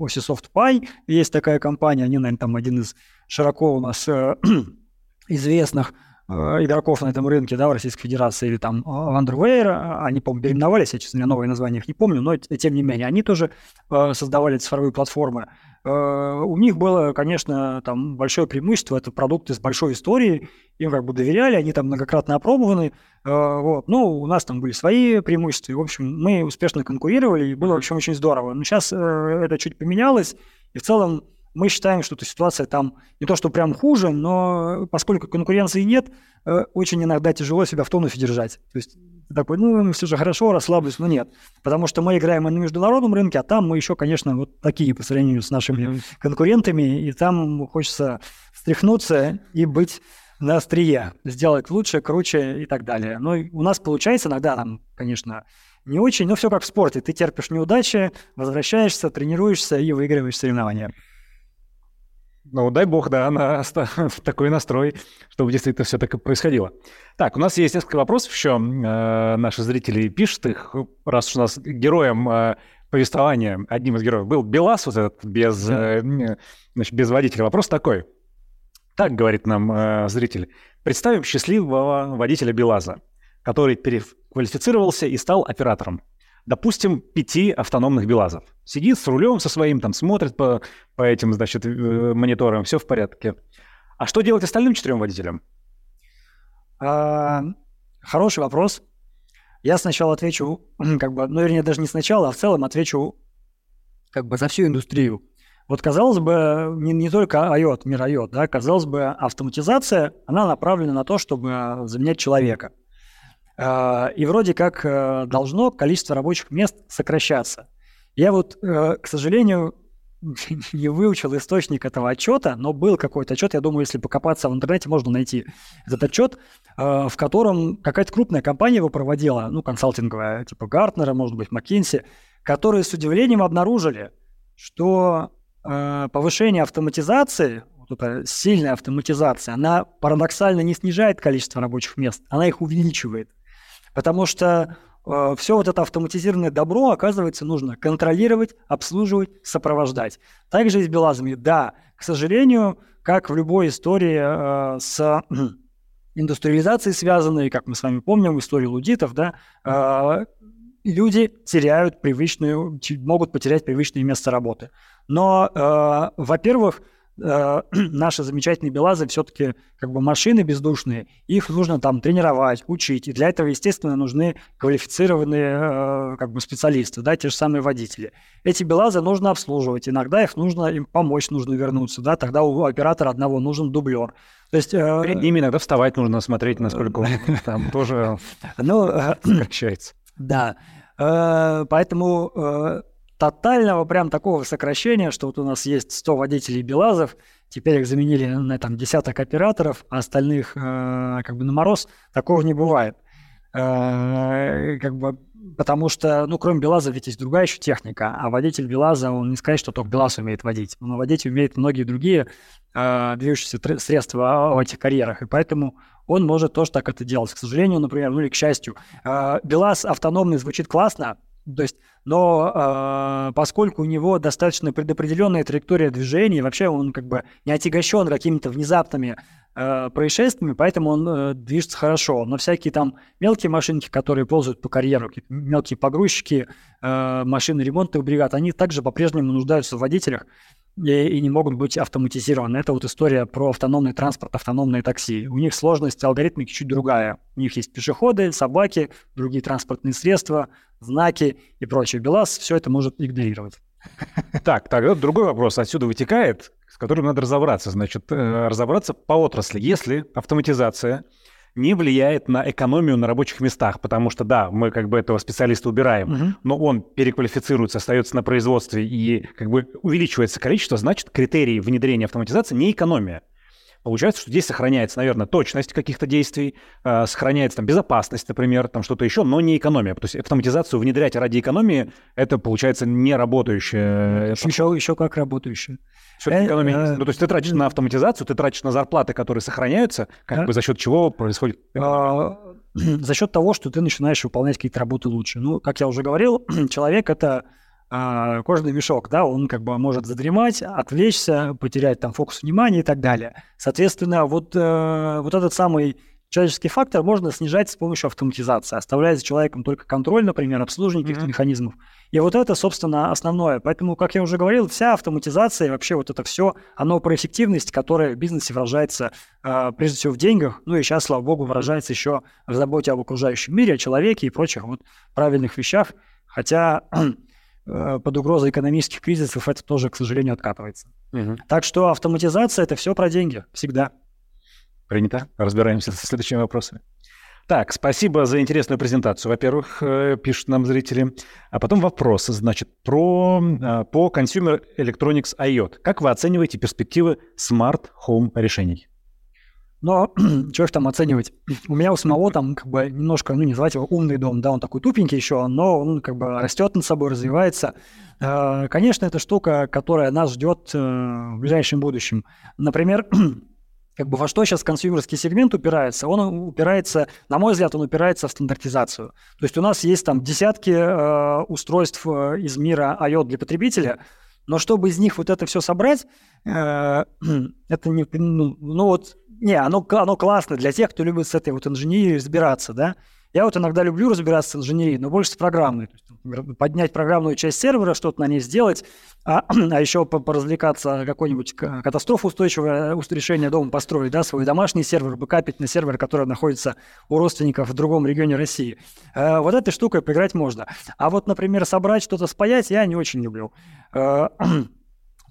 Osisoft Pi, есть такая компания, они, наверное, там один из широко у нас э, известных игроков на этом рынке, да, в Российской Федерации, или там Underwear, они, по-моему, переименовались, я, честно говоря, новые названия их не помню, но тем не менее, они тоже создавали цифровые платформы. У них было, конечно, там большое преимущество, это продукты с большой историей, им как бы доверяли, они там многократно опробованы, вот. Ну, у нас там были свои преимущества, и, в общем, мы успешно конкурировали, и было, в общем, очень здорово. Но сейчас это чуть поменялось, и в целом мы считаем, что эта ситуация там не то, что прям хуже, но поскольку конкуренции нет, э, очень иногда тяжело себя в тонусе держать. То есть такой, ну, все же хорошо, расслаблюсь, но нет. Потому что мы играем на международном рынке, а там мы еще, конечно, вот такие по сравнению с нашими конкурентами, и там хочется встряхнуться и быть на острие, сделать лучше, круче и так далее. Но у нас получается иногда, там, конечно, не очень, но все как в спорте. Ты терпишь неудачи, возвращаешься, тренируешься и выигрываешь соревнования. Ну, дай бог, да, на такой настрой, чтобы действительно все так и происходило. Так, у нас есть несколько вопросов еще. Э, наши зрители пишут их, раз уж у нас героем э, повествования, одним из героев был Белас, вот этот, без, э, значит, без водителя. Вопрос такой. Так говорит нам э, зритель. Представим счастливого водителя Белаза, который переквалифицировался и стал оператором допустим, пяти автономных БелАЗов. Сидит с рулем со своим, там смотрит по, по этим, значит, э, мониторам, все в порядке. А что делать остальным четырем водителям? А, хороший вопрос. Я сначала отвечу, как бы, ну, вернее, даже не сначала, а в целом отвечу как бы за всю индустрию. Вот, казалось бы, не, не только IOT, мир IOT, да, казалось бы, автоматизация, она направлена на то, чтобы заменять человека – а, и вроде как э, должно количество рабочих мест сокращаться. Я вот, э, к сожалению, не выучил источник этого отчета, но был какой-то отчет, я думаю, если покопаться в интернете, можно найти этот отчет, э, в котором какая-то крупная компания его проводила, ну, консалтинговая, типа Гартнера, может быть, McKinsey, которые с удивлением обнаружили, что повышение автоматизации, вот эта сильная автоматизация, она парадоксально не снижает количество рабочих мест, она их увеличивает. Потому что э, все вот это автоматизированное добро, оказывается, нужно контролировать, обслуживать, сопровождать. Также и с белазами. Да, к сожалению, как в любой истории э, с индустриализацией связанной, как мы с вами помним, в истории лудитов, да, э, люди теряют привычную, могут потерять привычное место работы. Но, э, во-первых, э, наши замечательные белазы все-таки как бы машины бездушные, их нужно там тренировать, учить, и для этого, естественно, нужны квалифицированные э, как бы специалисты, да, те же самые водители. Эти белазы нужно обслуживать, иногда их нужно им помочь, нужно вернуться, да, тогда у оператора одного нужен дублер. То есть, э, ними иногда вставать нужно, смотреть, насколько он там тоже ну, э, сокращается. Да, э, поэтому тотального прям такого сокращения, что вот у нас есть 100 водителей БелАЗов, теперь их заменили на там десяток операторов, а остальных э, как бы на мороз, такого не бывает. Э, как бы, потому что, ну, кроме БелАЗа ведь есть другая еще техника, а водитель БелАЗа, он не сказать, что только БелАЗ умеет водить, но водить умеет многие другие э, движущиеся средства в этих карьерах, и поэтому он может тоже так это делать. К сожалению, например, ну или к счастью, э, БелАЗ автономный звучит классно, то есть, но э, поскольку у него достаточно предопределенная траектория движения, вообще он как бы не отягощен какими-то внезапными э, происшествиями, поэтому он э, движется хорошо. Но всякие там мелкие машинки, которые ползают по карьеру, мелкие погрузчики, э, машины ремонтных бригад, они также по-прежнему нуждаются в водителях, и, и не могут быть автоматизированы. Это вот история про автономный транспорт, автономные такси. У них сложность алгоритмики чуть другая. У них есть пешеходы, собаки, другие транспортные средства, знаки и прочее. БелАЗ все это может игнорировать. Так, тогда другой вопрос отсюда вытекает, с которым надо разобраться. Значит, э, разобраться по отрасли. Если автоматизация не влияет на экономию на рабочих местах, потому что, да, мы как бы этого специалиста убираем, угу. но он переквалифицируется, остается на производстве и как бы увеличивается количество, значит, критерии внедрения автоматизации не экономия. Получается, что здесь сохраняется, наверное, точность каких-то действий, э, сохраняется там безопасность, например, там что-то еще, но не экономия. То есть автоматизацию внедрять ради экономии – это, получается, не работающее. Еще, еще как работающее. Все-таки экономия. Э, ну, то есть ты тратишь на автоматизацию, ты тратишь на зарплаты, которые сохраняются, как бы за счет чего происходит? А, за счет того, что ты начинаешь выполнять какие-то работы лучше. Ну, как я уже говорил, человек это а, кожный мешок, да, он как бы может задремать, отвлечься, потерять там фокус внимания и так далее. Соответственно, вот, э, вот этот самый человеческий фактор можно снижать с помощью автоматизации, оставляя за человеком только контроль, например, обслуживание каких-то mm-hmm. механизмов. И вот это, собственно, основное. Поэтому, как я уже говорил, вся автоматизация, вообще вот это все, оно про эффективность, которая в бизнесе выражается э, прежде всего в деньгах, ну и сейчас, слава богу, выражается еще в заботе об окружающем мире, о человеке и прочих вот правильных вещах. Хотя э, под угрозой экономических кризисов это тоже, к сожалению, откатывается. Угу. Так что автоматизация это все про деньги, всегда. Принято. Разбираемся со следующими вопросами. Так, спасибо за интересную презентацию, во-первых, э, пишут нам зрители. А потом вопрос, значит, про, э, по Consumer Electronics IoT. Как вы оцениваете перспективы Home решений? Но что их там оценивать? У меня у самого там как бы немножко, ну не называть его умный дом, да, он такой тупенький еще, но он как бы растет над собой, развивается. Э, конечно, это штука, которая нас ждет в ближайшем будущем. Например, как бы во что сейчас консюмерский сегмент упирается? Он упирается, на мой взгляд, он упирается в стандартизацию. То есть у нас есть там десятки э, устройств э, из мира IoT для потребителя, но чтобы из них вот это все собрать, э, это не, ну, ну вот, не, оно, оно классно для тех, кто любит с этой вот инженерией разбираться, да. Я вот иногда люблю разбираться с инженерией, но больше с программной. То есть, например, поднять программную часть сервера, что-то на ней сделать, а, а еще поразвлекаться, какой-нибудь катастрофу устойчивое решение дома построить, да, свой домашний сервер, бэкапить на сервер, который находится у родственников в другом регионе России. Э, вот этой штукой поиграть можно. А вот, например, собрать что-то спаять я не очень люблю. Э,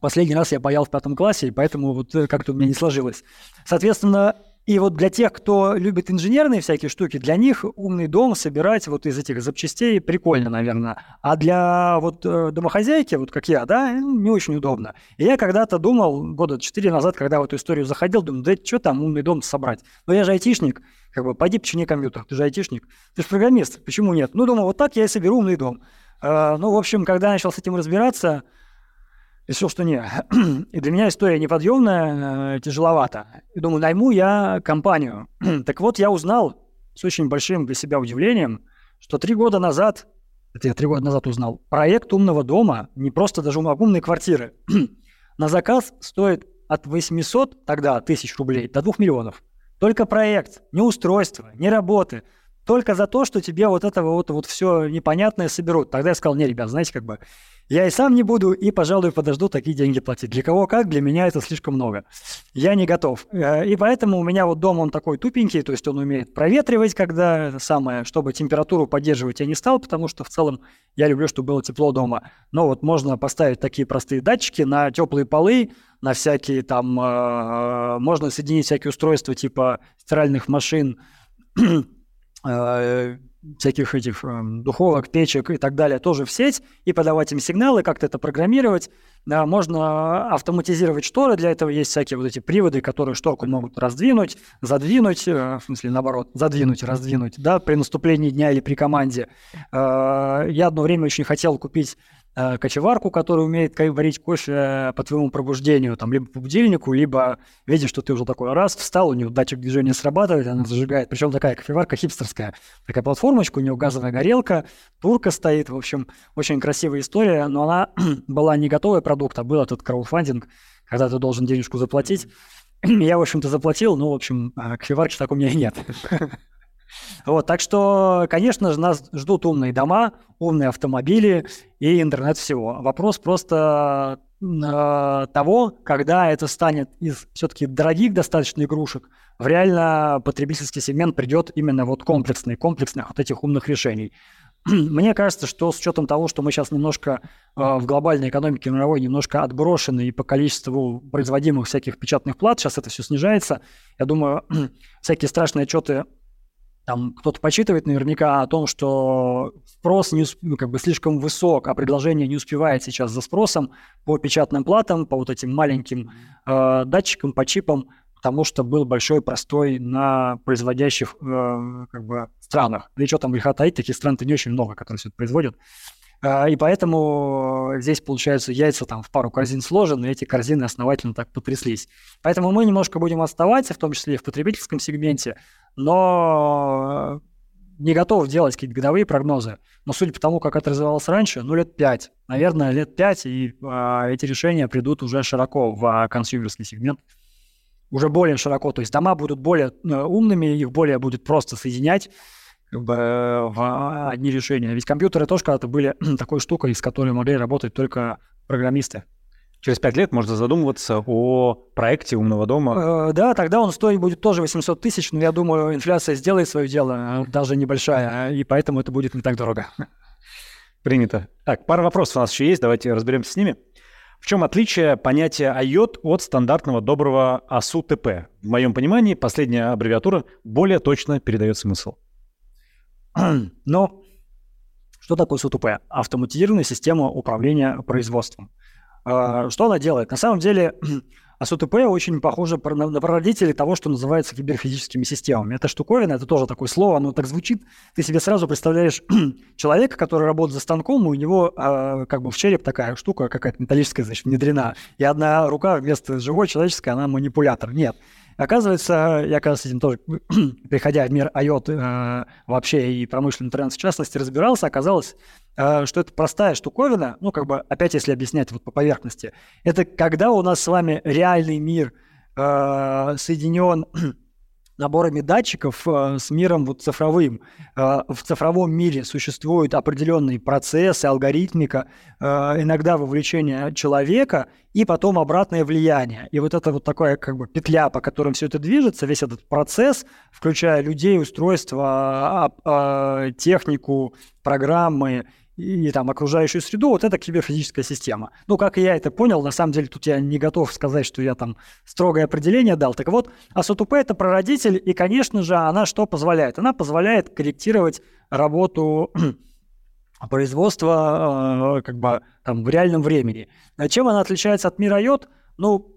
последний раз я паял в пятом классе, и поэтому вот э, как-то у меня не сложилось. Соответственно, и вот для тех, кто любит инженерные всякие штуки, для них умный дом собирать вот из этих запчастей прикольно, наверное. А для вот э, домохозяйки, вот как я, да, ну, не очень удобно. И я когда-то думал, года четыре назад, когда в эту историю заходил, думаю, да что там умный дом собрать? Но я же айтишник, как бы, пойди почини компьютер, ты же айтишник, ты же программист, почему нет? Ну, думаю, вот так я и соберу умный дом. Э, ну, в общем, когда начал с этим разбираться, решил, что не. И для меня история неподъемная, э, тяжеловато. И думаю, найму я компанию. так вот, я узнал с очень большим для себя удивлением, что три года назад, это я три года назад узнал, проект умного дома, не просто даже умной квартиры, на заказ стоит от 800 тогда тысяч рублей до 2 миллионов. Только проект, не устройство, не работы. Только за то, что тебе вот это вот, вот все непонятное соберут. Тогда я сказал, не, ребят, знаете, как бы я и сам не буду, и, пожалуй, подожду такие деньги платить. Для кого как, для меня это слишком много. Я не готов. Э, и поэтому у меня вот дом, он такой тупенький, то есть он умеет проветривать, когда это самое, чтобы температуру поддерживать я не стал, потому что в целом я люблю, чтобы было тепло дома. Но вот можно поставить такие простые датчики на теплые полы, на всякие там, э, можно соединить всякие устройства типа стиральных машин, всяких этих э, духовок, печек и так далее тоже в сеть и подавать им сигналы, как-то это программировать. Да, можно автоматизировать шторы, для этого есть всякие вот эти приводы, которые шторку могут раздвинуть, задвинуть, э, в смысле наоборот, задвинуть, раздвинуть, да, при наступлении дня или при команде. Э, я одно время очень хотел купить Э, кочеварку, которая умеет варить кофе э, по твоему пробуждению, там, либо по будильнику, либо видишь, что ты уже такой раз встал, у нее датчик движения срабатывает, она зажигает. Причем такая кофеварка хипстерская. Такая платформочка, у нее газовая горелка, турка стоит. В общем, очень красивая история, но она была не готовый продукт, а был этот краудфандинг, когда ты должен денежку заплатить. Я, в общем-то, заплатил, но, в общем, а кофеварки так у меня и нет. Вот, так что, конечно же, нас ждут умные дома, умные автомобили и интернет всего. Вопрос просто э, того, когда это станет из все-таки дорогих достаточно игрушек, в реально потребительский сегмент придет именно вот комплексный, комплексных вот этих умных решений. Мне кажется, что с учетом того, что мы сейчас немножко э, в глобальной экономике мировой немножко отброшены и по количеству производимых всяких печатных плат, сейчас это все снижается. Я думаю, всякие страшные отчеты там кто-то почитывает наверняка о том, что спрос не, ну, как бы слишком высок, а предложение не успевает сейчас за спросом по печатным платам, по вот этим маленьким э, датчикам, по чипам, потому что был большой простой на производящих э, как бы странах. Да и что там греха таить, таких стран-то не очень много, которые все это производят. А, и поэтому здесь, получается, яйца там в пару корзин сложены, и эти корзины основательно так потряслись. Поэтому мы немножко будем отставать, в том числе и в потребительском сегменте, но не готов делать какие-то годовые прогнозы. Но судя по тому, как это развивалось раньше, ну, лет пять. Наверное, лет пять, и а, эти решения придут уже широко в а, консюмерский сегмент. уже более широко. То есть дома будут более э, умными, их более будет просто соединять как бы, э, в одни решения. Ведь компьютеры тоже когда-то были такой штукой, с которой могли работать только программисты. Через пять лет можно задумываться о проекте умного дома. Э, да, тогда он стоить будет тоже 800 тысяч, но я думаю, инфляция сделает свое дело, даже небольшая, и поэтому это будет не так дорого. Принято. Так, пара вопросов у нас еще есть, давайте разберемся с ними. В чем отличие понятия IOT от стандартного доброго ASU-TP? В моем понимании последняя аббревиатура более точно передает смысл. Но что такое СУТП? Автоматизированная система управления производством. А, что она делает? На самом деле, АСУТП очень похоже на прародителей того, что называется киберфизическими системами. Это штуковина, это тоже такое слово, оно так звучит. Ты себе сразу представляешь человека, который работает за станком, у него э, как бы в череп такая штука какая-то металлическая, значит, внедрена. И одна рука вместо живой человеческой, она манипулятор. Нет. Оказывается, я с этим тоже, приходя в мир IOT э, вообще и промышленный интернет в частности, разбирался, оказалось, что это простая штуковина, ну, как бы, опять если объяснять вот по поверхности, это когда у нас с вами реальный мир э, соединен наборами датчиков э, с миром вот цифровым. Э, в цифровом мире существуют определенные процессы, алгоритмика, э, иногда вовлечение человека и потом обратное влияние. И вот это вот такая как бы петля, по которой все это движется, весь этот процесс, включая людей, устройства, а, а, технику, программы и там окружающую среду, вот это киберфизическая система. Ну, как я это понял, на самом деле тут я не готов сказать, что я там строгое определение дал. Так вот, АСУТП это прародитель, и, конечно же, она что позволяет? Она позволяет корректировать работу производства э, как бы там в реальном времени. А чем она отличается от мира йод? Ну,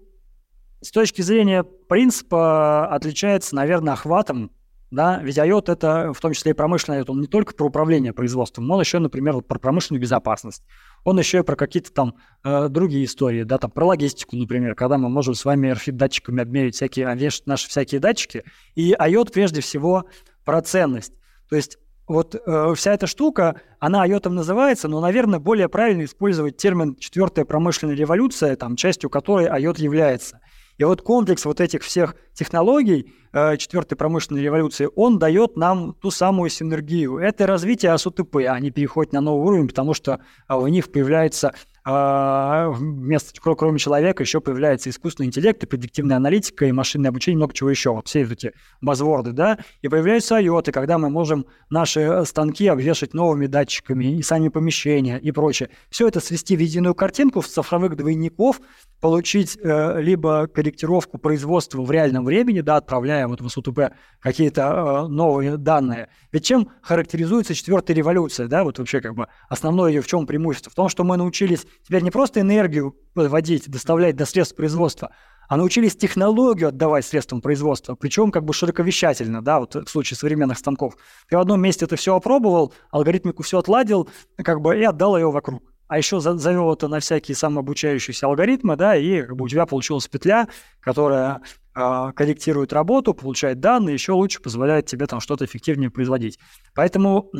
с точки зрения принципа отличается, наверное, охватом да, ведь IOT это в том числе и промышленный IOT, он не только про управление производством, он еще, например, про промышленную безопасность, он еще и про какие-то там э, другие истории, да, там про логистику, например, когда мы можем с вами RFID-датчиками обмерить всякие, вешать наши всякие датчики, и IOT прежде всего про ценность, то есть вот э, вся эта штука, она IOT называется, но, наверное, более правильно использовать термин «четвертая промышленная революция», там, частью которой IOT является. И вот комплекс вот этих всех технологий э, четвертой промышленной революции, он дает нам ту самую синергию. Это развитие АСУТП, они переходят на новый уровень, потому что э, у них появляется а, вместо, кроме человека, еще появляется искусственный интеллект и предиктивная аналитика, и машинное обучение, много чего еще. Вот все эти базворды, да, и появляются IoT, когда мы можем наши станки обвешать новыми датчиками, и сами помещения, и прочее. Все это свести в единую картинку в цифровых двойников, получить э, либо корректировку производства в реальном времени, да, отправляя вот в СУТП какие-то э, новые данные. Ведь чем характеризуется четвертая революция, да, вот вообще как бы основное ее в чем преимущество? В том, что мы научились теперь не просто энергию вводить, доставлять до средств производства, а научились технологию отдавать средствам производства, причем как бы широковещательно, да, вот в случае современных станков. Ты в одном месте это все опробовал, алгоритмику все отладил, как бы и отдал ее вокруг а еще завел это на всякие самообучающиеся алгоритмы, да, и как бы у тебя получилась петля, которая э, корректирует работу, получает данные, еще лучше позволяет тебе там что-то эффективнее производить. Поэтому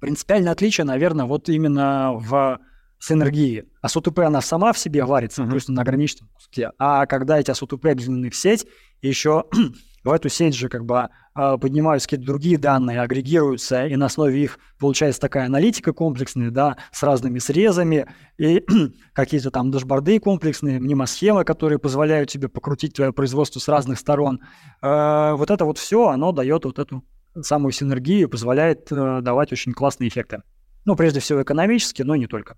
принципиальное отличие, наверное, вот именно в синергии. А СУТП, она сама в себе варится, uh-huh. то на ограниченном куске. А когда эти СУТП объединены в сеть, еще в эту сеть же как бы а, поднимаются какие-то другие данные, агрегируются, и на основе их получается такая аналитика комплексная, да, с разными срезами, и какие-то там дашборды комплексные, мнемосхемы, которые позволяют тебе покрутить твое производство с разных сторон. А, вот это вот все, оно дает вот эту самую синергию, позволяет э, давать очень классные эффекты. Ну, прежде всего экономически, но не только.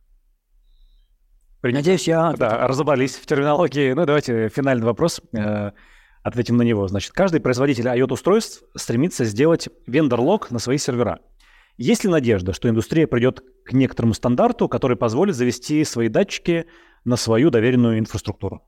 Надеюсь, я... Да, разобрались в терминологии. Ну, давайте финальный вопрос. Э, ответим на него. Значит, каждый производитель IoT-устройств стремится сделать вендор-лог на свои сервера. Есть ли надежда, что индустрия придет к некоторому стандарту, который позволит завести свои датчики на свою доверенную инфраструктуру?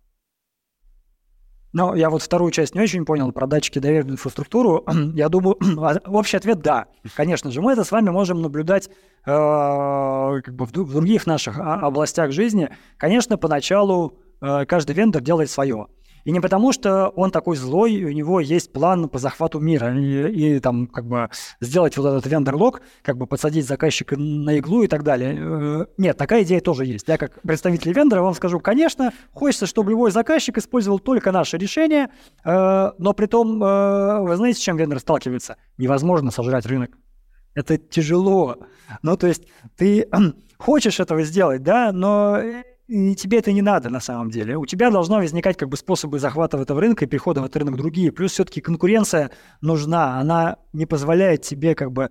Ну, я вот вторую часть не очень понял про датчики доверенную инфраструктуру. я думаю, а, общий ответ – да. Конечно же, мы это с вами можем наблюдать э, как бы в, других наших областях жизни. Конечно, поначалу э, каждый вендор делает свое. И не потому, что он такой злой, у него есть план по захвату мира, и, и там как бы сделать вот этот вендор-лог, как бы подсадить заказчика на иглу и так далее. Э, нет, такая идея тоже есть. Я как представитель вендора вам скажу, конечно, хочется, чтобы любой заказчик использовал только наше решение, э, но при том, э, вы знаете, с чем вендор сталкивается? Невозможно сожрать рынок. Это тяжело. Ну, то есть ты хочешь этого сделать, да, но и тебе это не надо на самом деле. У тебя должно возникать как бы способы захвата этого рынка и перехода в этот рынок другие. Плюс все-таки конкуренция нужна. Она не позволяет тебе как бы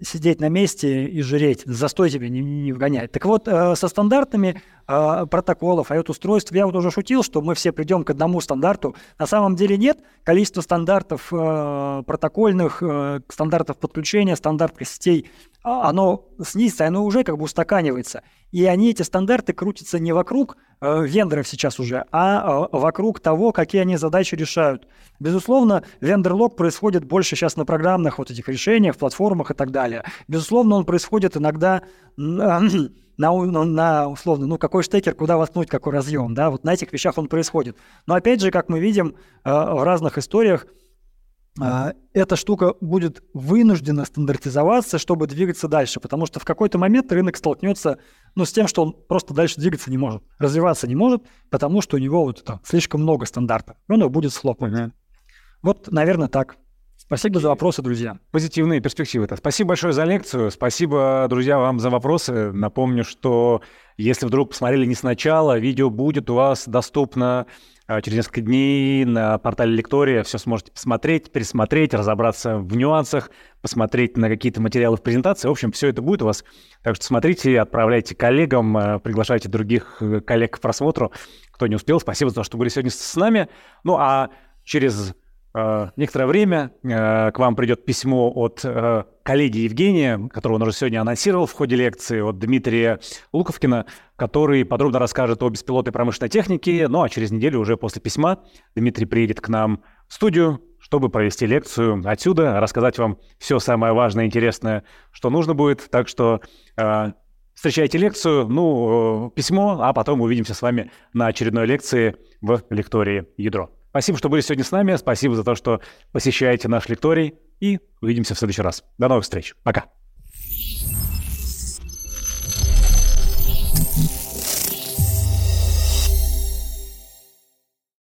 сидеть на месте и жреть, застой тебе не, не вгонять. Так вот, э, со стандартами э, протоколов, IOT-устройств, я вот уже шутил, что мы все придем к одному стандарту. На самом деле нет. Количество стандартов э, протокольных, стандартов подключения, стандартов сетей а, оно снизится, оно уже как бы устаканивается. И они, эти стандарты, крутятся не вокруг э, вендоров сейчас уже, а э, вокруг того, какие они задачи решают. Безусловно, вендор-лог происходит больше сейчас на программных вот этих решениях, платформах и так далее. Безусловно, он происходит иногда на, на, на условно, ну, какой штекер, куда воткнуть, какой разъем, да, вот на этих вещах он происходит. Но опять же, как мы видим э, в разных историях, а, эта штука будет вынуждена стандартизоваться, чтобы двигаться дальше, потому что в какой-то момент рынок столкнется ну, с тем, что он просто дальше двигаться не может, развиваться не может, потому что у него вот там слишком много стандартов, и он его будет. Mm-hmm. Вот, наверное, так. Спасибо за вопросы, друзья. Позитивные перспективы. -то. Спасибо большое за лекцию. Спасибо, друзья, вам за вопросы. Напомню, что если вдруг посмотрели не сначала, видео будет у вас доступно а, через несколько дней на портале Лектория все сможете посмотреть, пересмотреть, разобраться в нюансах, посмотреть на какие-то материалы в презентации. В общем, все это будет у вас. Так что смотрите, отправляйте коллегам, а, приглашайте других э, коллег к просмотру. Кто не успел, спасибо за то, что были сегодня с нами. Ну а через некоторое время э, к вам придет письмо от э, коллеги Евгения, которого он уже сегодня анонсировал в ходе лекции, от Дмитрия Луковкина, который подробно расскажет о беспилотной промышленной технике. Ну а через неделю уже после письма Дмитрий приедет к нам в студию, чтобы провести лекцию отсюда, рассказать вам все самое важное и интересное, что нужно будет. Так что встречайте лекцию, ну, письмо, а потом увидимся с вами на очередной лекции в лектории «Ядро». Спасибо, что были сегодня с нами. Спасибо за то, что посещаете наш лекторий. И увидимся в следующий раз. До новых встреч. Пока.